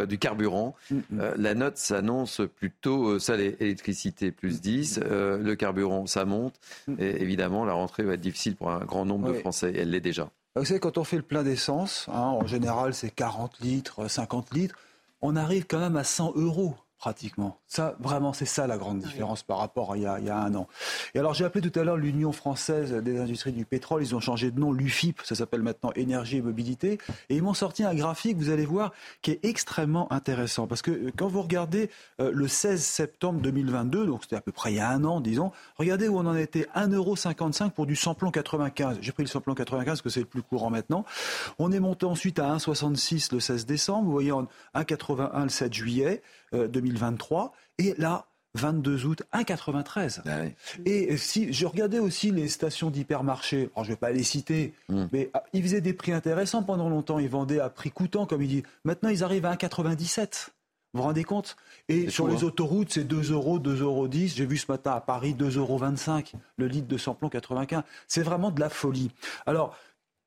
du carburant. Mm, mm. la note s'annonce plutôt salée. Électricité plus 10, le carburant ça monte, mm. et évidemment la rentrée va être difficile pour un grand nombre de Français, elle l'est déjà. Vous savez, quand on fait le plein d'essence, hein, en général c'est 40 litres, 50 litres, on arrive quand même à 100 euros pratiquement. Ça, vraiment, c'est ça la grande différence par rapport à il y, a, un an. Et alors, j'ai appelé tout à l'heure l'Union française des industries du pétrole. Ils ont changé de nom, l'UFIP, ça s'appelle maintenant Énergie et Mobilité. Et ils m'ont sorti un graphique, vous allez voir, qui est extrêmement intéressant. Parce que euh, quand vous regardez euh, le 16 septembre 2022, donc c'était à peu près il y a un an, disons, regardez où on en était 1,55€ pour du samplon 95. J'ai pris le samplon 95 parce que c'est le plus courant maintenant. On est monté ensuite à 1,66 le 16 décembre. Vous voyez, 1,81 le 7 juillet. 2023. Euh, et là, 22 août, 1,93. Ah et si je regardais aussi les stations d'hypermarché, je ne vais pas les citer, hmm. mais ah, ils faisaient des prix intéressants pendant longtemps. Ils vendaient à prix coûtant, comme il dit. Maintenant, ils arrivent à 1,97. Vous vous rendez compte? Et sur les hein. autoroutes, c'est 2 euros, 2,10 euros. J'ai vu ce matin à Paris 2,25 euros le litre de samplon 95. C'est vraiment de la folie. Alors,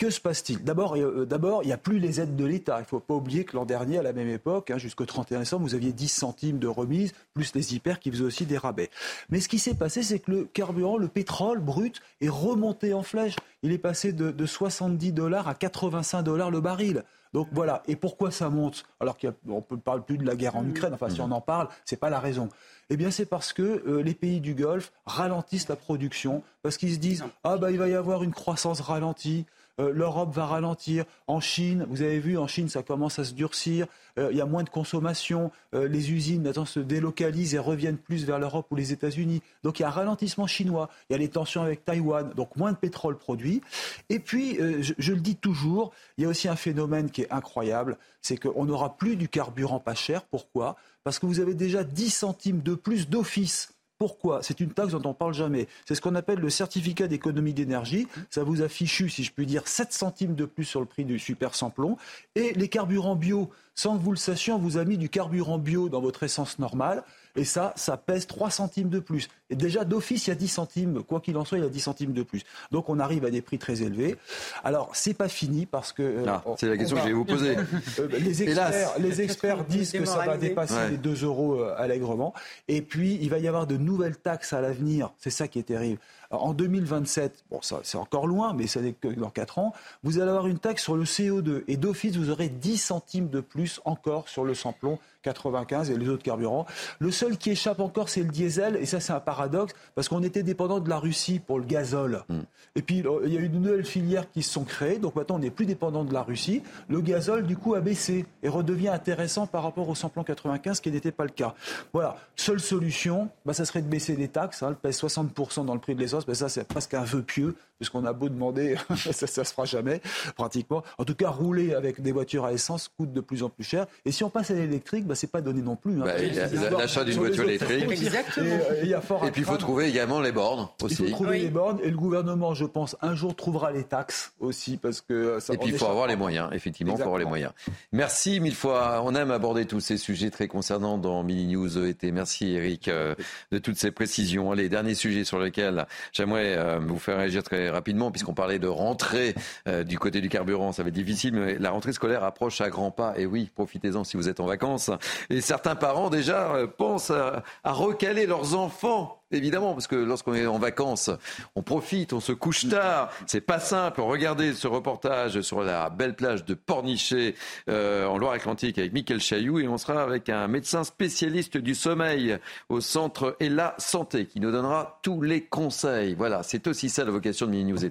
que se passe-t-il D'abord, euh, d'abord, il n'y a plus les aides de l'État. Il ne faut pas oublier que l'an dernier, à la même époque, hein, jusqu'au 31 décembre, vous aviez 10 centimes de remise, plus les hyper qui faisaient aussi des rabais. Mais ce qui s'est passé, c'est que le carburant, le pétrole brut, est remonté en flèche. Il est passé de, 70 dollars à 85 dollars le baril. Donc voilà. Et pourquoi ça monte Alors qu'on ne parle plus de la guerre en Ukraine. Enfin, si on en parle, ce n'est pas la raison. Eh bien, c'est parce que euh, les pays du Golfe ralentissent la production, parce qu'ils se disent ah bah il va y avoir une croissance ralentie. Euh, l'Europe va ralentir. En Chine, vous avez vu, en Chine, ça commence à se durcir. Euh, il y a moins de consommation. Euh, les usines maintenant se délocalisent et reviennent plus vers l'Europe ou les États-Unis. Donc il y a un ralentissement chinois. Il y a les tensions avec Taïwan. Donc moins de pétrole produit. Et puis, je, je, le dis toujours, il y a aussi un phénomène qui est incroyable. C'est qu'on n'aura plus du carburant pas cher. Pourquoi? Parce que vous avez déjà 10 centimes de plus d'office pourquoi? C'est une taxe dont on ne parle jamais. C'est ce qu'on appelle le certificat d'économie d'énergie. Ça vous a fichu, si je puis dire, 7 centimes de plus sur le prix du super samplon. Et les carburants bio, sans que vous le sachiez, on vous a mis du carburant bio dans votre essence normale. Et ça, ça pèse 3 centimes de plus. Et déjà, d'office, il y a 10 centimes. Quoi qu'il en soit, il y a 10 centimes de plus. Donc, on arrive à des prix très élevés. Alors, c'est pas fini parce que. Euh, ah, c'est la question que je vais vous poser. (laughs) Euh, les, experts, les experts disent que ça va dépasser les 2 euros euh, allègrement. Et puis, il va y avoir de nouvelles taxes à l'avenir. C'est ça qui est terrible. En 2027, bon, ça, c'est encore loin, mais ça n'est que dans 4 ans, vous allez avoir une taxe sur le CO2. Et d'office, vous aurez 10 centimes de plus encore sur le samplon 95 et les autres carburants. Le seul qui échappe encore, c'est le diesel. Et ça, c'est un paradoxe, parce qu'on était dépendant de la Russie pour le gazole. Hmm. Et puis, il y a eu de nouvelles filières qui se sont créées. Donc maintenant, on n'est plus dépendant de la Russie. Le gazole, du coup, a baissé et redevient intéressant par rapport au samplon 95, qui n'était pas le cas. Voilà. Seule solution, bah, ça serait de baisser les taxes. Hein. Elle pèse 60% dans le prix de l'essence. Mais ça, c'est presque un vœu pieux, puisqu'on a beau demander, (laughs) ça ne se fera jamais, pratiquement. En tout cas, rouler avec des voitures à essence coûte de plus en plus cher. Et si on passe à l'électrique, bah, c'est pas donné non plus. Hein. Bah, l'achat d'une voiture électrique. Exactement. Et, et puis il faut trouver également les bornes aussi. Il faut trouver les bornes et le gouvernement, je pense, un jour trouvera les taxes aussi parce que ça. Et puis il faut avoir les moyens. Effectivement, il faut avoir les moyens. Merci mille fois. On aime aborder tous ces sujets très concernants dans Mini News été. Merci Eric euh, de toutes ces précisions. Les derniers sujets sur lesquels j'aimerais euh, vous faire réagir très rapidement, puisqu'on parlait de rentrée euh, du côté du carburant, ça va être difficile, mais la rentrée scolaire approche à grands pas. Et oui, profitez-en si vous êtes en vacances. Et certains parents déjà euh, pensent à, recaler leurs enfants Évidemment, parce que lorsqu'on est en vacances, on profite, on se couche tard. C'est pas simple. Regardez ce reportage sur la belle plage de Pornichet euh, en Loire-Atlantique avec Mickaël Chailloux et on sera avec un médecin spécialiste du sommeil au centre et la santé qui nous donnera tous les conseils. Voilà, c'est aussi ça la vocation de Mini News.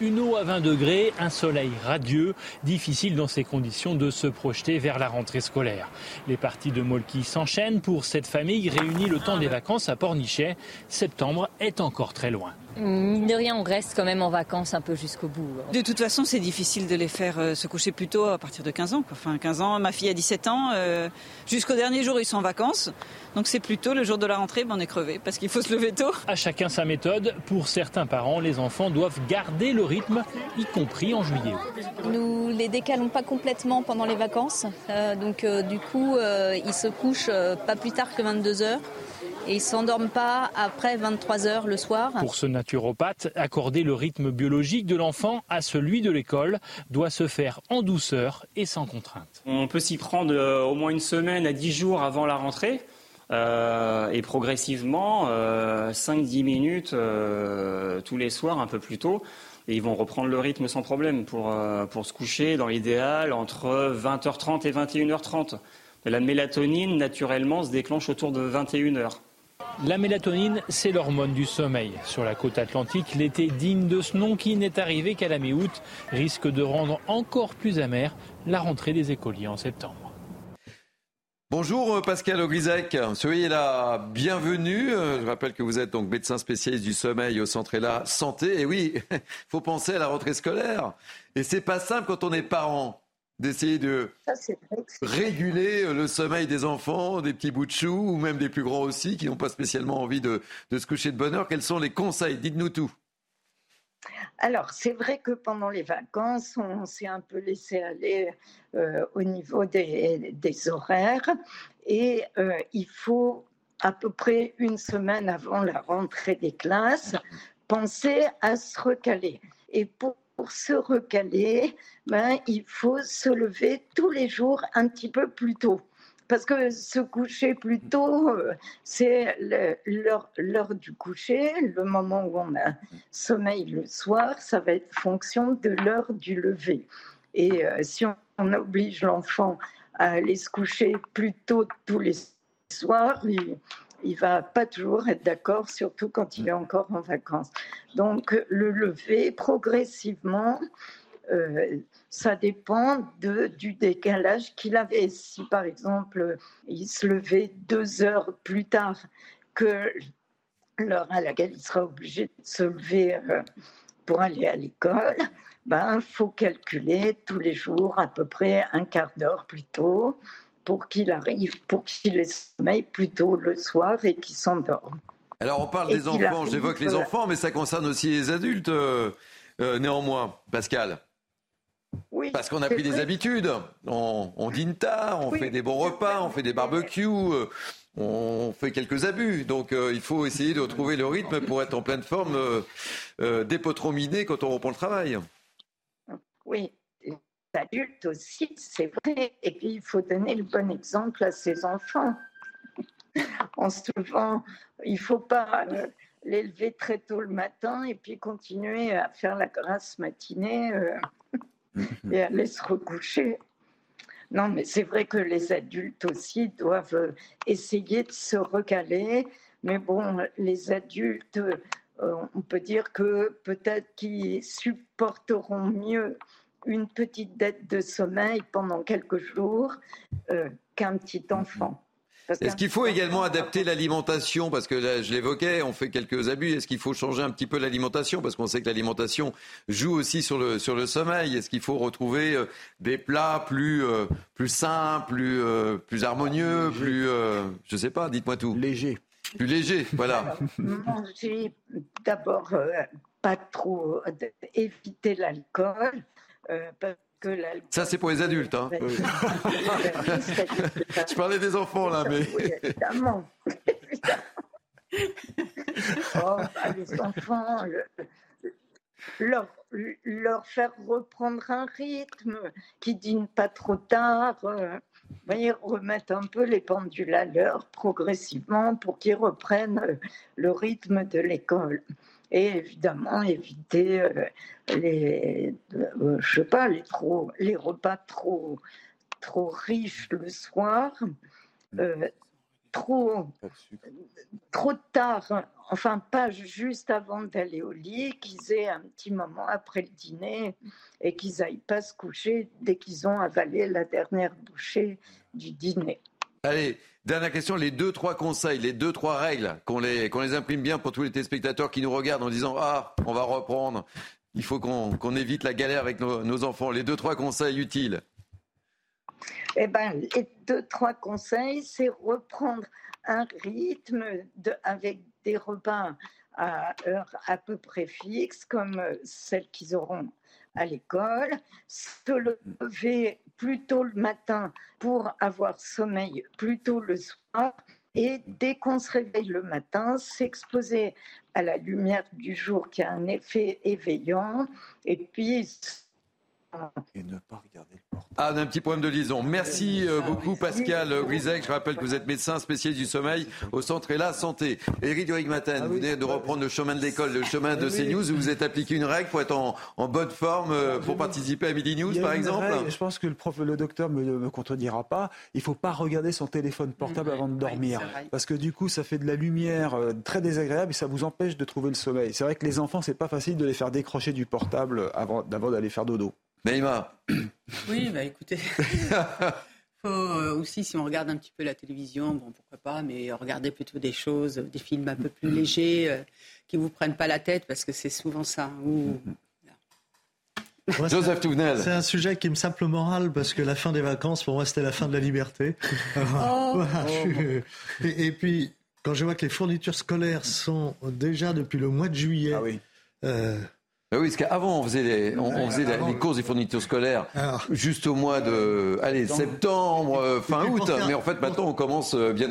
Une eau à 20 degrés, un soleil radieux, difficile dans ces conditions de se projeter vers la rentrée scolaire. Les parties de Molki s'enchaînent pour cette famille réunie le temps des vacances à Pornichet. Septembre est encore très loin. Mine de rien, on reste quand même en vacances un peu jusqu'au bout. De toute façon, c'est difficile de les faire euh, se coucher plus tôt à partir de 15 ans. Enfin, 15 ans, ma fille a 17 ans. Euh, jusqu'au dernier jour, ils sont en vacances. Donc c'est plutôt le jour de la rentrée, ben on est crevé parce qu'il faut se lever tôt. À chacun sa méthode. Pour certains parents, les enfants doivent garder le rythme, y compris en juillet. Nous les décalons pas complètement pendant les vacances. Euh, donc du coup, ils se couchent pas plus tard que 22 heures et ils s'endorment pas après 23 heures le soir. Pour ce naturopathe, accorder le rythme biologique de l'enfant à celui de l'école doit se faire en douceur et sans contrainte. On peut s'y prendre euh, au moins une semaine à 10 jours avant la rentrée. Euh, et progressivement, 5-10 euh, minutes tous les soirs, un peu plus tôt. Et ils vont reprendre le rythme sans problème pour, pour se coucher, dans l'idéal, entre 20h30 et 21h30. La mélatonine, naturellement, se déclenche autour de 21h. La mélatonine, c'est l'hormone du sommeil. Sur la côte atlantique, l'été digne de ce nom qui n'est arrivé qu'à la mi-août risque de rendre encore plus amère la rentrée des écoliers en septembre. Bonjour euh, Pascal Ogrisec, soyez la bienvenue. Euh, je rappelle que vous êtes donc médecin spécialiste du sommeil au Centre la Santé. Et oui, (laughs) faut penser à la rentrée scolaire. Et c'est pas simple quand on est parent d'essayer de réguler euh, le sommeil des enfants, des petits bouts de choux, ou même des plus grands aussi, qui n'ont pas spécialement envie de, se coucher de bonne heure. Quels sont les conseils? Dites-nous tout. Alors, c'est vrai que pendant les vacances, on s'est un peu laissé aller euh, au niveau des, horaires et euh, il faut à peu près une semaine avant la rentrée des classes penser à se recaler. Et pour pour se recaler, ben, il faut se lever tous les jours un petit peu plus tôt. Parce que se coucher plus tôt, euh, c'est l'heure du coucher, le moment où on a sommeil le soir, ça va être fonction de l'heure du lever. Et euh, si on, oblige l'enfant à aller se coucher plus tôt tous les soirs, il, il va pas toujours être d'accord, surtout quand il est encore en vacances. Donc le lever progressivement, euh, ça dépend de, du décalage qu'il avait. Si par exemple il se levait deux heures plus tard que l'heure à laquelle il sera obligé de se lever euh, pour aller à l'école, ben faut calculer tous les jours à peu près un quart d'heure plus tôt pour qu'il arrive, pour qu'il ait sommeil plutôt le soir et qu'il s'endorme. Alors on parle des enfants, j'évoque les enfants, mais ça concerne aussi les adultes euh, euh, néanmoins, Pascal. Parce qu'on a pris des habitudes. On, dîne tard, on fait des bons repas, on fait des barbecues, euh, on fait quelques abus. Donc euh, il faut essayer de retrouver le rythme pour être en pleine forme, euh, euh dépotrominé quand on reprend le travail. Oui, adultes aussi, c'est vrai. Et puis il faut donner le bon exemple à ses enfants. (laughs) en se levant, il ne faut pas l'élever très tôt le matin et puis continuer à faire la grasse matinée. (laughs) et aller se recoucher. Non, mais c'est vrai que les adultes aussi doivent euh, essayer de se recaler. Mais bon, les adultes, euh, on peut dire que peut-être qu'ils supporteront mieux une petite dette de sommeil pendant quelques jours euh, qu'un petit enfant. Est-ce qu'il faut également adapter l'alimentation? Parce que là, je l'évoquais, on fait quelques abus. Est-ce qu'il faut changer un petit peu l'alimentation? Parce qu'on sait que l'alimentation joue aussi sur le, sur le sommeil. Est-ce qu'il faut retrouver euh, des plats plus, euh, plus sains, plus, euh, plus harmonieux, plus... je ne sais pas, dites-moi tout. Léger. Plus léger, voilà. (laughs) manger d'abord pas trop, éviter l'alcool. Ça, c'est pour les adultes. Hein. (laughs) Je parlais des enfants, là, mais. évidemment. oh, bah, les enfants, leur, leur faire reprendre un rythme, qui dînent pas trop tard. Euh, voyez, remettre un peu les pendules à l'heure progressivement pour qu'ils reprennent le rythme de l'école et évidemment éviter euh, les, euh, je sais pas, les, trop, les repas trop, trop riches le soir, euh, trop, trop tard, enfin pas juste avant d'aller au lit, qu'ils aient un petit moment après le dîner et qu'ils aillent pas se coucher dès qu'ils ont avalé la dernière bouchée du dîner. Allez, dernière question, les deux, trois conseils, les deux, trois règles, qu'on les, qu'on les imprime bien pour tous les téléspectateurs qui nous regardent en disant Ah, on va reprendre, il faut qu'on évite la galère avec nos, enfants. Les deux, trois conseils utiles. Eh bien, les deux, trois conseils, c'est reprendre un rythme avec des repas à heure à peu près fixe, comme celles qu'ils auront à l'école, se lever plus tôt le matin pour avoir sommeil plus tôt le soir. Et dès qu'on se réveille le matin, s'exposer à la lumière du jour qui a un effet éveillant, et puis et ne pas regarder le portable. Ah, un petit problème de liaison. Merci euh, beaucoup Pascal Grisec. Je rappelle que vous êtes médecin spécialiste du sommeil au centre et la santé. Éric Durig-Maten, ah vous venez de reprendre le chemin de l'école, le chemin de CNews. Vous vous êtes appliqué une règle pour être en, bonne forme euh, pour participer à Midi News, par exemple Je pense que le, prof, le docteur ne me, contredira pas. Il ne faut pas regarder son téléphone portable avant de dormir. parce que du coup, ça fait de la lumière euh, très désagréable et ça vous empêche de trouver le sommeil. C'est vrai que les enfants, c'est pas facile de les faire décrocher du portable avant d'aller faire dodo. Naïma. Oui, bah écoutez. (laughs) faut euh, aussi, si on regarde un petit peu la télévision, bon, pourquoi pas, mais regarder plutôt des choses, des films un peu plus légers, euh, qui ne vous prennent pas la tête, parce que c'est souvent ça. Joseph Touvenel. C'est un sujet qui me simple le moral parce que la fin des vacances, pour moi, c'était la fin de la liberté. (laughs) Oh. et, puis, quand je vois que les fournitures scolaires sont déjà depuis le mois de juillet. Ah oui. Euh, oui, parce qu'avant, on faisait, les, on, faisait les courses des fournitures scolaires juste au mois de allez, septembre, euh, fin août. Mais en fait, maintenant, on commence euh, bien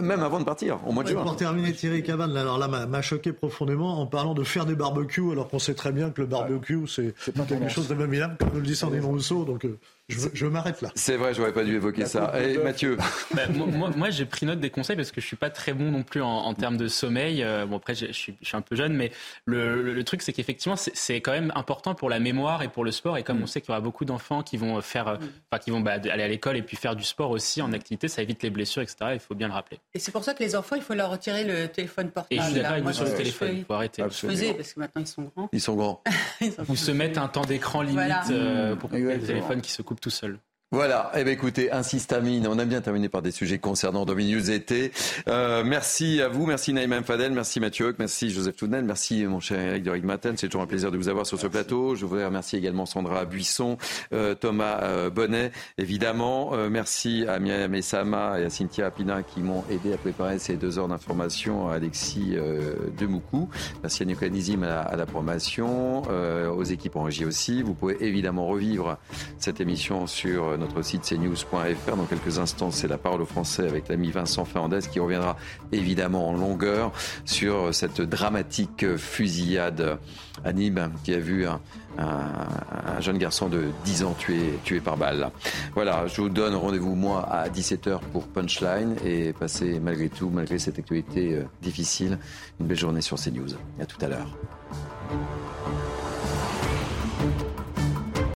même avant de partir, au mois de juin. Pour terminer, Thierry Cabane, alors là, m'a choqué profondément en parlant de faire des barbecues, alors qu'on sait très bien que le barbecue, c'est quelque chose d'abominable, comme le dit Sandrine Rousseau. Donc, euh, je, m'arrête là. C'est vrai, j'aurais pas dû évoquer ça. Et Mathieu (laughs) bah, Moi, j'ai pris note des conseils parce que je suis pas très bon non plus en, termes de sommeil. bon, après, je suis, je suis, un peu jeune, mais le, le truc, c'est qu'effectivement, c'est quand même important pour la mémoire et pour le sport. Et comme mm. on sait qu'il y aura beaucoup d'enfants qui vont faire, mm. enfin, qui vont bah, aller à l'école et puis faire du sport aussi en activité, ça évite les blessures, etc. Il faut bien le rappeler. Et c'est pour ça que les enfants, il faut leur retirer le téléphone portable. Et je suis d'accord avec vous sur le téléphone. Il faut arrêter. Je faisais parce que maintenant ils sont grands. Ils sont grands. (laughs) Ou se mettre un temps d'écran limite euh, pour que le téléphone qui se tout seul. Voilà, eh bien, écoutez, ainsi se termine. On aime bien terminer par des sujets concernant Dominius été. Euh, merci à vous, merci Naïm Fadel, merci Mathieu merci Joseph Tounel, merci mon cher Eric de Rigmaten. C'est toujours un plaisir de vous avoir sur ce plateau. Je voudrais remercier également Sandra Buisson, euh, Thomas euh, Bonnet, évidemment. Euh, merci à Myriam Essama et à Cynthia Pina qui m'ont aidé à préparer ces deux heures d'information, à Alexis Demoukou. Merci à Nicolas Nizim à la, à la promotion, aux équipes en régie aussi. Vous pouvez évidemment revivre cette émission sur notre site cnews.fr. Dans quelques instants, c'est la parole au français avec l'ami Vincent Fernandez qui reviendra évidemment en longueur sur cette dramatique fusillade à Nîmes qui a vu un, un, un, jeune garçon de 10 ans tué, tué par balle. Voilà, je vous donne rendez-vous moi à 17h pour Punchline et passez malgré tout, malgré cette actualité difficile, une belle journée sur CNews. À tout à l'heure.